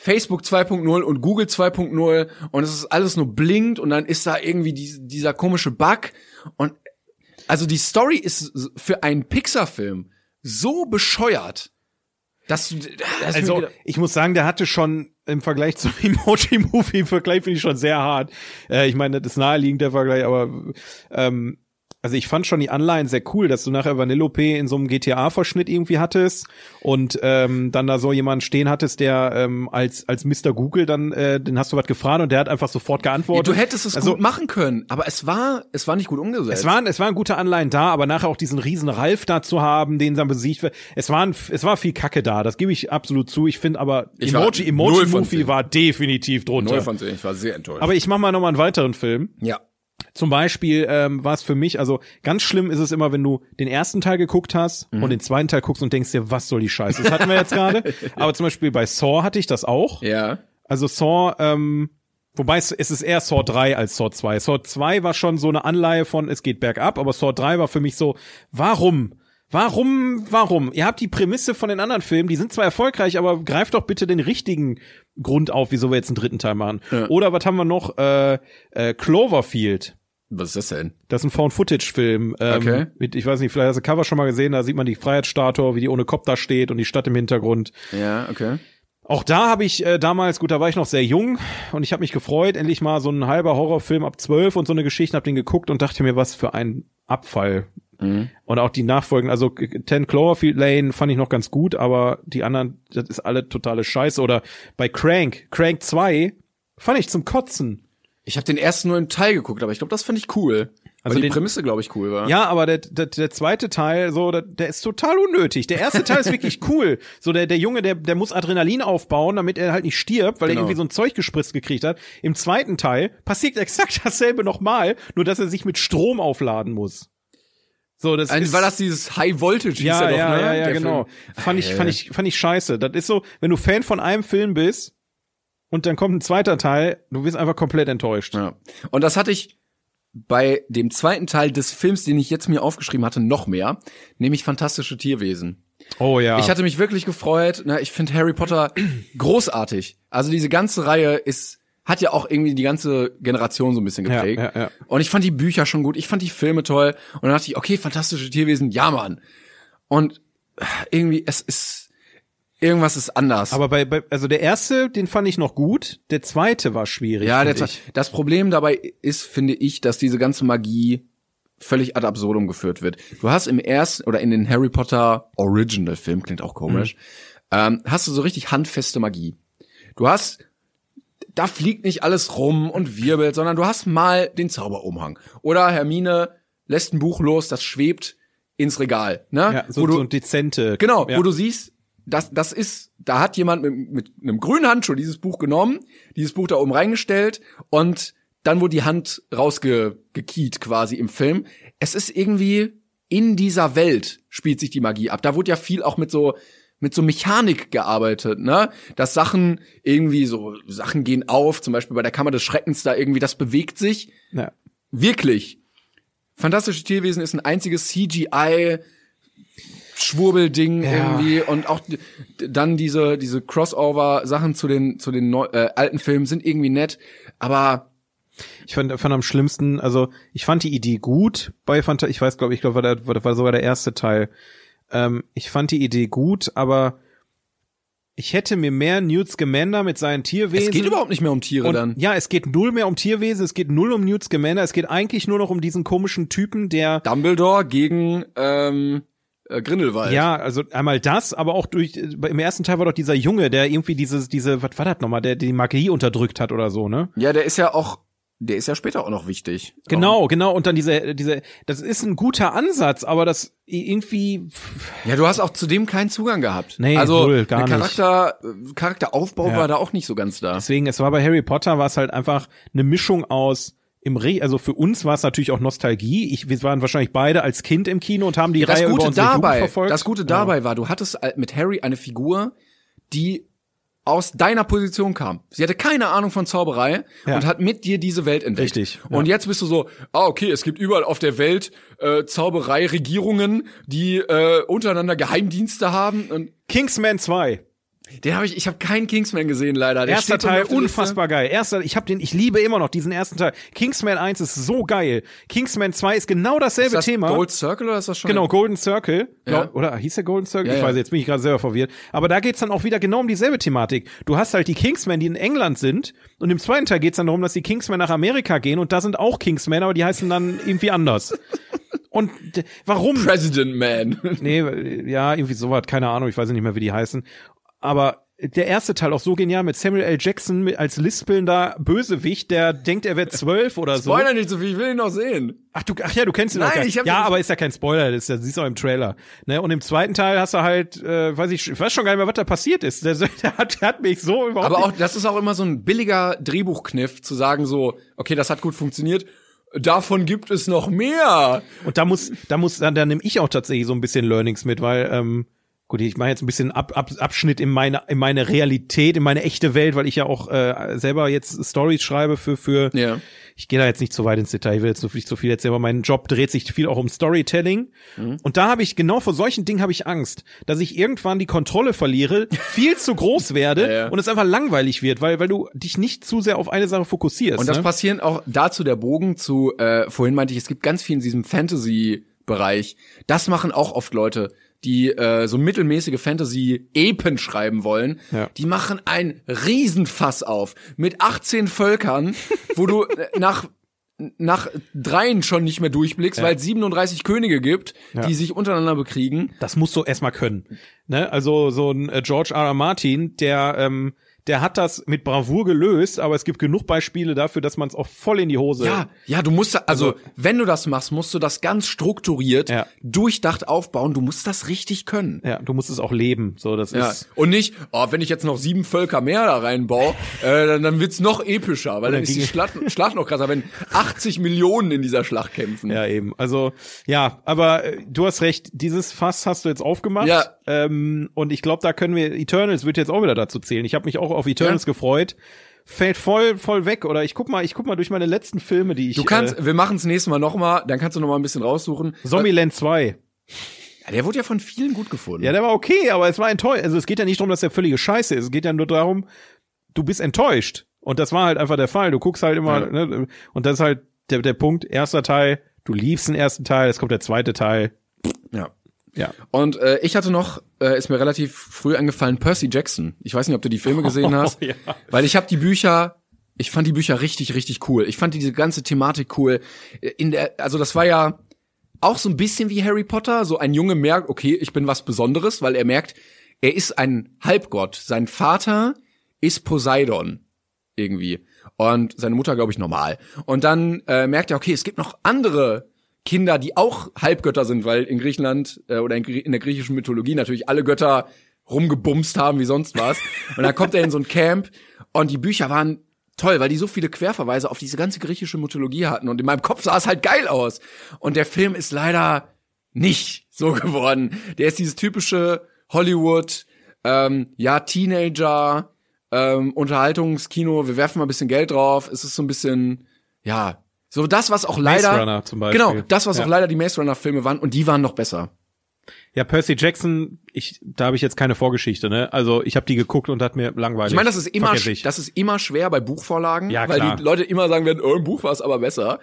Facebook 2.0 und Google 2.0 und es ist alles nur blinkt und dann ist da irgendwie die, dieser komische Bug und also die Story ist für einen Pixar-Film so bescheuert, dass du dass Also ich muss sagen, der hatte schon im Vergleich zum Emoji-Movie, im Vergleich finde ich schon sehr hart. Äh, ich meine, das ist naheliegend der Vergleich, aber ähm, also ich fand schon die Anleihen sehr cool, dass du nachher Vanellope in so einem GTA-Verschnitt irgendwie hattest und ähm, dann da so jemanden stehen hattest, der ähm, als als Mr. Google dann, äh, den hast du was gefragt und der hat einfach sofort ja, geantwortet. du hättest es also, gut machen können, aber es war es war nicht gut umgesetzt. es waren, es waren gute Anleihen da, aber nachher auch diesen riesen Ralf da zu haben, den dann besiegt wird. Es waren, es war viel Kacke da. Das gebe ich absolut zu. Ich finde aber Ich Emoji, Emoji Movie war definitiv drunter. Null von zehn, ich war sehr enttäuscht. Aber ich mache mal noch mal einen weiteren Film. ja. Zum Beispiel ähm, war es für mich, also ganz schlimm ist es immer, wenn du den ersten Teil geguckt hast Mhm. und den zweiten Teil guckst und denkst dir, was soll die Scheiße? Das hatten wir jetzt gerade. Aber zum Beispiel bei Saw hatte ich das auch. Ja. Also Saw, ähm, wobei es, ist eher Saw 3 als Saw 2. Saw 2 war schon so eine Anleihe von es geht bergab, aber Saw 3 war für mich so, warum? Warum, warum? Ihr habt die Prämisse von den anderen Filmen, die sind zwar erfolgreich, aber greift doch bitte den richtigen Grund auf, wieso wir jetzt einen dritten Teil machen. Ja. Oder was haben wir noch? Äh, äh, Cloverfield. Was ist das denn? Das ist ein Found-Footage-Film. Ähm, Okay. mit, ich weiß nicht, vielleicht hast du Cover schon mal gesehen, da sieht man die Freiheitsstatue, wie die ohne Kopf da steht und die Stadt im Hintergrund. Ja, okay. Auch da habe ich äh, damals, gut, da war ich noch sehr jung und ich habe mich gefreut, endlich mal so ein halber Horrorfilm ab zwölf und so eine Geschichte, hab den geguckt und dachte mir, was für ein Abfall. Mhm. Und auch die Nachfolgen, also Ten Cloverfield Lane fand ich noch ganz gut, aber die anderen, das ist alle totale Scheiße. Oder bei Crank, Crank 2, fand ich zum Kotzen. Ich habe den ersten nur im Teil geguckt, aber ich glaube, das fand ich cool. Also weil die den- Prämisse, glaube ich, cool war. Ja, aber der, der, der zweite Teil, so, der, der ist total unnötig. Der erste Teil ist wirklich cool. So, der, der Junge, der, der muss Adrenalin aufbauen, damit er halt nicht stirbt, weil Genau. er irgendwie so ein Zeug gespritzt gekriegt hat. Im zweiten Teil passiert exakt dasselbe nochmal, nur dass er sich mit Strom aufladen muss. So, das Ein, ist, war das dieses High Voltage hieß ja, er doch, ja, ne? ja, ja, genau. Film. Fand ich, fand ich, fand ich scheiße. Das ist so, wenn du Fan von einem Film bist und dann kommt ein zweiter Teil, du wirst einfach komplett enttäuscht. Ja. Und das hatte ich bei dem zweiten Teil des Films, den ich jetzt mir aufgeschrieben hatte, noch mehr, nämlich Fantastische Tierwesen. Oh ja. Ich hatte mich wirklich gefreut. Ne? Ich finde Harry Potter großartig. Also diese ganze Reihe ist hat ja auch irgendwie die ganze Generation so ein bisschen ja, geprägt. ja, ja. Und ich fand die Bücher schon gut. Ich fand die Filme toll. Und dann dachte ich, okay, fantastische Tierwesen, ja Mann. Und äh, irgendwie, es ist irgendwas ist anders. Aber bei, bei, also der erste, den fand ich noch gut. Der zweite war schwierig. ja, der, ich. das Problem dabei ist, finde ich, dass diese ganze Magie völlig ad absurdum geführt wird. Du hast im ersten oder in den Harry Potter Original Film klingt auch komisch, ähm, hast du so richtig handfeste Magie. Du hast da fliegt nicht alles rum und wirbelt, sondern du hast mal den Zauberumhang. Oder Hermine lässt ein Buch los, das schwebt ins Regal, ne? Ja, so, wo du, so dezente. Genau, ja. wo du siehst, das, das ist, da hat jemand mit, mit einem grünen Handschuh dieses Buch genommen, dieses Buch da oben reingestellt und dann wurde die Hand rausgekiet quasi im Film. Es ist irgendwie in dieser Welt spielt sich die Magie ab. Da wurde ja viel auch mit so mit so Mechanik gearbeitet, ne? Dass Sachen irgendwie so Sachen gehen auf, zum Beispiel bei der Kammer des Schreckens da irgendwie das bewegt sich. Ja. Wirklich. Fantastische Tierwesen ist ein einziges CGI Schwurbelding Ja. irgendwie und auch dann diese diese Crossover Sachen zu den zu den neu, äh, alten Filmen sind irgendwie nett, aber Ich fand, fand am schlimmsten, also ich fand die Idee gut bei Fanta, ich weiß, glaube ich, glaube, war, der- war, war sogar der erste Teil. Ähm, ich fand die Idee gut, aber ich hätte mir mehr Newt Scamander mit seinen Tierwesen. es geht überhaupt nicht mehr um Tiere und, dann. Ja, es geht null mehr um Tierwesen, es geht null um Newt Scamander, es geht eigentlich nur noch um diesen komischen Typen, der Dumbledore gegen ähm, äh, Grindelwald. Ja, also einmal das, aber auch durch im ersten Teil war doch dieser Junge, der irgendwie dieses diese was war das nochmal, der die Magie unterdrückt hat oder so, ne? Ja, der ist ja auch der ist ja später auch noch wichtig. Genau, genau und dann diese diese das ist ein guter Ansatz, aber das irgendwie Ja, du hast auch zu dem keinen Zugang gehabt. Nee, also null, gar der nicht. Charakter äh, Charakteraufbau Ja. war da auch nicht so ganz da. deswegen es war bei Harry Potter war es halt einfach eine Mischung aus im Re also für uns war es natürlich auch Nostalgie. Ich, wir waren wahrscheinlich beide als Kind im Kino und haben die das Reihe über Gute unsere Jugend dabei, verfolgt. das Gute dabei war, du hattest äh, mit Harry eine Figur, die aus deiner Position kam. Sie hatte keine Ahnung von Zauberei Ja. und hat mit dir diese Welt entdeckt. Richtig, ja. Und jetzt bist du so, ah okay, es gibt überall auf der Welt äh, Zauberei-Regierungen, die äh, untereinander Geheimdienste haben. Und Kingsman 2. den habe ich, ich habe keinen Kingsman gesehen leider. Der Erster Teil Liste. unfassbar geil. Erster, ich habe den, ich liebe immer noch diesen ersten Teil. Kingsman 1 ist so geil. Kingsman 2 ist genau dasselbe Ist das Thema. Gold Circle oder ist das schon? Genau, Golden Circle. Ja. Oder hieß der Golden Circle? Ja, ich weiß, jetzt bin ich gerade selber verwirrt. Aber da geht's dann auch wieder genau um dieselbe Thematik. Du hast halt die Kingsmen, die in England sind. Und im zweiten Teil geht's dann darum, dass die Kingsmen nach Amerika gehen. Und da sind auch Kingsmen, aber die heißen dann irgendwie anders. Und warum? President Man. Nee, ja, irgendwie sowas, keine Ahnung, ich weiß nicht mehr, wie die heißen. Aber der erste Teil auch so genial mit Samuel L. Jackson als lispelnder Bösewicht, der denkt, er wird zwölf oder so. Spoiler nicht so viel, ich will ihn noch sehen. Ach du, ach ja, du kennst ihn Nein, auch gar ich hab Ja, aber ist ja kein Spoiler, das, ist ja, das siehst du auch im Trailer. Ne? Und im zweiten Teil hast du halt, äh, weiß ich, ich weiß schon gar nicht mehr, was da passiert ist. Der, der, hat, der hat mich so überhaupt Aber auch, das ist auch immer so ein billiger Drehbuchkniff, zu sagen so, okay, das hat gut funktioniert, davon gibt es noch mehr. Und da muss, da muss, da, da nehme ich auch tatsächlich so ein bisschen Learnings mit, weil, ähm, gut, ich mache jetzt ein bisschen Ab, Ab, Abschnitt in meine, in meine Realität, in meine echte Welt, weil ich ja auch äh, selber jetzt Stories schreibe für, für Ja. ich gehe da jetzt nicht so weit ins Detail, ich will jetzt nicht so viel erzählen, aber mein Job dreht sich viel auch um Storytelling. Und da habe ich, genau vor solchen Dingen habe ich Angst, dass ich irgendwann die Kontrolle verliere, viel zu groß werde Ja, ja. und es einfach langweilig wird, weil, weil du dich nicht zu sehr auf eine Sache fokussierst. Und das ne? passieren auch dazu der Bogen zu, äh, vorhin meinte ich, es gibt ganz viel in diesem Fantasy-Bereich. Das machen auch oft Leute, die äh, so mittelmäßige Fantasy-Epen schreiben wollen. Ja. Die machen ein Riesenfass auf mit 18 Völkern, wo du äh, nach nach dreien schon nicht mehr durchblickst, weil es 37 Könige gibt, Ja. die sich untereinander bekriegen. das musst du erstmal können. Ne? Also so ein äh, George R. R. Martin, der ähm, der hat das mit Bravour gelöst, aber es gibt genug Beispiele dafür, dass man es auch voll in die Hose. Ja, ja, du musst, also, Also- wenn du das machst, musst du das ganz strukturiert, Ja. durchdacht aufbauen. Du musst das richtig können. Ja, du musst es auch leben. So, das Ja. ist. Und nicht, oh, wenn ich jetzt noch sieben Völker mehr da reinbaue, äh, dann, dann wird's noch epischer, weil dann ist die Schlacht, Schlacht noch krasser, wenn 80 Millionen in dieser Schlacht kämpfen. Ja, eben. Also, ja, aber äh, du hast recht, dieses Fass hast du jetzt aufgemacht. Ja. Ähm, und ich glaube, da können wir, Eternals wird jetzt auch wieder dazu zählen. Ich habe mich auch auf Eternals Ja. gefreut. Fällt voll, voll weg. Oder ich guck mal, ich guck mal durch meine letzten Filme, die ich. Du kannst, Äh, wir machen's nächstes Mal nochmal, dann kannst du noch mal ein bisschen raussuchen. Zombieland 2. Ja, der wurde ja von vielen gut gefunden. Ja, der war okay, aber es war enttäuscht. Also es geht ja nicht darum, dass der völlige Scheiße ist. Es geht ja nur darum, du bist enttäuscht. Und das war halt einfach der Fall. Du guckst halt immer, Ja. ne, und das ist halt der, der Punkt, erster Teil, du liebst den ersten Teil, es kommt der zweite Teil. ja. Ja. Und äh, ich hatte noch, äh, ist mir relativ früh eingefallen, Percy Jackson. Ich weiß nicht, ob du die Filme gesehen hast, ja. weil ich habe die Bücher, ich fand die Bücher richtig, richtig cool. Ich fand diese ganze Thematik cool. In der, also das war ja auch so ein bisschen wie Harry Potter. So ein Junge merkt, okay, ich bin was Besonderes, weil er merkt, er ist ein Halbgott. Sein Vater ist Poseidon irgendwie und seine Mutter glaube ich normal. Und dann äh, merkt er, okay, es gibt noch andere Kinder, die auch Halbgötter sind, weil in Griechenland äh, oder in, in der griechischen Mythologie natürlich alle Götter rumgebumst haben wie sonst was. Und dann kommt er in so ein Camp und die Bücher waren toll, weil die so viele Querverweise auf diese ganze griechische Mythologie hatten und in meinem Kopf sah es halt geil aus. Und der Film ist leider nicht so geworden. Der ist dieses typische Hollywood, ähm, ja, Teenager, ähm, Unterhaltungskino, wir werfen mal ein bisschen Geld drauf. Es ist so ein bisschen, ja, so das, was auch leider, Maze Runner zum Beispiel. genau, das, was Ja. auch leider die Maze Runner Filme waren und die waren noch besser. Ja, Percy Jackson, ich, da habe ich jetzt keine Vorgeschichte, ne? Also ich habe die geguckt und hat mir langweilig. Ich meine, das ist immer, Vergesslich. das ist immer schwer bei Buchvorlagen, Ja, weil klar. die Leute immer sagen werden, oh, im Buch war es aber besser.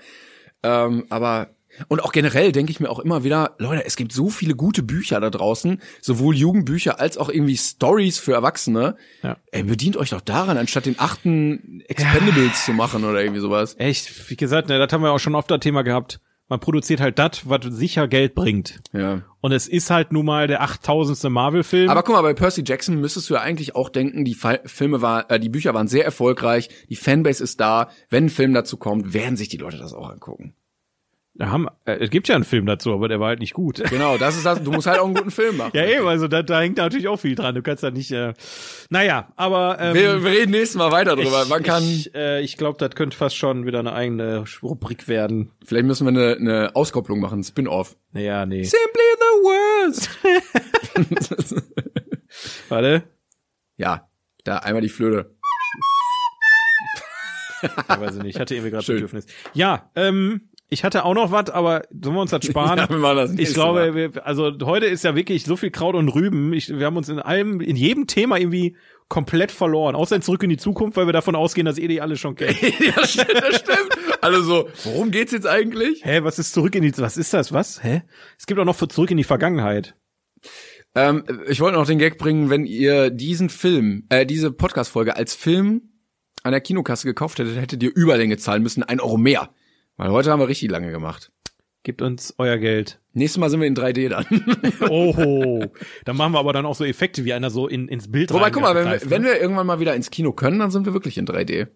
Ähm, aber und auch generell denke ich mir auch immer wieder, Leute, es gibt so viele gute Bücher da draußen, sowohl Jugendbücher als auch irgendwie Stories für Erwachsene. Ja. Ey, bedient euch doch daran, anstatt den achten Expendables zu machen oder irgendwie sowas. Echt, wie gesagt, ne, das haben wir auch schon oft das Thema gehabt. Man produziert halt das, was sicher Geld bringt. Ja. Und es ist halt nun mal der 8000. Marvel-Film. Aber guck mal, bei Percy Jackson müsstest du ja eigentlich auch denken, die Filme war, äh, die Bücher waren sehr erfolgreich, die Fanbase ist da. Wenn ein Film dazu kommt, werden sich die Leute das auch angucken. Haben, äh, es gibt ja einen Film dazu, aber der war halt nicht gut. Genau, das ist das. Du musst halt auch einen guten Film machen. Ja, eben, also da, da hängt natürlich auch viel dran. Du kannst da nicht, äh, naja, aber ähm, Wir, wir reden nächstes Mal weiter drüber. ich, Man kann, ich, äh, ich glaube, das könnte fast schon wieder eine eigene Rubrik werden. vielleicht müssen wir eine, eine Auskopplung machen, Spin-off. Naja, nee. Simply the worst. Warte. ja, da einmal die Flöte. Ich weiß ich nicht, ich hatte irgendwie gerade. Bedürfnis. Ja, ähm, ich hatte auch noch was, aber sollen wir uns das sparen? Ja, wir machen das ich glaube, Mal. wir, also heute ist ja wirklich so viel Kraut und Rüben. Ich, wir haben uns in allem, in jedem Thema irgendwie komplett verloren. Außer in Zurück in die Zukunft, weil wir davon ausgehen, dass ihr die alle schon kennt. ja, stimmt, das stimmt. Alle so, worum geht's jetzt eigentlich? Hä, was ist Zurück in die, was ist das, was? Hä? Es gibt auch noch für Zurück in die Vergangenheit. Ähm, ich wollte noch den Gag bringen, wenn ihr diesen Film, äh, diese Podcast-Folge als Film an der Kinokasse gekauft hättet, hättet ihr Überlänge zahlen müssen, ein Euro mehr. Weil heute haben wir richtig lange gemacht. Gebt uns euer Geld. Nächstes Mal sind wir in 3D dann. Oho. dann machen wir aber dann auch so Effekte, wie einer so in, ins Bild Wobei, guck mal, wenn, wir- wenn wir irgendwann mal wieder ins Kino können, dann sind wir wirklich in 3D.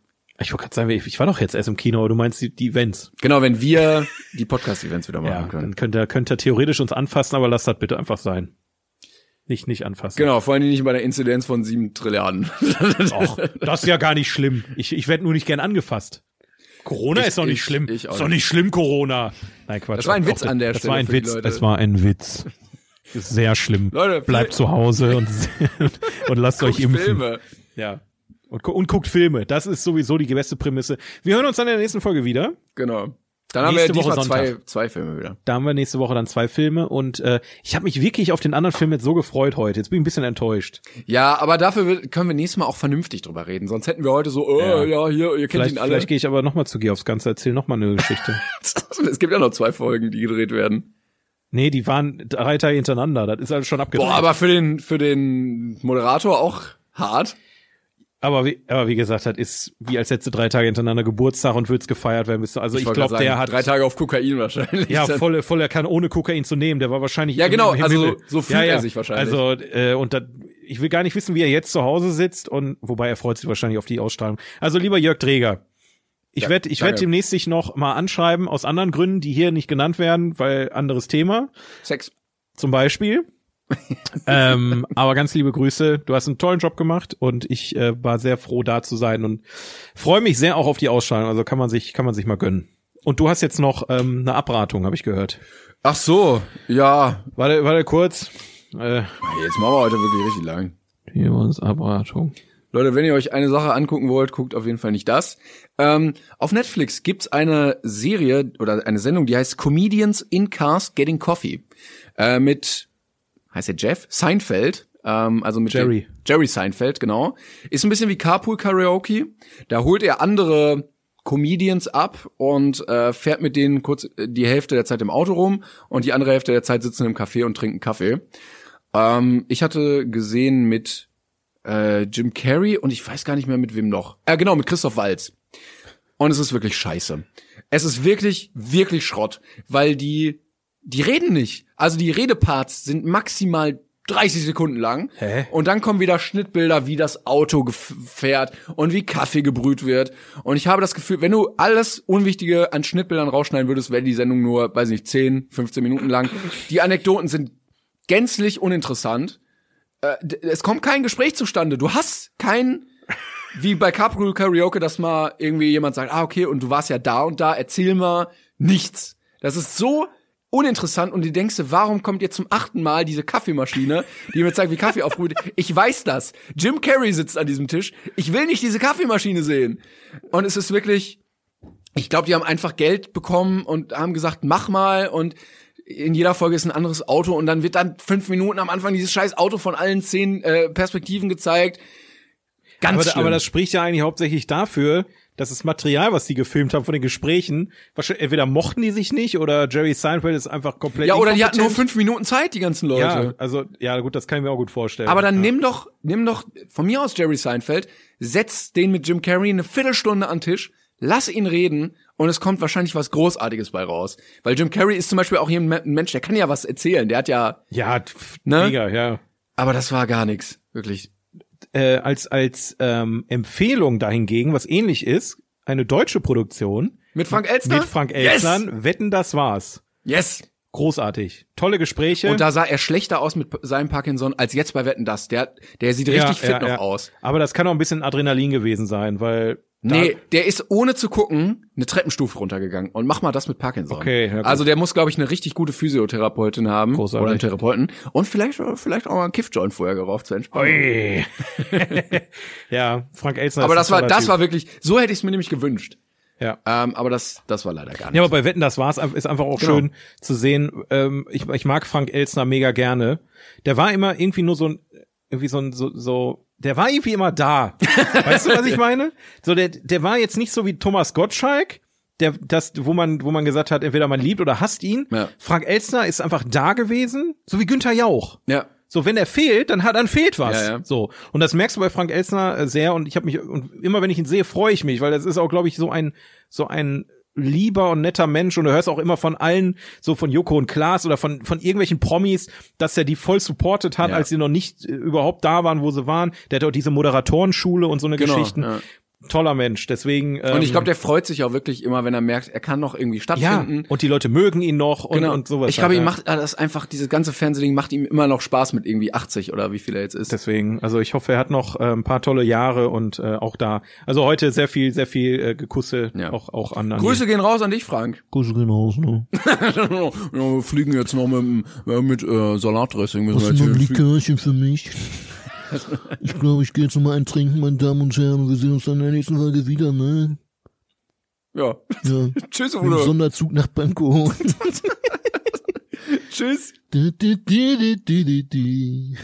Ich wollte gerade sagen, ich, ich war doch jetzt erst im Kino, aber du meinst die, die Events. Genau, wenn wir die Podcast-Events wieder machen Ja, können. dann könnt ihr, könnt ihr theoretisch uns anfassen, aber lasst das bitte einfach sein. Nicht, nicht anfassen. Genau, vor allem nicht bei der Inzidenz von sieben Trilliarden. Och, das ist ja gar nicht schlimm. Ich, ich werde nur nicht gern angefasst. Corona Ich- ist doch nicht ich- schlimm. ich auch ist doch nicht schlimm, Corona. Nein, Quatsch. Das war ein Witz Auch- an der das Stelle war ein Witz. Es war ein Witz. Das ist sehr schlimm. Leute, Bleibt zu Hause und, und lasst euch Guckt impfen. Filme. Ja. Und, und guckt Filme. Das ist sowieso die beste Prämisse. Wir hören uns dann in der nächsten Folge wieder. Genau. Dann haben Nächste wir Woche diesmal zwei, zwei Filme wieder. Da haben wir nächste Woche dann zwei Filme und äh, ich habe mich wirklich auf den anderen Film jetzt so gefreut heute. Jetzt bin ich ein bisschen enttäuscht. Ja, aber dafür wird- können wir nächstes Mal auch vernünftig drüber reden. Sonst hätten wir heute so, oh, Ja. ja, hier, ihr kennt Vielleicht, ihn alle. vielleicht gehe ich aber nochmal zu G aufs Ganze, erzähl nochmal eine Geschichte. es gibt ja noch zwei Folgen, die gedreht werden. nee, die waren drei Tage hintereinander. Das ist alles schon abgedreht. Boah, aber für den, für den Moderator auch hart. Aber wie, aber wie gesagt, das ist wie als du drei Tage hintereinander Geburtstag und würdest gefeiert werden. Du, also ich, wollte glaube, der hat drei Tage auf Kokain wahrscheinlich. ja voll, voll, er kann ohne Kokain zu nehmen. Der war wahrscheinlich Ja, genau, im also so fühlt er sich wahrscheinlich. Also äh, und da, ich will gar nicht wissen, wie er jetzt zu Hause sitzt und wobei er freut sich wahrscheinlich auf die Ausstrahlung. Also lieber Jörg Träger. Ich Ja, werd, ich werd danke. demnächst dich noch mal anschreiben aus anderen Gründen, die hier nicht genannt werden, weil anderes Thema. Sex. zum Beispiel. ähm, aber ganz liebe Grüße. Du hast einen tollen Job gemacht und ich äh, war sehr froh, da zu sein und freue mich sehr auch auf die Ausstrahlung. Also kann man sich, kann man sich mal gönnen. Und du hast jetzt noch ähm, eine Abratung, habe ich gehört. Ach so, ja. Warte, warte kurz. Äh, Jetzt machen wir heute wirklich richtig lang. hier uns Abratung. Leute, wenn ihr euch eine Sache angucken wollt, guckt auf jeden Fall nicht das. Ähm, auf Netflix gibt's eine Serie oder eine Sendung, die heißt Comedians in Cars Getting Coffee. Äh, mit, heißt der Jeff? Seinfeld. Ähm, also mit Jerry. Jerry Seinfeld, genau. Ist ein bisschen wie Carpool Karaoke. Da holt er andere Comedians ab und äh, fährt mit denen kurz äh, die Hälfte der Zeit im Auto rum und die andere Hälfte der Zeit sitzen im Café und trinken Kaffee. Ähm, ich hatte gesehen mit äh, Jim Carrey und ich weiß gar nicht mehr mit wem noch. Äh, genau, mit Christoph Waltz. Und es ist wirklich scheiße. Es ist wirklich, wirklich Schrott, weil die, die reden nicht. Also die Redeparts sind maximal 30 Sekunden lang. Hä? Und dann kommen wieder Schnittbilder, wie das Auto fährt und wie Kaffee gebrüht wird. Und ich habe das Gefühl, wenn du alles Unwichtige an Schnittbildern rausschneiden würdest, wäre die Sendung nur, weiß nicht, 10, 15 Minuten lang. Die Anekdoten sind gänzlich uninteressant. äh, es kommt kein Gespräch zustande. Du hast kein, wie bei Carpool Karaoke, dass mal irgendwie jemand sagt, ah, okay, und du warst ja da und da, erzähl mal nichts. Das ist so uninteressant und du denkst, dir, warum kommt jetzt zum achten Mal diese Kaffeemaschine, die mir zeigt, wie Kaffee aufbrüht. Ich weiß das. Jim Carrey sitzt an diesem Tisch. Ich will nicht diese Kaffeemaschine sehen. Und es ist wirklich, ich glaube, die haben einfach Geld bekommen und haben gesagt, mach mal und in jeder Folge ist ein anderes Auto und dann wird dann fünf Minuten am Anfang dieses scheiß Auto von allen zehn äh, Perspektiven gezeigt. Ganz Aber, schlimm. aber das spricht ja eigentlich hauptsächlich dafür, dass das Material, was die gefilmt haben von den Gesprächen, wahrscheinlich, entweder mochten die sich nicht oder Jerry Seinfeld ist einfach komplett ja, oder die hatten nur fünf Minuten Zeit, die ganzen Leute. Ja, also, ja, gut, das kann ich mir auch gut vorstellen. Aber dann ja. nimm doch, nimm doch von mir aus Jerry Seinfeld, setz den mit Jim Carrey eine Viertelstunde an den Tisch, lass ihn reden und es kommt wahrscheinlich was Großartiges bei raus. Weil Jim Carrey ist zum Beispiel auch hier ein Me- ein Mensch, der kann ja was erzählen, der hat ja, Ja, Ne? mega, ja. aber das war gar nichts, wirklich. Äh, als, als, ähm, Empfehlung dahingegen, was ähnlich ist, eine deutsche Produktion Mit Frank Elstner? mit Frank Elstner, Wetten, das war's. Yes! Großartig. Tolle Gespräche. Und da sah er schlechter aus mit seinem Parkinson als jetzt bei Wetten das. Der, der sieht richtig fit noch aus. Aber das kann auch ein bisschen Adrenalin gewesen sein, weil Nee, der ist ohne zu gucken eine Treppenstufe runtergegangen. Und mach mal das mit Parkinson. Okay, ja gut. Also der muss, glaube ich, eine richtig gute Physiotherapeutin haben. Großartig. Oder einen Therapeuten. Und vielleicht, vielleicht auch mal einen Kiffjoint vorher geraucht zu entspannen. Ui. ja, Frank Elstner. Aber das war, das war wirklich, so hätte ich es mir nämlich gewünscht. Ja. Ähm, aber das, das war leider gar nicht. Ja, aber bei Wetten, das war's, ist einfach auch Genau. schön zu sehen. Ähm, ich, ich mag Frank Elstner mega gerne. Der war immer irgendwie nur so ein, irgendwie so ein, so, so, der war irgendwie immer da. weißt du, was ich meine? So, der, der war jetzt nicht so wie Thomas Gottschalk, der, das, wo man, wo man gesagt hat, entweder man liebt oder hasst ihn. Ja. Frank Elstner ist einfach da gewesen, so wie Günther Jauch. ja. So, wenn er fehlt, dann hat dann fehlt was. Ja, ja. So und das merkst du bei Frank Elstner äh, sehr und ich habe mich und immer wenn ich ihn sehe, freue ich mich, weil das ist auch, glaube ich, so ein so ein lieber und netter Mensch und du hörst auch immer von allen, so von Joko und Klaas oder von von irgendwelchen Promis, dass er die voll supportet hat, Ja. als sie noch nicht äh, überhaupt da waren, wo sie waren. Der hat auch diese Moderatorenschule und so eine Genau, Geschichten. ja. Toller Mensch, deswegen. Ähm, Und ich glaube, der freut sich auch wirklich immer, wenn er merkt, er kann noch irgendwie ja stattfinden. und die Leute mögen ihn noch und, genau. und sowas. ich glaube, halt, ihm ja. macht das einfach, dieses ganze Fernsehding macht ihm immer noch Spaß mit irgendwie 80 oder wie viel er jetzt ist. Deswegen, also ich hoffe, er hat noch äh, ein paar tolle Jahre und äh, auch da. Also heute sehr viel, sehr viel äh, Gekusse Ja. auch auch an. an Grüße gehen raus an dich, Frank. Grüße gehen raus, ne? ja, wir fliegen jetzt noch mit, dem- äh, mit äh, Salatdressing. Müssen Hast wir du noch ein jetzt. Likörchen für mich? Ich glaube, ich gehe jetzt noch mal eintrinken, meine Damen und Herren. Wir sehen uns dann in der nächsten Folge wieder, ne? Ja. Ja. Tschüss, Udo. Sonderzug nach Pankow. Tschüss. Du, du, du.